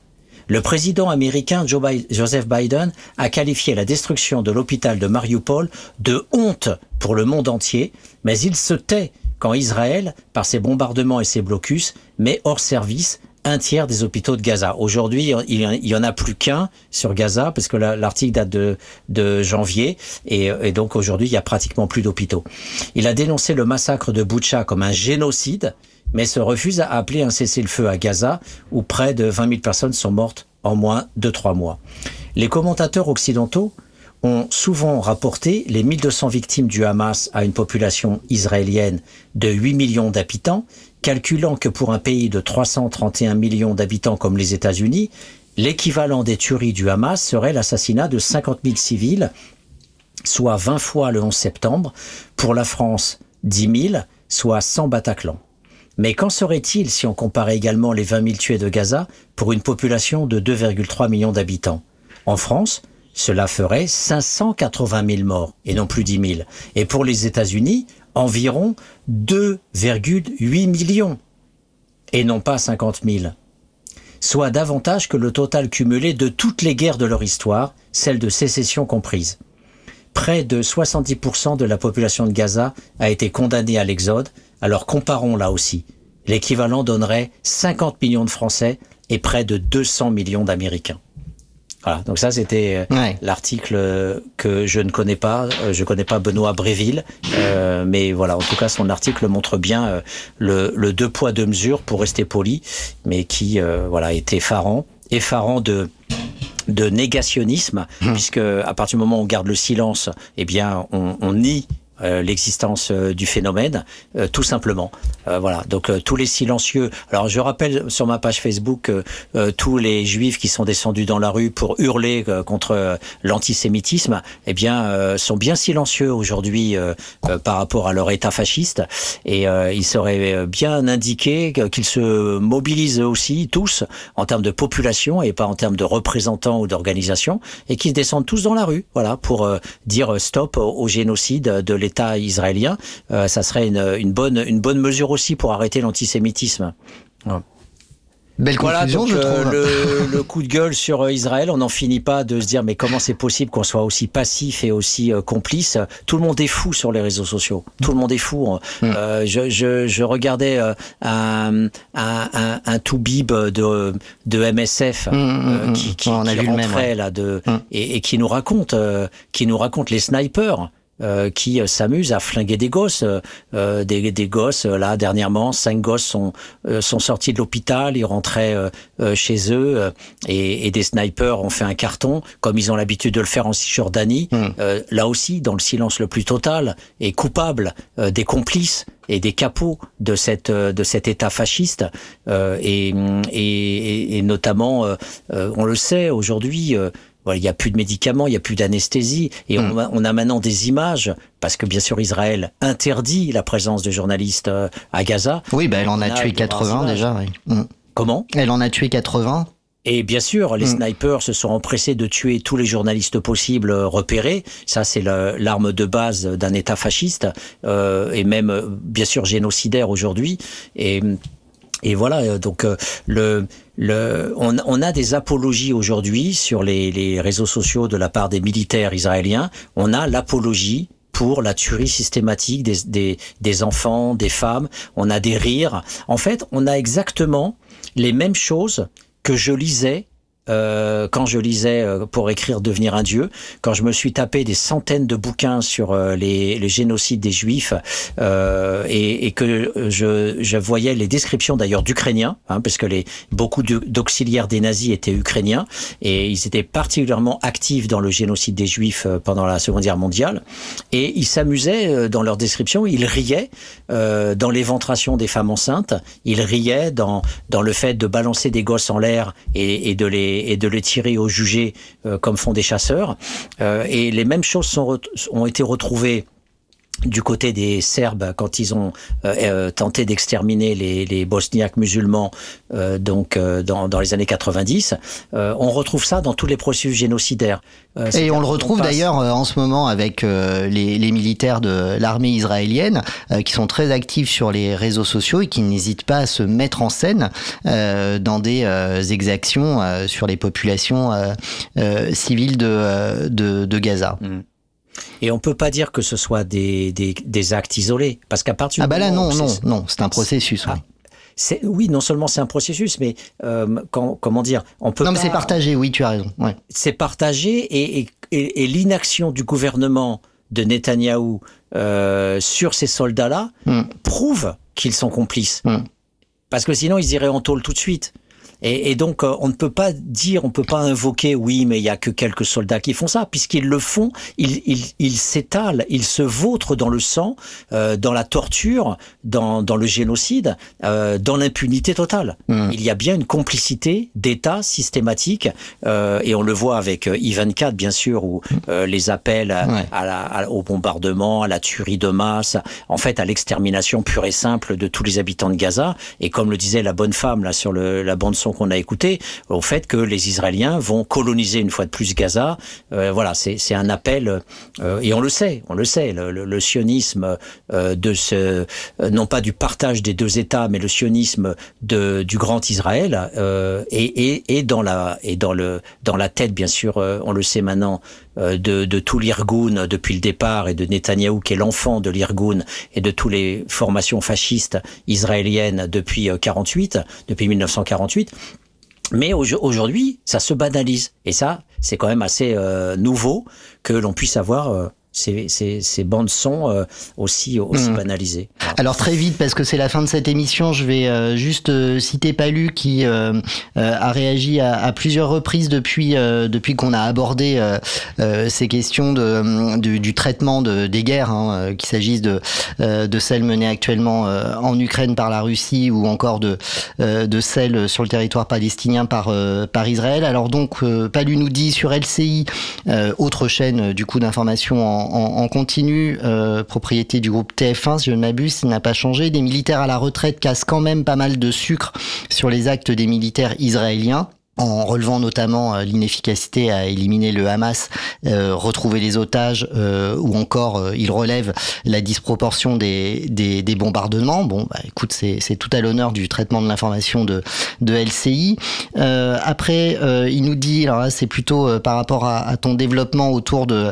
F: Le président américain Joseph Biden a qualifié la destruction de l'hôpital de Mariupol de honte pour le monde entier, mais il se tait quand Israël, par ses bombardements et ses blocus, met hors service un tiers des hôpitaux de Gaza. Aujourd'hui, il y en a plus qu'un sur Gaza parce que l'article date de, janvier et, donc aujourd'hui, il y a pratiquement plus d'hôpitaux. Il a dénoncé le massacre de Boucha comme un génocide, mais se refuse à appeler un cessez-le-feu à Gaza où près de 20 000 personnes sont mortes en moins de trois mois. Les commentateurs occidentaux ont souvent rapporté les 1200 victimes du Hamas à une population israélienne de 8 millions d'habitants, calculant que pour un pays de 331 millions d'habitants comme les États-Unis, l'équivalent des tueries du Hamas serait l'assassinat de 50 000 civils, soit 20 fois le 11 septembre, pour la France 10 000, soit 100 Bataclan. Mais qu'en serait-il si on comparait également les 20 000 tués de Gaza pour une population de 2,3 millions d'habitants? En France, cela ferait 580 000 morts et non plus 10 000. Et pour les États-Unis, environ 2,8 millions et non pas 50 000, soit davantage que le total cumulé de toutes les guerres de leur histoire, celles de sécession comprises. Près de 70% de la population de Gaza a été condamnée à l'exode, alors comparons là aussi. L'équivalent donnerait 50 millions de Français et près de 200 millions d'Américains. Voilà, donc ça c'était euh, l'article que je ne connais pas. Euh, je connais pas Benoît Bréville, euh, mais voilà, en tout cas son article montre bien euh, le, le, deux poids deux mesures pour rester poli, mais qui voilà était effarant, effarant de de négationnisme, mmh. puisque à partir du moment où on garde le silence, eh bien on, on nie euh, l'existence euh, du phénomène, euh, tout simplement. voilà. Donc tous les silencieux. Alors je rappelle sur ma page Facebook tous les juifs qui sont descendus dans la rue pour hurler contre l'antisémitisme, eh bien sont bien silencieux aujourd'hui par rapport à leur état fasciste et il serait bien indiqué qu'ils se mobilisent aussi tous en termes de population et pas en termes de représentants ou d'organisation et qu'ils descendent tous dans la rue, voilà, pour dire stop au génocide de l'État israélien, euh, ça serait une, une, bonne, une bonne mesure aussi pour arrêter l'antisémitisme.
E: Belle
F: voilà,
E: je
F: euh, le, le, coup de gueule sur euh, Israël, on n'en finit pas de se dire mais comment c'est possible qu'on soit aussi passif et aussi euh, complice? Tout le monde est fou sur les réseaux sociaux. Tout le monde est fou. Mm. Euh, je, je, je, regardais un, un, un, un toubib de, de MSF
E: mm, mm,
F: qui, qui,
E: on a
F: qui
E: vu
F: rentrait
E: le même, ouais.
F: là de et, et, qui nous raconte qui nous raconte les snipers. Euh, qui euh, s'amusent à flinguer des gosses, euh, des, des, gosses. là dernièrement, cinq gosses sont sont sortis de l'hôpital, ils rentraient chez eux et, et, des snipers ont fait un carton, comme ils ont l'habitude de le faire en Cisjordanie. Mmh. là aussi, dans le silence le plus total, et coupable des complices et des capots de cette de cet État fasciste euh, et, et, et, notamment euh, on le sait aujourd'hui euh, il n'y a plus de médicaments, il n'y a plus d'anesthésie, et mmh. on, a, on, a, maintenant des images, parce que bien sûr Israël interdit la présence de journalistes à Gaza.
E: Oui, bah, elle en a, a tué 80 déjà. Oui. Mmh.
F: Comment?
E: Elle en a tué 80.
F: Et bien sûr, les mmh. snipers se sont empressés de tuer tous les journalistes possibles repérés. Ça, c'est l'arme de base d'un État fasciste euh, et même, bien sûr, génocidaire aujourd'hui. Et et voilà, donc le, le, on, on, a des apologies aujourd'hui sur les, les, réseaux sociaux de la part des militaires israéliens. On a l'apologie pour la tuerie systématique des, des, des, enfants, des femmes. On a des rires. En fait, on a exactement les mêmes choses que je lisais euh, quand je lisais euh, pour écrire Devenir un dieu, quand je me suis tapé des centaines de bouquins sur euh, les, les, génocides des juifs euh, et, et, que je, je, voyais les descriptions d'ailleurs d'Ukrainiens, hein, parce que les, beaucoup d'auxiliaires des nazis étaient ukrainiens et ils étaient particulièrement actifs dans le génocide des juifs pendant la Seconde Guerre mondiale et ils s'amusaient dans leurs descriptions, ils riaient dans l'éventration des femmes enceintes, ils riaient dans, dans le fait de balancer des gosses en l'air et, et de les et, de les tirer au jugé euh, comme font des chasseurs. Euh, et les mêmes choses ont été retrouvées du côté des Serbes quand ils ont euh, euh tenté d'exterminer les, les, Bosniaques musulmans euh, donc euh, dans, dans, les années 90 on retrouve ça dans tous les processus génocidaires
E: et on le retrouve d'ailleurs en ce moment avec les, les, militaires de l'armée israélienne qui sont très actifs sur les réseaux sociaux et qui n'hésitent pas à se mettre en scène dans des exactions sur les populations civiles de, de, de Gaza.
F: Mmh. Et on peut pas dire que ce soit des, des, des actes isolés, parce qu'à partir
E: ah bah là non non non c'est un processus.
F: Ah, oui non seulement c'est un processus, mais euh, quand, comment dire on peut.
E: Non mais c'est partagé oui tu as raison. Ouais.
F: C'est partagé et, et, et, et l'inaction du gouvernement de Netanyahou euh, sur ces soldats là mm. prouve qu'ils sont complices. Mm. Parce que sinon ils iraient en tôle tout de suite. Et, et, donc, euh, on ne peut pas dire, on ne peut pas invoquer, oui, mais il y a que quelques soldats qui font ça, puisqu'ils le font, ils ils ils s'étalent, ils se vautrent dans le sang, euh, dans la torture, dans, dans le génocide, euh, dans l'impunité totale. Mmh. Il y a bien une complicité d'État systématique, euh, et on le voit avec euh, I-24, bien sûr, où euh, les appels à, ouais. à la, à, au bombardement, à la tuerie de masse, en fait, à l'extermination pure et simple de tous les habitants de Gaza. Et comme le disait la bonne femme là sur le, la bande son qu'on a écouté au fait que les Israéliens vont coloniser une fois de plus Gaza. Euh, voilà, c'est un appel euh, et on le sait, on le sait. Le, le, le sionisme euh, de ce euh, non pas du partage des deux États, mais le sionisme de, du grand Israël euh, et, et, et, dans la et dans le dans la tête bien sûr, on le sait maintenant de, de tout l'Irgun depuis le départ et de Netanyahou qui est l'enfant de l'Irgun et de toutes les formations fascistes israéliennes depuis 48, depuis 1948. Mais aujourd'hui, ça se banalise. Et ça, c'est quand même assez euh, nouveau que l'on puisse avoir euh, ces, ces, ces bandes son euh, aussi aussi mmh. banalisées.
E: Alors très vite parce que c'est la fin de cette émission, je vais euh, juste euh, citer Palu qui a réagi à, à, plusieurs reprises depuis depuis qu'on a abordé ces questions de, du, du traitement de, des guerres, hein, qu'il s'agisse de de celles menées actuellement en Ukraine par la Russie ou encore de de celles sur le territoire palestinien par par Israël. Alors donc Palu nous dit sur LCI, autre chaîne du coup d'information en en, en continu, euh, propriété du groupe TF1, si je ne m'abuse, n'a pas changé. Des militaires à la retraite cassent quand même pas mal de sucre sur les actes des militaires israéliens en relevant notamment euh, l'inefficacité à éliminer le Hamas, euh, retrouver les otages, euh, ou encore euh, il relève la disproportion des, des, des bombardements. Bon, bah, écoute, c'est tout à l'honneur du traitement de l'information de, de LCI. Euh, après, euh, il nous dit, alors là c'est plutôt par rapport à, à, ton développement autour de,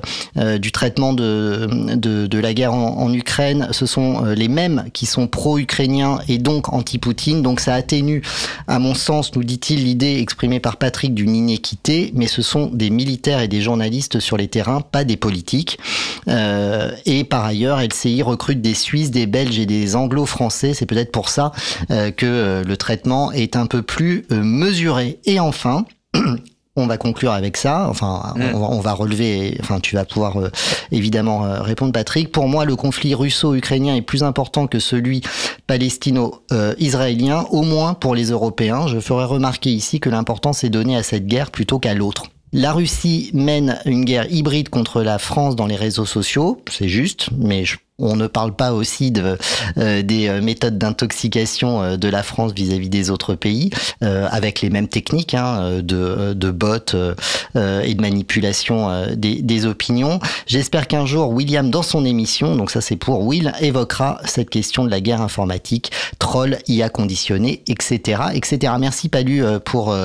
E: du traitement de, de, de, la guerre en, en, Ukraine, ce sont les mêmes qui sont pro-ukrainiens et donc anti-Poutine, donc ça atténue, à mon sens, nous dit-il, l'idée exprimée par Patrick d'une inéquité, mais ce sont des militaires et des journalistes sur les terrains, pas des politiques. Euh, et par ailleurs, LCI recrute des Suisses, des Belges et des Anglo-Français. C'est peut-être pour ça euh, que euh, le traitement est un peu plus mesuré. Et enfin, on va conclure avec ça. Enfin, mmh. on, va, on, va, relever. Enfin, tu vas pouvoir euh, évidemment euh, répondre, Patrick. Pour moi, le conflit russo-ukrainien est plus important que celui palestino-israélien, euh, au moins pour les Européens. Je ferai remarquer ici que l'importance est donnée à cette guerre plutôt qu'à l'autre. La Russie mène une guerre hybride contre la France dans les réseaux sociaux, c'est juste, mais je on ne parle pas aussi de, euh, des euh, méthodes d'intoxication euh, de la France vis-à-vis -vis des autres pays, euh, avec les mêmes techniques hein, euh, de, de bots euh, et de manipulation des, des, opinions. J'espère qu'un jour, William, dans son émission, donc ça c'est pour Will, évoquera cette question de la guerre informatique, troll, IA conditionné, etc. etc. Merci Palu pour,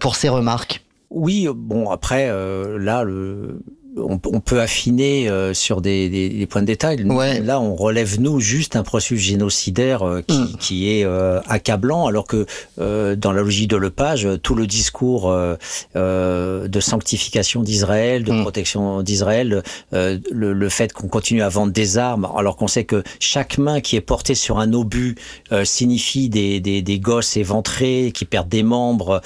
E: pour ces remarques.
F: Oui, bon, après, là, le on, on, peut affiner euh, sur des, des, des, points de détail.
E: Ouais.
F: Là, on relève nous juste un processus génocidaire euh, qui, mm. qui, est euh, accablant, alors que dans la logique de Lepage, tout le discours de sanctification d'Israël, de mm. protection d'Israël, le, le, fait qu'on continue à vendre des armes, alors qu'on sait que chaque main qui est portée sur un obus signifie des, des, des, gosses éventrés qui perdent des membres,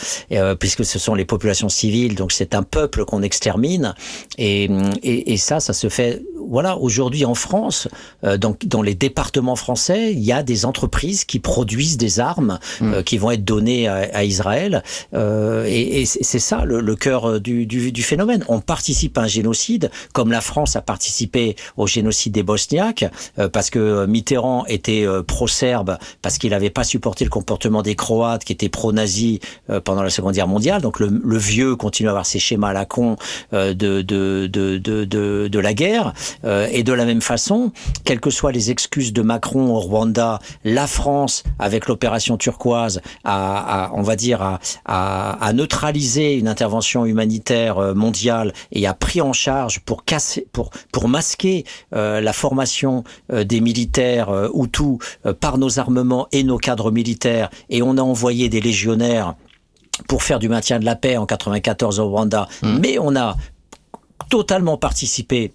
F: puisque ce sont les populations civiles, donc c'est un peuple qu'on extermine. Et et, et, ça, ça se fait. Voilà, aujourd'hui en France, euh, dans, dans, les départements français, il y a des entreprises qui produisent des armes euh, qui vont être données à, à Israël. Euh, et, et c'est ça le, le cœur du, du, du, phénomène. On participe à un génocide, comme la France a participé au génocide des Bosniaques, euh, parce que Mitterrand était euh, pro-serbe, parce qu'il n'avait pas supporté le comportement des Croates qui étaient pro-nazis pendant la Seconde Guerre mondiale. Donc le, le, vieux continue à avoir ses schémas à la con de, de de, de, de, de la guerre. Euh, et de la même façon, quelles que soient les excuses de Macron au Rwanda, la France, avec l'opération turquoise, a, a, on va dire, a, a, neutralisé une intervention humanitaire euh, mondiale et a pris en charge pour casser, pour, pour masquer euh, la formation euh, des militaires Hutus par nos armements et nos cadres militaires. Et on a envoyé des légionnaires pour faire du maintien de la paix en 94 au Rwanda, mmh. mais on a totalement participé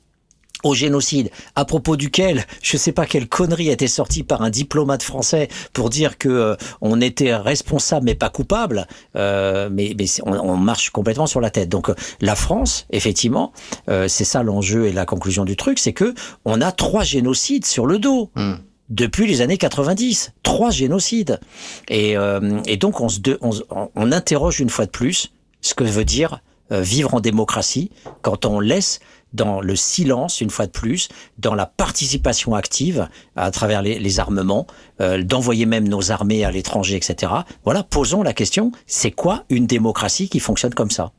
F: au génocide, à propos duquel je ne sais pas quelle connerie a été sortie par un diplomate français pour dire que euh, on était responsable mais pas coupable, euh, mais, mais on, on, marche complètement sur la tête. Donc euh, la France, effectivement, euh, c'est ça l'enjeu et la conclusion du truc, c'est que on a trois génocides sur le dos. Mmh depuis les années 90. Trois génocides. Et, euh, et donc, on, se de, on, on, interroge une fois de plus ce que veut dire vivre en démocratie quand on laisse dans le silence, une fois de plus, dans la participation active à travers les, les armements, euh, d'envoyer même nos armées à l'étranger, etc. Voilà, posons la question, c'est quoi une démocratie qui fonctionne comme ça?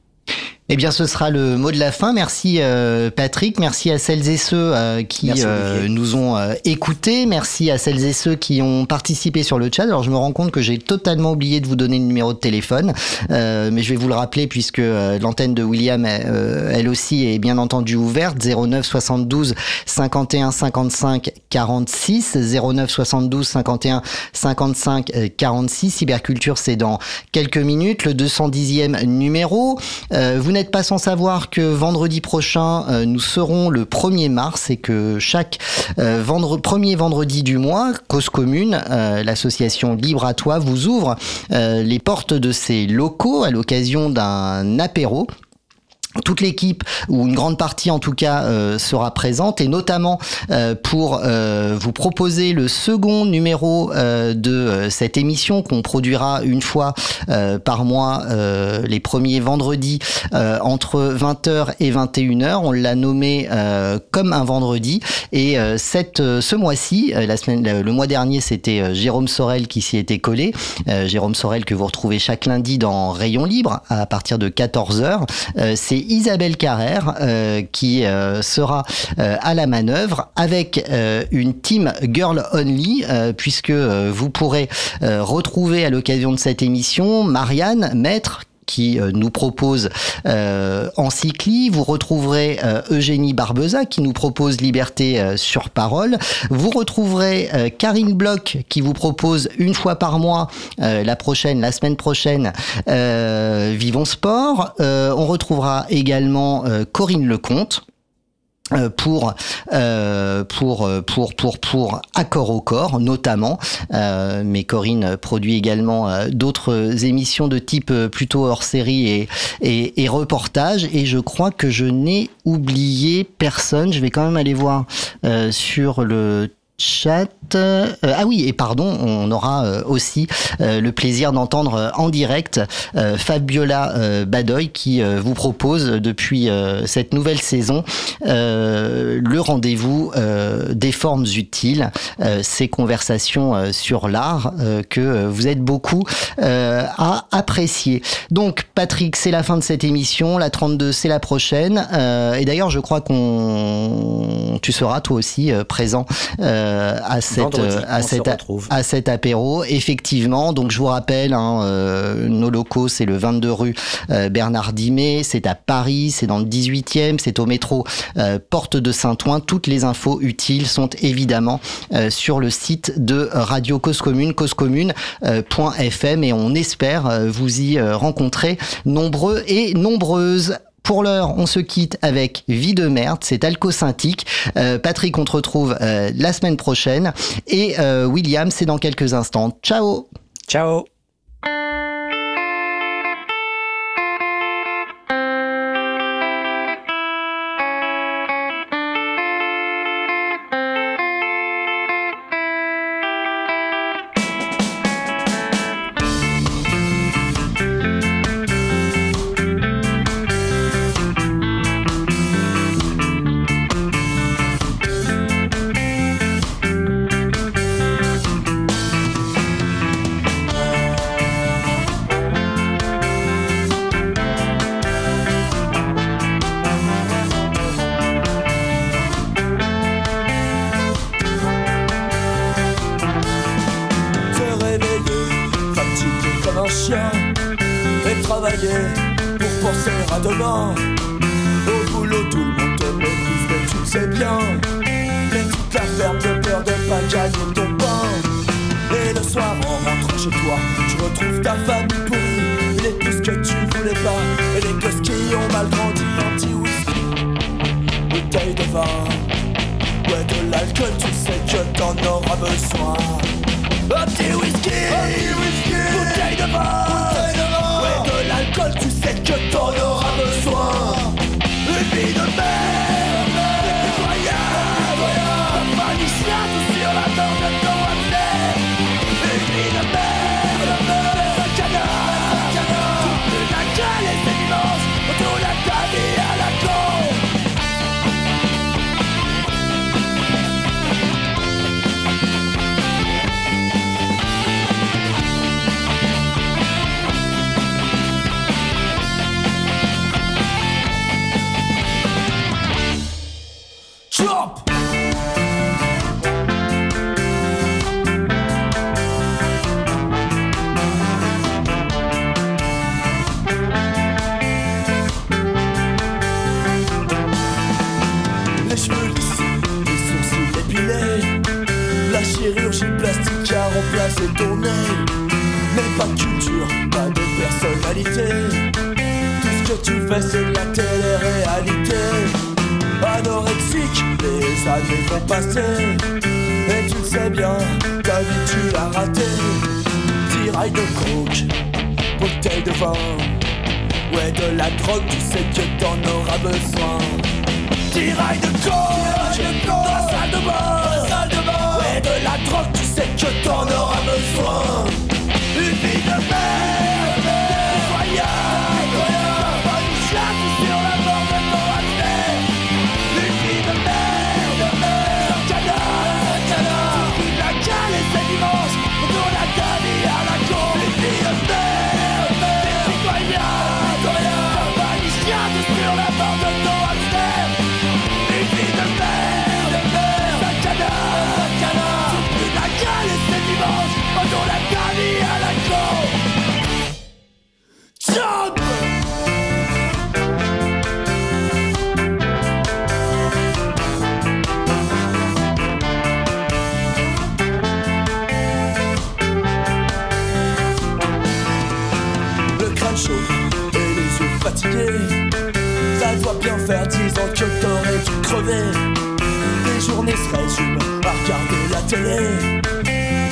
E: Eh bien, ce sera le mot de la fin. Merci euh, Patrick, merci à celles et ceux euh, qui euh, nous ont euh, écoutés, merci à celles et ceux qui ont participé sur le chat. Alors, je me rends compte que j'ai totalement oublié de vous donner le numéro de téléphone, euh, mais je vais vous le rappeler puisque euh, l'antenne de William, elle aussi, est bien entendu ouverte. 09 72 51 55 46, 09 72 51 55 46. Cyberculture, c'est dans quelques minutes. Le 210e numéro. vous n'êtes pas sans savoir que vendredi prochain, euh, nous serons le 1er mars et que chaque euh, premier vendredi du mois, Cause Commune, euh, l'association Libre à Toi, vous ouvre les portes de ses locaux à l'occasion d'un apéro toute l'équipe ou une grande partie en tout cas euh, sera présente. Et notamment euh, pour euh, vous proposer le second numéro euh, de euh, cette émission qu'on produira une fois euh, par mois les premiers vendredis entre 20h et 21h on l'a nommé comme un vendredi. Et cette ce mois-ci la semaine le mois dernier c'était Jérôme Sorel qui s'y était collé. Jérôme Sorel que vous retrouvez chaque lundi dans Rayon Libre à partir de 14h c'est Isabelle Carrère euh, qui euh, sera euh, à la manœuvre avec une team Girl Only puisque vous pourrez retrouver à l'occasion de cette émission Marianne Maître qui euh, nous propose euh, Encycli. Vous retrouverez euh, Eugénie Barbeza qui nous propose Liberté sur parole. Vous retrouverez Karine Bloch qui vous propose une fois par mois, la prochaine, la semaine prochaine, Vivons Sport. on retrouvera également Corinne Lecomte pour euh, pour pour pour pour accord au corps notamment. Euh, mais Corinne produit également euh, d'autres émissions de type plutôt hors série et, et, et reportage et je crois que je n'ai oublié personne. Je vais quand même aller voir euh, sur le Euh, ah oui, et pardon, on aura euh, aussi euh, le plaisir d'entendre en direct Fabiola Badoy qui vous propose depuis cette nouvelle saison le rendez-vous des formes utiles, ces conversations sur l'art que vous êtes beaucoup à apprécier. Donc Patrick, c'est la fin de cette émission, la 32 c'est la prochaine. et d'ailleurs, je crois qu'on tu seras toi aussi présent à cette
F: Vendredi,
E: euh, à cet
F: retrouve.
E: à cet apéro. Effectivement, donc je vous rappelle, hein, euh, nos locaux, c'est le 22 rue euh, Bernard Dimet, c'est à Paris, c'est dans le 18e, c'est au métro euh, Porte de Saint-Ouen. Toutes les infos utiles sont évidemment euh, sur le site de Radio Cause Commune, causecommune.fm et on espère euh, vous y euh, rencontrer nombreux et nombreuses. Pour l'heure, on se quitte avec Vie de merde, c'est Alcosynthique. Euh, Patrick, on te retrouve euh, la semaine prochaine. Et euh, William, c'est dans quelques instants. Ciao
F: Ciao
L: bouteille de vin. Ouais, de l'alcool, tu sais que t'en auras besoin. Un petit whisky, bouteille de vin, Ouais, de l'alcool, tu sais que t'en auras besoin. Remplacé ton nez Mais pas de culture, pas de personnalité. Tout ce que tu fais c'est de la télé-réalité. Anorexique, les années vont passer. Et tu sais bien, ta vie tu l'as raté Tiraille de coke, bouteille de vin. Ouais de la drogue, tu sais que t'en auras besoin. Tiraille de coke, dans la salle sais que t'en auras besoin. Une vie de merde, bien faire dix ans que t'aurais dû crever. Les journées se résument à regarder la télé.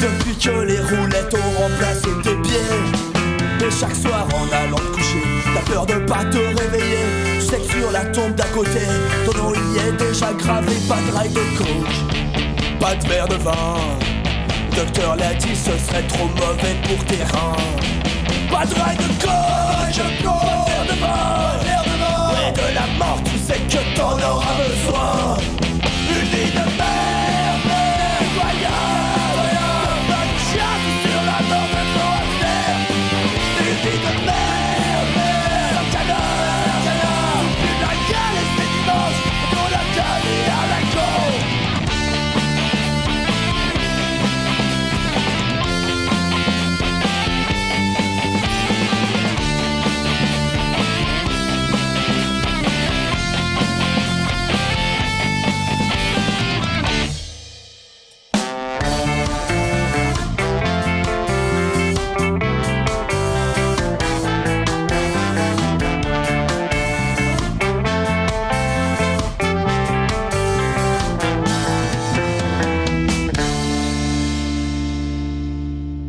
L: Depuis que les roulettes ont remplacé tes pieds. Et chaque soir en allant te coucher, t'as peur de pas te réveiller. Tu sais que sur la tombe d'à côté, ton nom y est déjà gravé. Pas de rail de coke, pas de verre de vin. Docteur l'a dit, ce serait trop mauvais pour tes reins. Pas de rail de coke, pas de verre de vin de la mort, tu sais que t'en auras besoin.